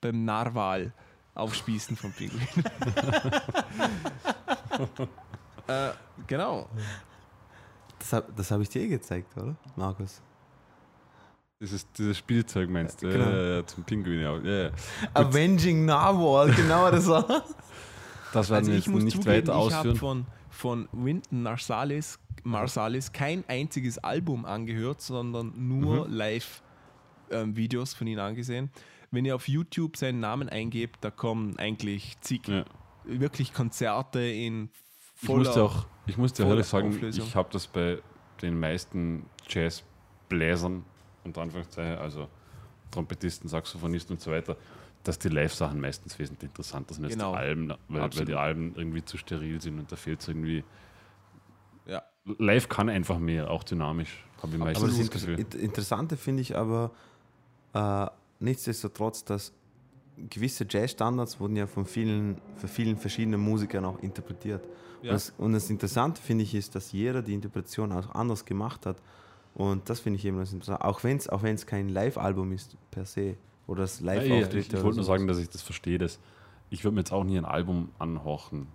beim Narwal aufspießen vom Pinguin. (laughs) äh, genau. Das habe das hab ich dir eh gezeigt, oder, Markus? Dieses, dieses Spielzeug meinst du? Genau. Ja, ja, zum Pinguin, ja. ja. ja. Avenging Narwhal, genau das war. Das werden Also wir jetzt nicht zugeben, weiter ich habe ausführen. von, von Wynton Marsalis, Marsalis kein einziges Album angehört, sondern nur Mhm. Live-Videos von ihm angesehen. Wenn ihr auf YouTube seinen Namen eingebt, da kommen eigentlich zig Ja. wirklich Konzerte in Ich voller... musste auch, ich musste ehrlich sagen, Auflösung. ich habe das bei den meisten Jazzbläsern, unter Anführungszeichen, also Trompetisten, Saxophonisten und so weiter, dass die Live-Sachen meistens wesentlich interessanter sind als Genau. die Alben, weil, weil die Alben irgendwie zu steril sind und da fehlt es irgendwie. Live kann einfach mehr, auch dynamisch, habe ich meistens Aber das das Gefühl. Inter- Interessante finde ich aber äh, nichtsdestotrotz, dass gewisse Jazzstandards wurden ja von vielen, von vielen verschiedenen Musikern auch interpretiert. Ja. Und, das, und das Interessante finde ich ist, dass jeder die Interpretation auch anders gemacht hat. Und das finde ich eben das Interessante. Auch wenn es auch wenn's kein Live-Album ist per se oder das Ja, ja, Live-Auftritt. ich ich wollte nur sagen, dass ich das verstehe. Dass ich würde mir jetzt auch nie ein Album anhorchen.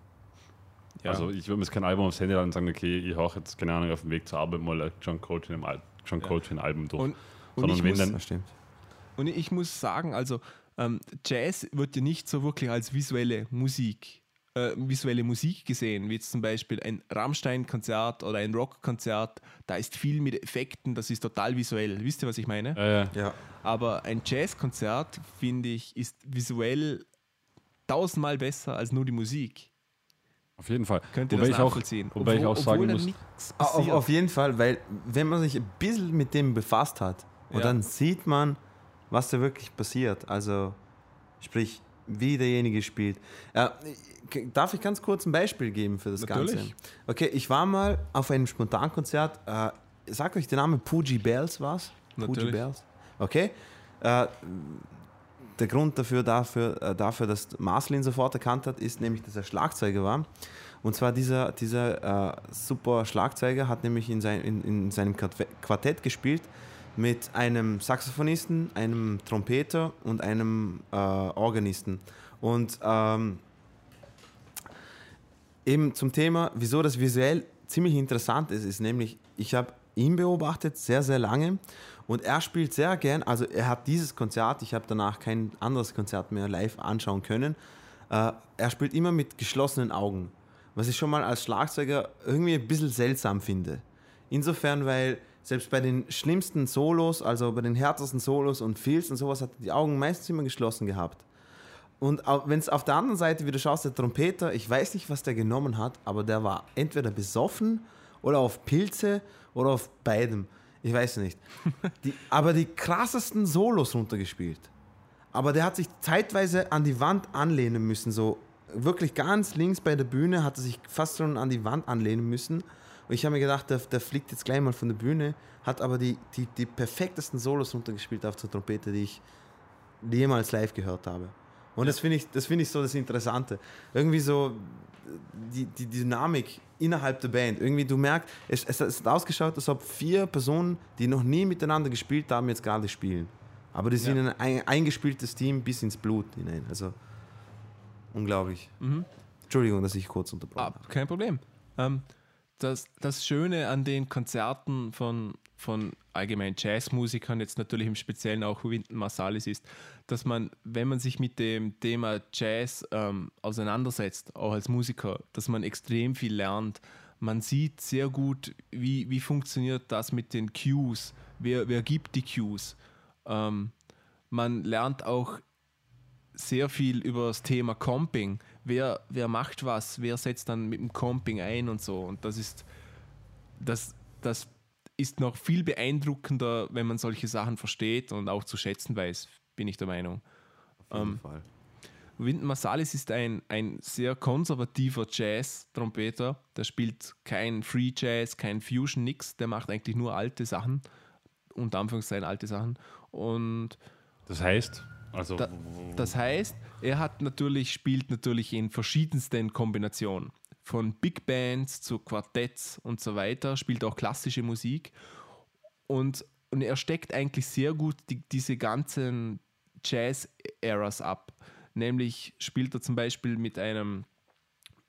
Ja. Also ich würde mir jetzt kein Album aufs Handy laden und sagen, okay, ich hauche jetzt, keine Ahnung, auf dem Weg zur Arbeit mal ein John Coltrane, Al John Ja. Coltrane Album durch. Und, und, Sondern ich wenn muss, dann- stimmt. und ich muss sagen, also ähm, Jazz wird ja nicht so wirklich als visuelle Musik, äh, visuelle Musik gesehen, wie jetzt zum Beispiel ein Rammstein-Konzert oder ein Rock-Konzert. Da ist viel mit Effekten, das ist total visuell. Wisst ihr, was ich meine? äh, Ja. Aber ein Jazzkonzert, finde ich, ist visuell tausendmal besser als nur die Musik. Auf jeden Fall. Könnt ihr wobei das ich auch, nachvollziehen? wobei ich auch sagen muss, nichts Auf, auf jeden Fall, weil wenn man sich ein bisschen mit dem befasst hat und Ja. dann sieht man, was da wirklich passiert. Also sprich, wie derjenige spielt. Ja, k- darf ich ganz kurz ein Beispiel geben für das Natürlich. Ganze? Okay, ich war mal auf einem Spontankonzert. Äh, sagt euch der Name Poogie Bells was? Natürlich. Bells. Okay. Äh, der Grund dafür, dafür, äh, dafür, dass Marcelin sofort erkannt hat, ist nämlich, dass er Schlagzeuger war. Und zwar dieser, dieser äh, super Schlagzeuger hat nämlich in, sein, in, in seinem Quartett- gespielt mit einem Saxophonisten, einem Trompeter und einem äh, Organisten. Und ähm, eben zum Thema, wieso das visuell ziemlich interessant ist, ist nämlich, ich habe ihn beobachtet sehr, sehr lange und er spielt sehr gern, also er hat dieses Konzert, ich habe danach kein anderes Konzert mehr live anschauen können, äh, er spielt immer mit geschlossenen Augen, was ich schon mal als Schlagzeuger irgendwie ein bisschen seltsam finde. Insofern, weil selbst bei den schlimmsten Solos, also bei den härtesten Solos und Feels und sowas, hat er die Augen meistens immer geschlossen gehabt. Und wenn es auf der anderen Seite wieder schaust, der Trompeter, ich weiß nicht, was der genommen hat, aber der war entweder besoffen oder auf Pilze oder auf beidem. Ich weiß nicht. Die, aber die krassesten Solos runtergespielt. Aber der hat sich zeitweise an die Wand anlehnen müssen, so wirklich ganz links bei der Bühne hat er sich fast schon an die Wand anlehnen müssen. Und ich habe mir gedacht, der, der fliegt jetzt gleich mal von der Bühne, hat aber die, die, die perfektesten Solos runtergespielt auf der Trompete, die ich jemals live gehört habe. Und das finde ich, das finde ich so das Interessante. Irgendwie so die, die Dynamik innerhalb der Band. Irgendwie du merkst, es, es, es hat ausgeschaut, als ob vier Personen, die noch nie miteinander gespielt haben, jetzt gerade spielen. Aber die sind Ja. ein, ein eingespieltes Team bis ins Blut hinein. Also unglaublich. Entschuldigung, dass ich kurz unterbrochen Ah, habe. kein Problem. Ähm, das, das Schöne an den Konzerten von, von allgemein Jazzmusikern, jetzt natürlich im Speziellen auch Wynton Marsalis, ist, dass man, wenn man sich mit dem Thema Jazz ähm, auseinandersetzt, auch als Musiker, dass man extrem viel lernt, Man sieht sehr gut, wie, wie funktioniert das mit den Cues, wer, wer gibt die Cues. Ähm, man lernt auch sehr viel über das Thema Comping. Wer, wer macht was, wer setzt dann mit dem Comping ein und so. Und das ist, das, das ist noch viel beeindruckender, wenn man solche Sachen versteht und auch zu schätzen weiß, bin ich der Meinung. Auf jeden Ähm, Fall. Wynton Marsalis ist ein, ein sehr konservativer Jazz-Trompeter. Der spielt kein Free Jazz, kein Fusion, nix. Der macht eigentlich nur alte Sachen. Unter Anführungszeichen alte Sachen. Und Das heißt, also Da- das heißt, er hat natürlich, spielt natürlich in verschiedensten Kombinationen. Von Big Bands zu Quartetts und so weiter, spielt auch klassische Musik. Und, und er steckt eigentlich sehr gut die, diese ganzen Jazz-Eras ab. Nämlich spielt er zum Beispiel mit einem,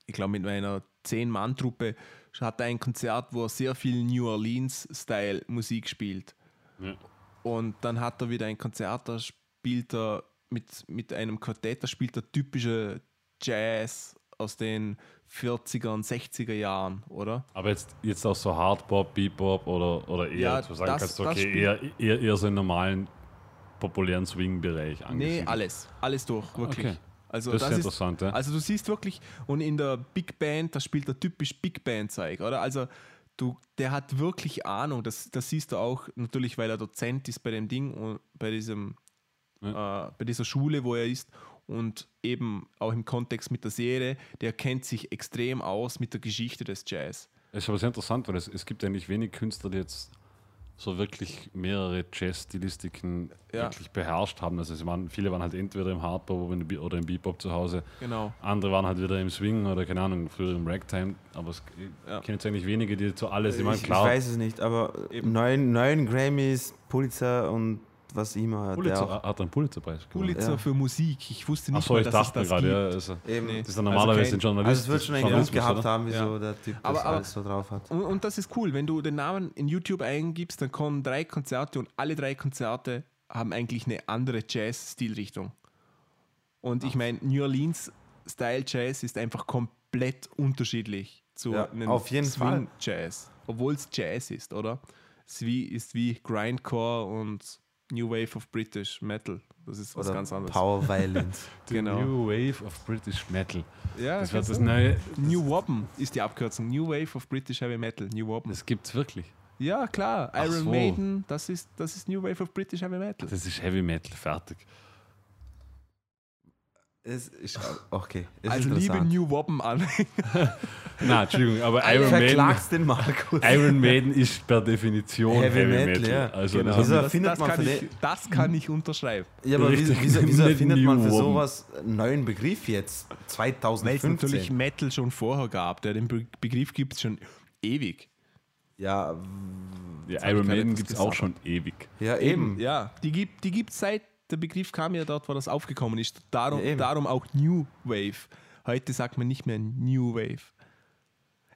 ich glaube mit einer Zehn-Mann-Truppe, hat er ein Konzert, wo er sehr viel New Orleans-Style Musik spielt. Ja. Und dann hat er wieder ein Konzert, da spielt er mit, mit einem Quartett, da spielt er typische Jazz aus den 40er und 60er Jahren, oder? Aber jetzt, jetzt auch so Hardbop, Bebop oder, oder eher Ja, zu sagen das- kannst, okay, eher, eher, eher so im normalen, populären Swing-Bereich Nee, angesiedelt. alles. Alles durch, wirklich. Okay. Also Das ist das, ist, interessant, ja. also du siehst wirklich, und in der Big Band, da spielt er typisch Big Band-Zeug, oder? Also du, der hat wirklich Ahnung, das, das siehst du auch natürlich, weil er Dozent ist bei dem Ding, und bei diesem, äh, bei dieser Schule, wo er ist und eben auch im Kontext mit der Serie, der kennt sich extrem aus mit der Geschichte des Jazz. Es ist aber sehr interessant, weil es, es gibt eigentlich wenig Künstler, die jetzt so wirklich mehrere Jazz-Stilistiken Ja. wirklich beherrscht haben. Also es waren, viele waren halt entweder im Hardbop oder im Bebop zu Hause. Genau. Andere waren halt wieder im Swing oder keine Ahnung, früher im Ragtime. Aber es Ja. ich kenne jetzt eigentlich wenige, die so alles, ich Ich, meine, ich klar, weiß es nicht, aber neun, neun Grammys, Pulitzer und was immer. hat der Pulitzer, auch. hat einen Pulitzer-Preis gewonnen. Pulitzer Ja. für Musik. Ich wusste nicht Achso, mal, ich dass dachte es das gerade, gibt. ja, also, Eben. Nee. das ist dann normalerweise Also kein- ein Journalist. Also es wird schon einen Grund gehabt oder? haben, wieso Ja. der Typ das Aber- aber- alles so drauf hat. Und, und das ist cool, wenn du den Namen in YouTube eingibst, dann kommen drei Konzerte und alle drei Konzerte haben eigentlich eine andere Jazz-Stilrichtung. Und ich meine, New Orleans Style Jazz ist einfach komplett unterschiedlich zu Ja, einem auf jeden Fall. Swing Jazz, obwohl es Jazz ist, oder? Es ist wie, ist wie Grindcore und New Wave of British Metal. Das ist was Oder ganz anderes. Power (laughs) Violins. The Genau. New Wave of British Metal. Ja, Das wird das neue. New Wobben ist die Abkürzung. New Wave of British Heavy Metal. New Wobben. Das gibt's wirklich. Ja, klar. Ach Iron so. Maiden, das ist, das ist New Wave of British Heavy Metal. Das ist Heavy Metal, fertig. Es ist, okay. Es also ist liebe. New Wobben an. (laughs) Nein, Entschuldigung, aber Iron Maiden, Verklagst den Markus. Iron Maiden ist per Definition Heavy Heavy, Metal, Metal. ja. Also Genau. das Wieso hat- erfindet das, man kann ich, das kann ich unterschreiben. Ja, aber wieso, Richtig. wieso, erfindet man für sowas einen neuen Begriff jetzt? Weil es natürlich 2015. Metal schon vorher gab. Der, den Be Begriff gibt es schon ewig. Ja, ja, Iron Maiden gibt es auch schon ewig. ja eben. Ja, die gibt die gibt's seit der Begriff kam ja dort, wo das aufgekommen ist. Darum, Ja, darum auch New Wave. Heute sagt man nicht mehr New Wave.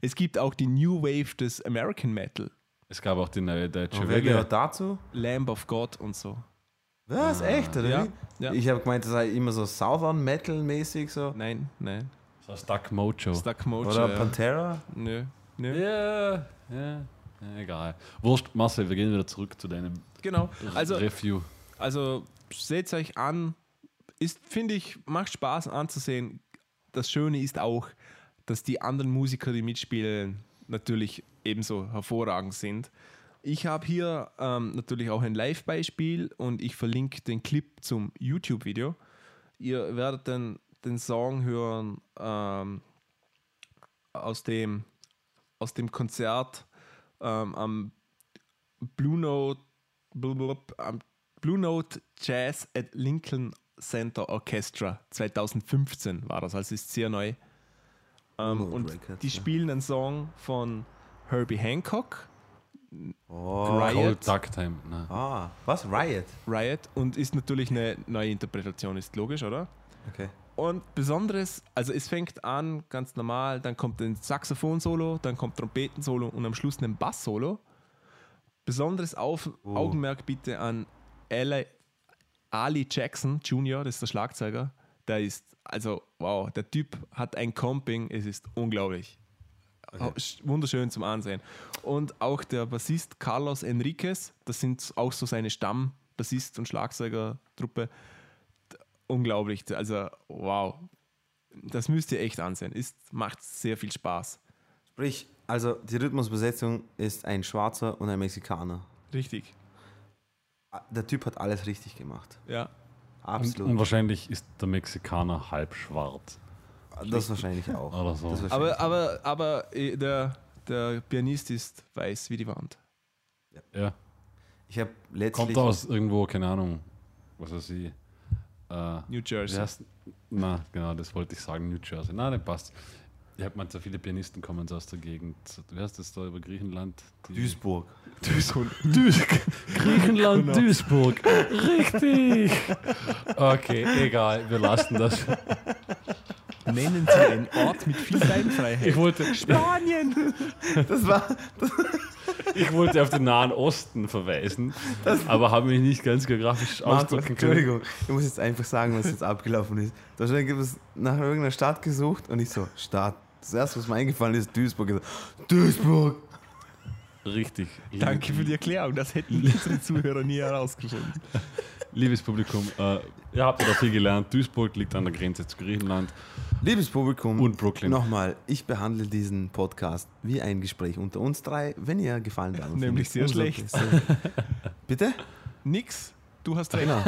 Es gibt auch die New Wave des American Metal. Es gab auch die neue deutsche Und wer Welle. gehört dazu? Lamb of God und so. Was? Echt? Oder Ja, ja. Ich habe gemeint, das sei immer so Southern Metal mäßig so. Nein, nein. Das heißt Duck Mojo. Stuck Mojo. Oder ja. Pantera? Nö, nö. Ja, ja, ja, egal. Wurscht, Marcel, wir gehen wieder zurück zu deinem Genau. Also, Review. Also seht euch an. Ist, finde ich, macht Spaß anzusehen. Das Schöne ist auch, dass die anderen Musiker, die mitspielen, natürlich ebenso hervorragend sind. Ich habe hier ähm, natürlich auch ein Live-Beispiel und ich verlinke den Clip zum YouTube-Video. Ihr werdet den, den Song hören ähm, aus, dem, aus dem Konzert ähm, am Blue Note, blub, am Blue Note Jazz at Lincoln Center Orchestra 2015 war das, also ist sehr neu. Ähm, und Records, die ja. spielen einen Song von Herbie Hancock, Oh. Riot. Cold Duck Time. Nein. Ah, was? Riot? Riot, und ist natürlich eine neue Interpretation, ist logisch, oder? Okay. Und Besonderes, also es fängt an ganz normal, dann kommt ein Saxophon-Solo, dann kommt Trompeten-Solo und am Schluss ein Bass-Solo. Besonderes Auf Oh. Augenmerk bitte an Ali, Ali Jackson Jr., das ist der Schlagzeuger. Der ist, also wow, der Typ hat ein Comping, es ist unglaublich. Sch- Wunderschön zum Ansehen. Und auch der Bassist Carlos Enriquez, das sind auch so seine Stammbassist- und Schlagzeugertruppe. Unglaublich. Also, wow. Das müsst ihr echt ansehen. Ist, macht sehr viel Spaß. Sprich, also die Rhythmusbesetzung ist ein Schwarzer und ein Mexikaner. Richtig. Der Typ hat alles richtig gemacht. Ja. Absolut. und wahrscheinlich ist der Mexikaner halb schwarz. das wahrscheinlich auch. Oder so. Aber, aber, aber äh, der, der Pianist ist weiß wie die Wand. Ja. ich habe letztlich. Kommt aus irgendwo, keine Ahnung, was weiß ich. Äh, New Jersey. heißt, na, genau, das wollte ich sagen, New Jersey. Na, das passt. Ich habe mal so viele Pianisten kommen so aus der Gegend. Wie heißt das da über Griechenland? Duisburg. Duis (laughs) Griechenland, Duisburg. Richtig. (laughs) Okay, egal, wir lassen das. Nennen Sie einen Ort mit viel Beinfreiheit. Ich wollte, Spanien! Das war. ich wollte auf den Nahen Osten verweisen, aber habe mich nicht ganz geografisch ausdrücken können. Entschuldigung, ich muss jetzt einfach sagen, was jetzt abgelaufen ist. Da gibt es nach irgendeiner Stadt gesucht und ich so, Stadt. Das erste, was mir eingefallen ist, Duisburg. Duisburg! Richtig. Danke für die Erklärung. Das hätten unsere Zuhörer nie herausgefunden. (laughs) Liebes Publikum, äh, ihr habt ja viel gelernt. Duisburg liegt an der Grenze zu Griechenland. Liebes Publikum, Und Brooklyn. nochmal, ich behandle diesen Podcast wie ein Gespräch unter uns drei, wenn ihr Gefallen daran Nämlich sehr schlecht. Bitte? Nix. Du hast recht. Genau.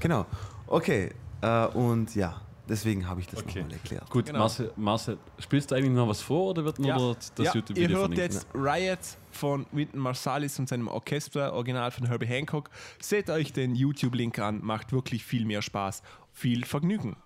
genau. Okay, äh, und ja, deswegen habe ich das Okay. nochmal erklärt. Gut, Genau. Marcel, Marcel, spielst du eigentlich noch was vor oder wird nur Ja. das ja, ihr YouTube-Video hört verlinkt? jetzt Riot von Wynton Marsalis und seinem Orchester, original von Herbie Hancock. Seht euch den YouTube-Link an, macht wirklich viel mehr Spaß. Viel Vergnügen.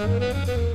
Música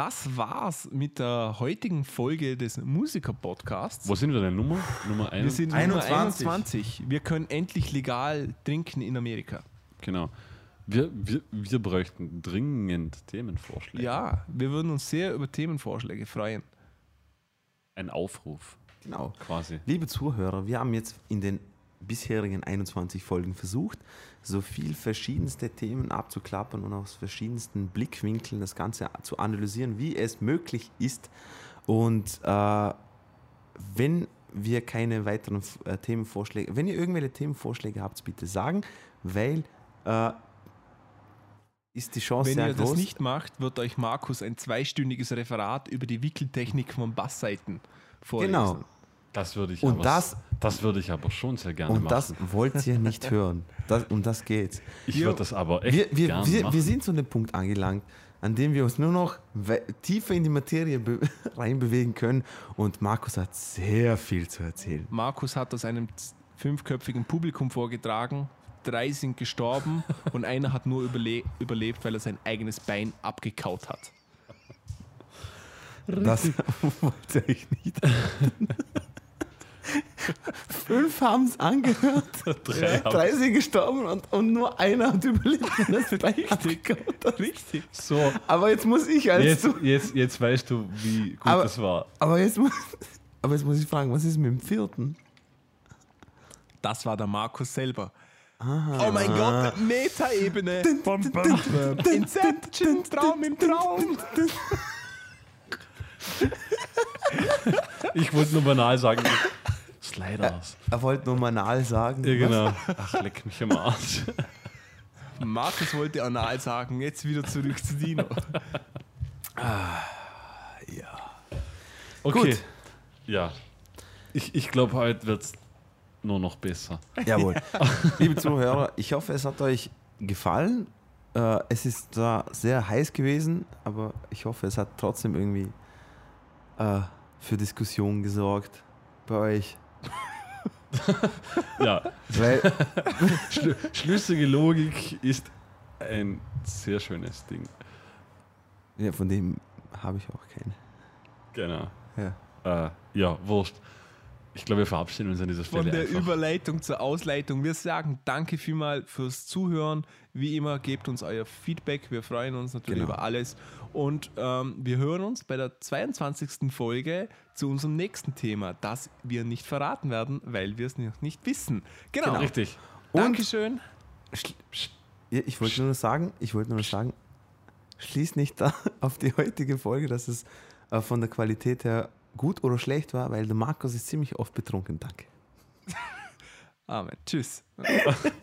Das war's mit der heutigen Folge des Musiker-Podcasts. Wo sind wir denn? Nummer? Nummer Wir 1? sind 21. Nummer 21. Wir können endlich legal trinken in Amerika. Genau. Wir, wir, wir bräuchten dringend Themenvorschläge. Ja, wir würden uns sehr über Themenvorschläge freuen. Ein Aufruf, Genau. quasi. Liebe Zuhörer, wir haben jetzt in den bisherigen 21 Folgen versucht, so viel verschiedenste Themen abzuklappern und aus verschiedensten Blickwinkeln das Ganze zu analysieren, wie es möglich ist. Und äh, wenn wir keine weiteren äh, Themenvorschläge, wenn ihr irgendwelche Themenvorschläge habt, bitte sagen, weil äh, ist die Chance Wenn sehr ihr groß. das nicht macht, wird euch Markus ein zweistündiges Referat über die Wickeltechnik von Bassseiten vorlesen. genau. Das würde ich Und aber, das- das würde ich aber schon sehr gerne Und machen. das wollt ihr nicht (laughs) hören. Das, um das geht's. ich würde das aber echt wir, wir, gerne wir, machen. wir sind zu einem Punkt angelangt, an dem wir uns nur noch tiefer in die Materie be (laughs) reinbewegen können. Und Markus hat sehr viel zu erzählen. Markus hat aus einem fünfköpfigen Publikum vorgetragen. Drei sind gestorben (laughs) und einer hat nur überle überlebt, weil er sein eigenes Bein abgekaut hat. Das wollte ich nicht. Fünf haben es angehört, (laughs) Drei haben- drei sind gestorben und, und nur einer hat überlebt. Das abgekaut hat. Richtig. So, Aber jetzt muss ich als jetzt, jetzt, jetzt weißt du, wie gut Aber- das war. Aber jetzt, muss, (laughs) aber jetzt muss ich fragen, was ist mit dem vierten? Das war der Markus selber. Oh mein Gott, Metaebene. Inception, Traum im Traum. Ich wollte nur banal sagen, (laughs) Sliders. Er wollte nur Manal sagen. Ja, genau. (laughs) Ach, leck mich am Arsch. (laughs) Markus wollte anal sagen, jetzt wieder zurück zu Dino. (laughs) Okay. Gut. Ja. Ich, ich glaube, heute wird es nur noch besser. Jawohl. Liebe Zuhörer, ich hoffe, es hat euch gefallen. Äh, es ist zwar sehr heiß gewesen, aber ich hoffe, es hat trotzdem irgendwie äh, für Diskussionen gesorgt bei euch. (laughs) Ja, Weil, (laughs) Schl schlüssige Logik ist ein sehr schönes Ding. ja, von dem habe ich auch keine. Genau. Ja. Äh, ja, wurscht. Ich glaube, wir verabschieden uns an dieser Stelle. Von der einfach. Überleitung zur Ausleitung. Wir sagen danke vielmal fürs Zuhören. Wie immer, gebt uns euer Feedback. Wir freuen uns natürlich Genau. über alles. Und ähm, wir hören uns bei der 22. Folge zu unserem nächsten Thema, das wir nicht verraten werden, weil wir es noch nicht wissen. Genau. Richtig. Und- Dankeschön. Ich wollte nur sagen, ich wollte nur sagen, schließ nicht da (laughs) auf die heutige Folge, dass es äh, von der Qualität her gut oder schlecht war, weil der Markus ist ziemlich oft betrunken. Danke. (laughs) Amen. Tschüss. (laughs)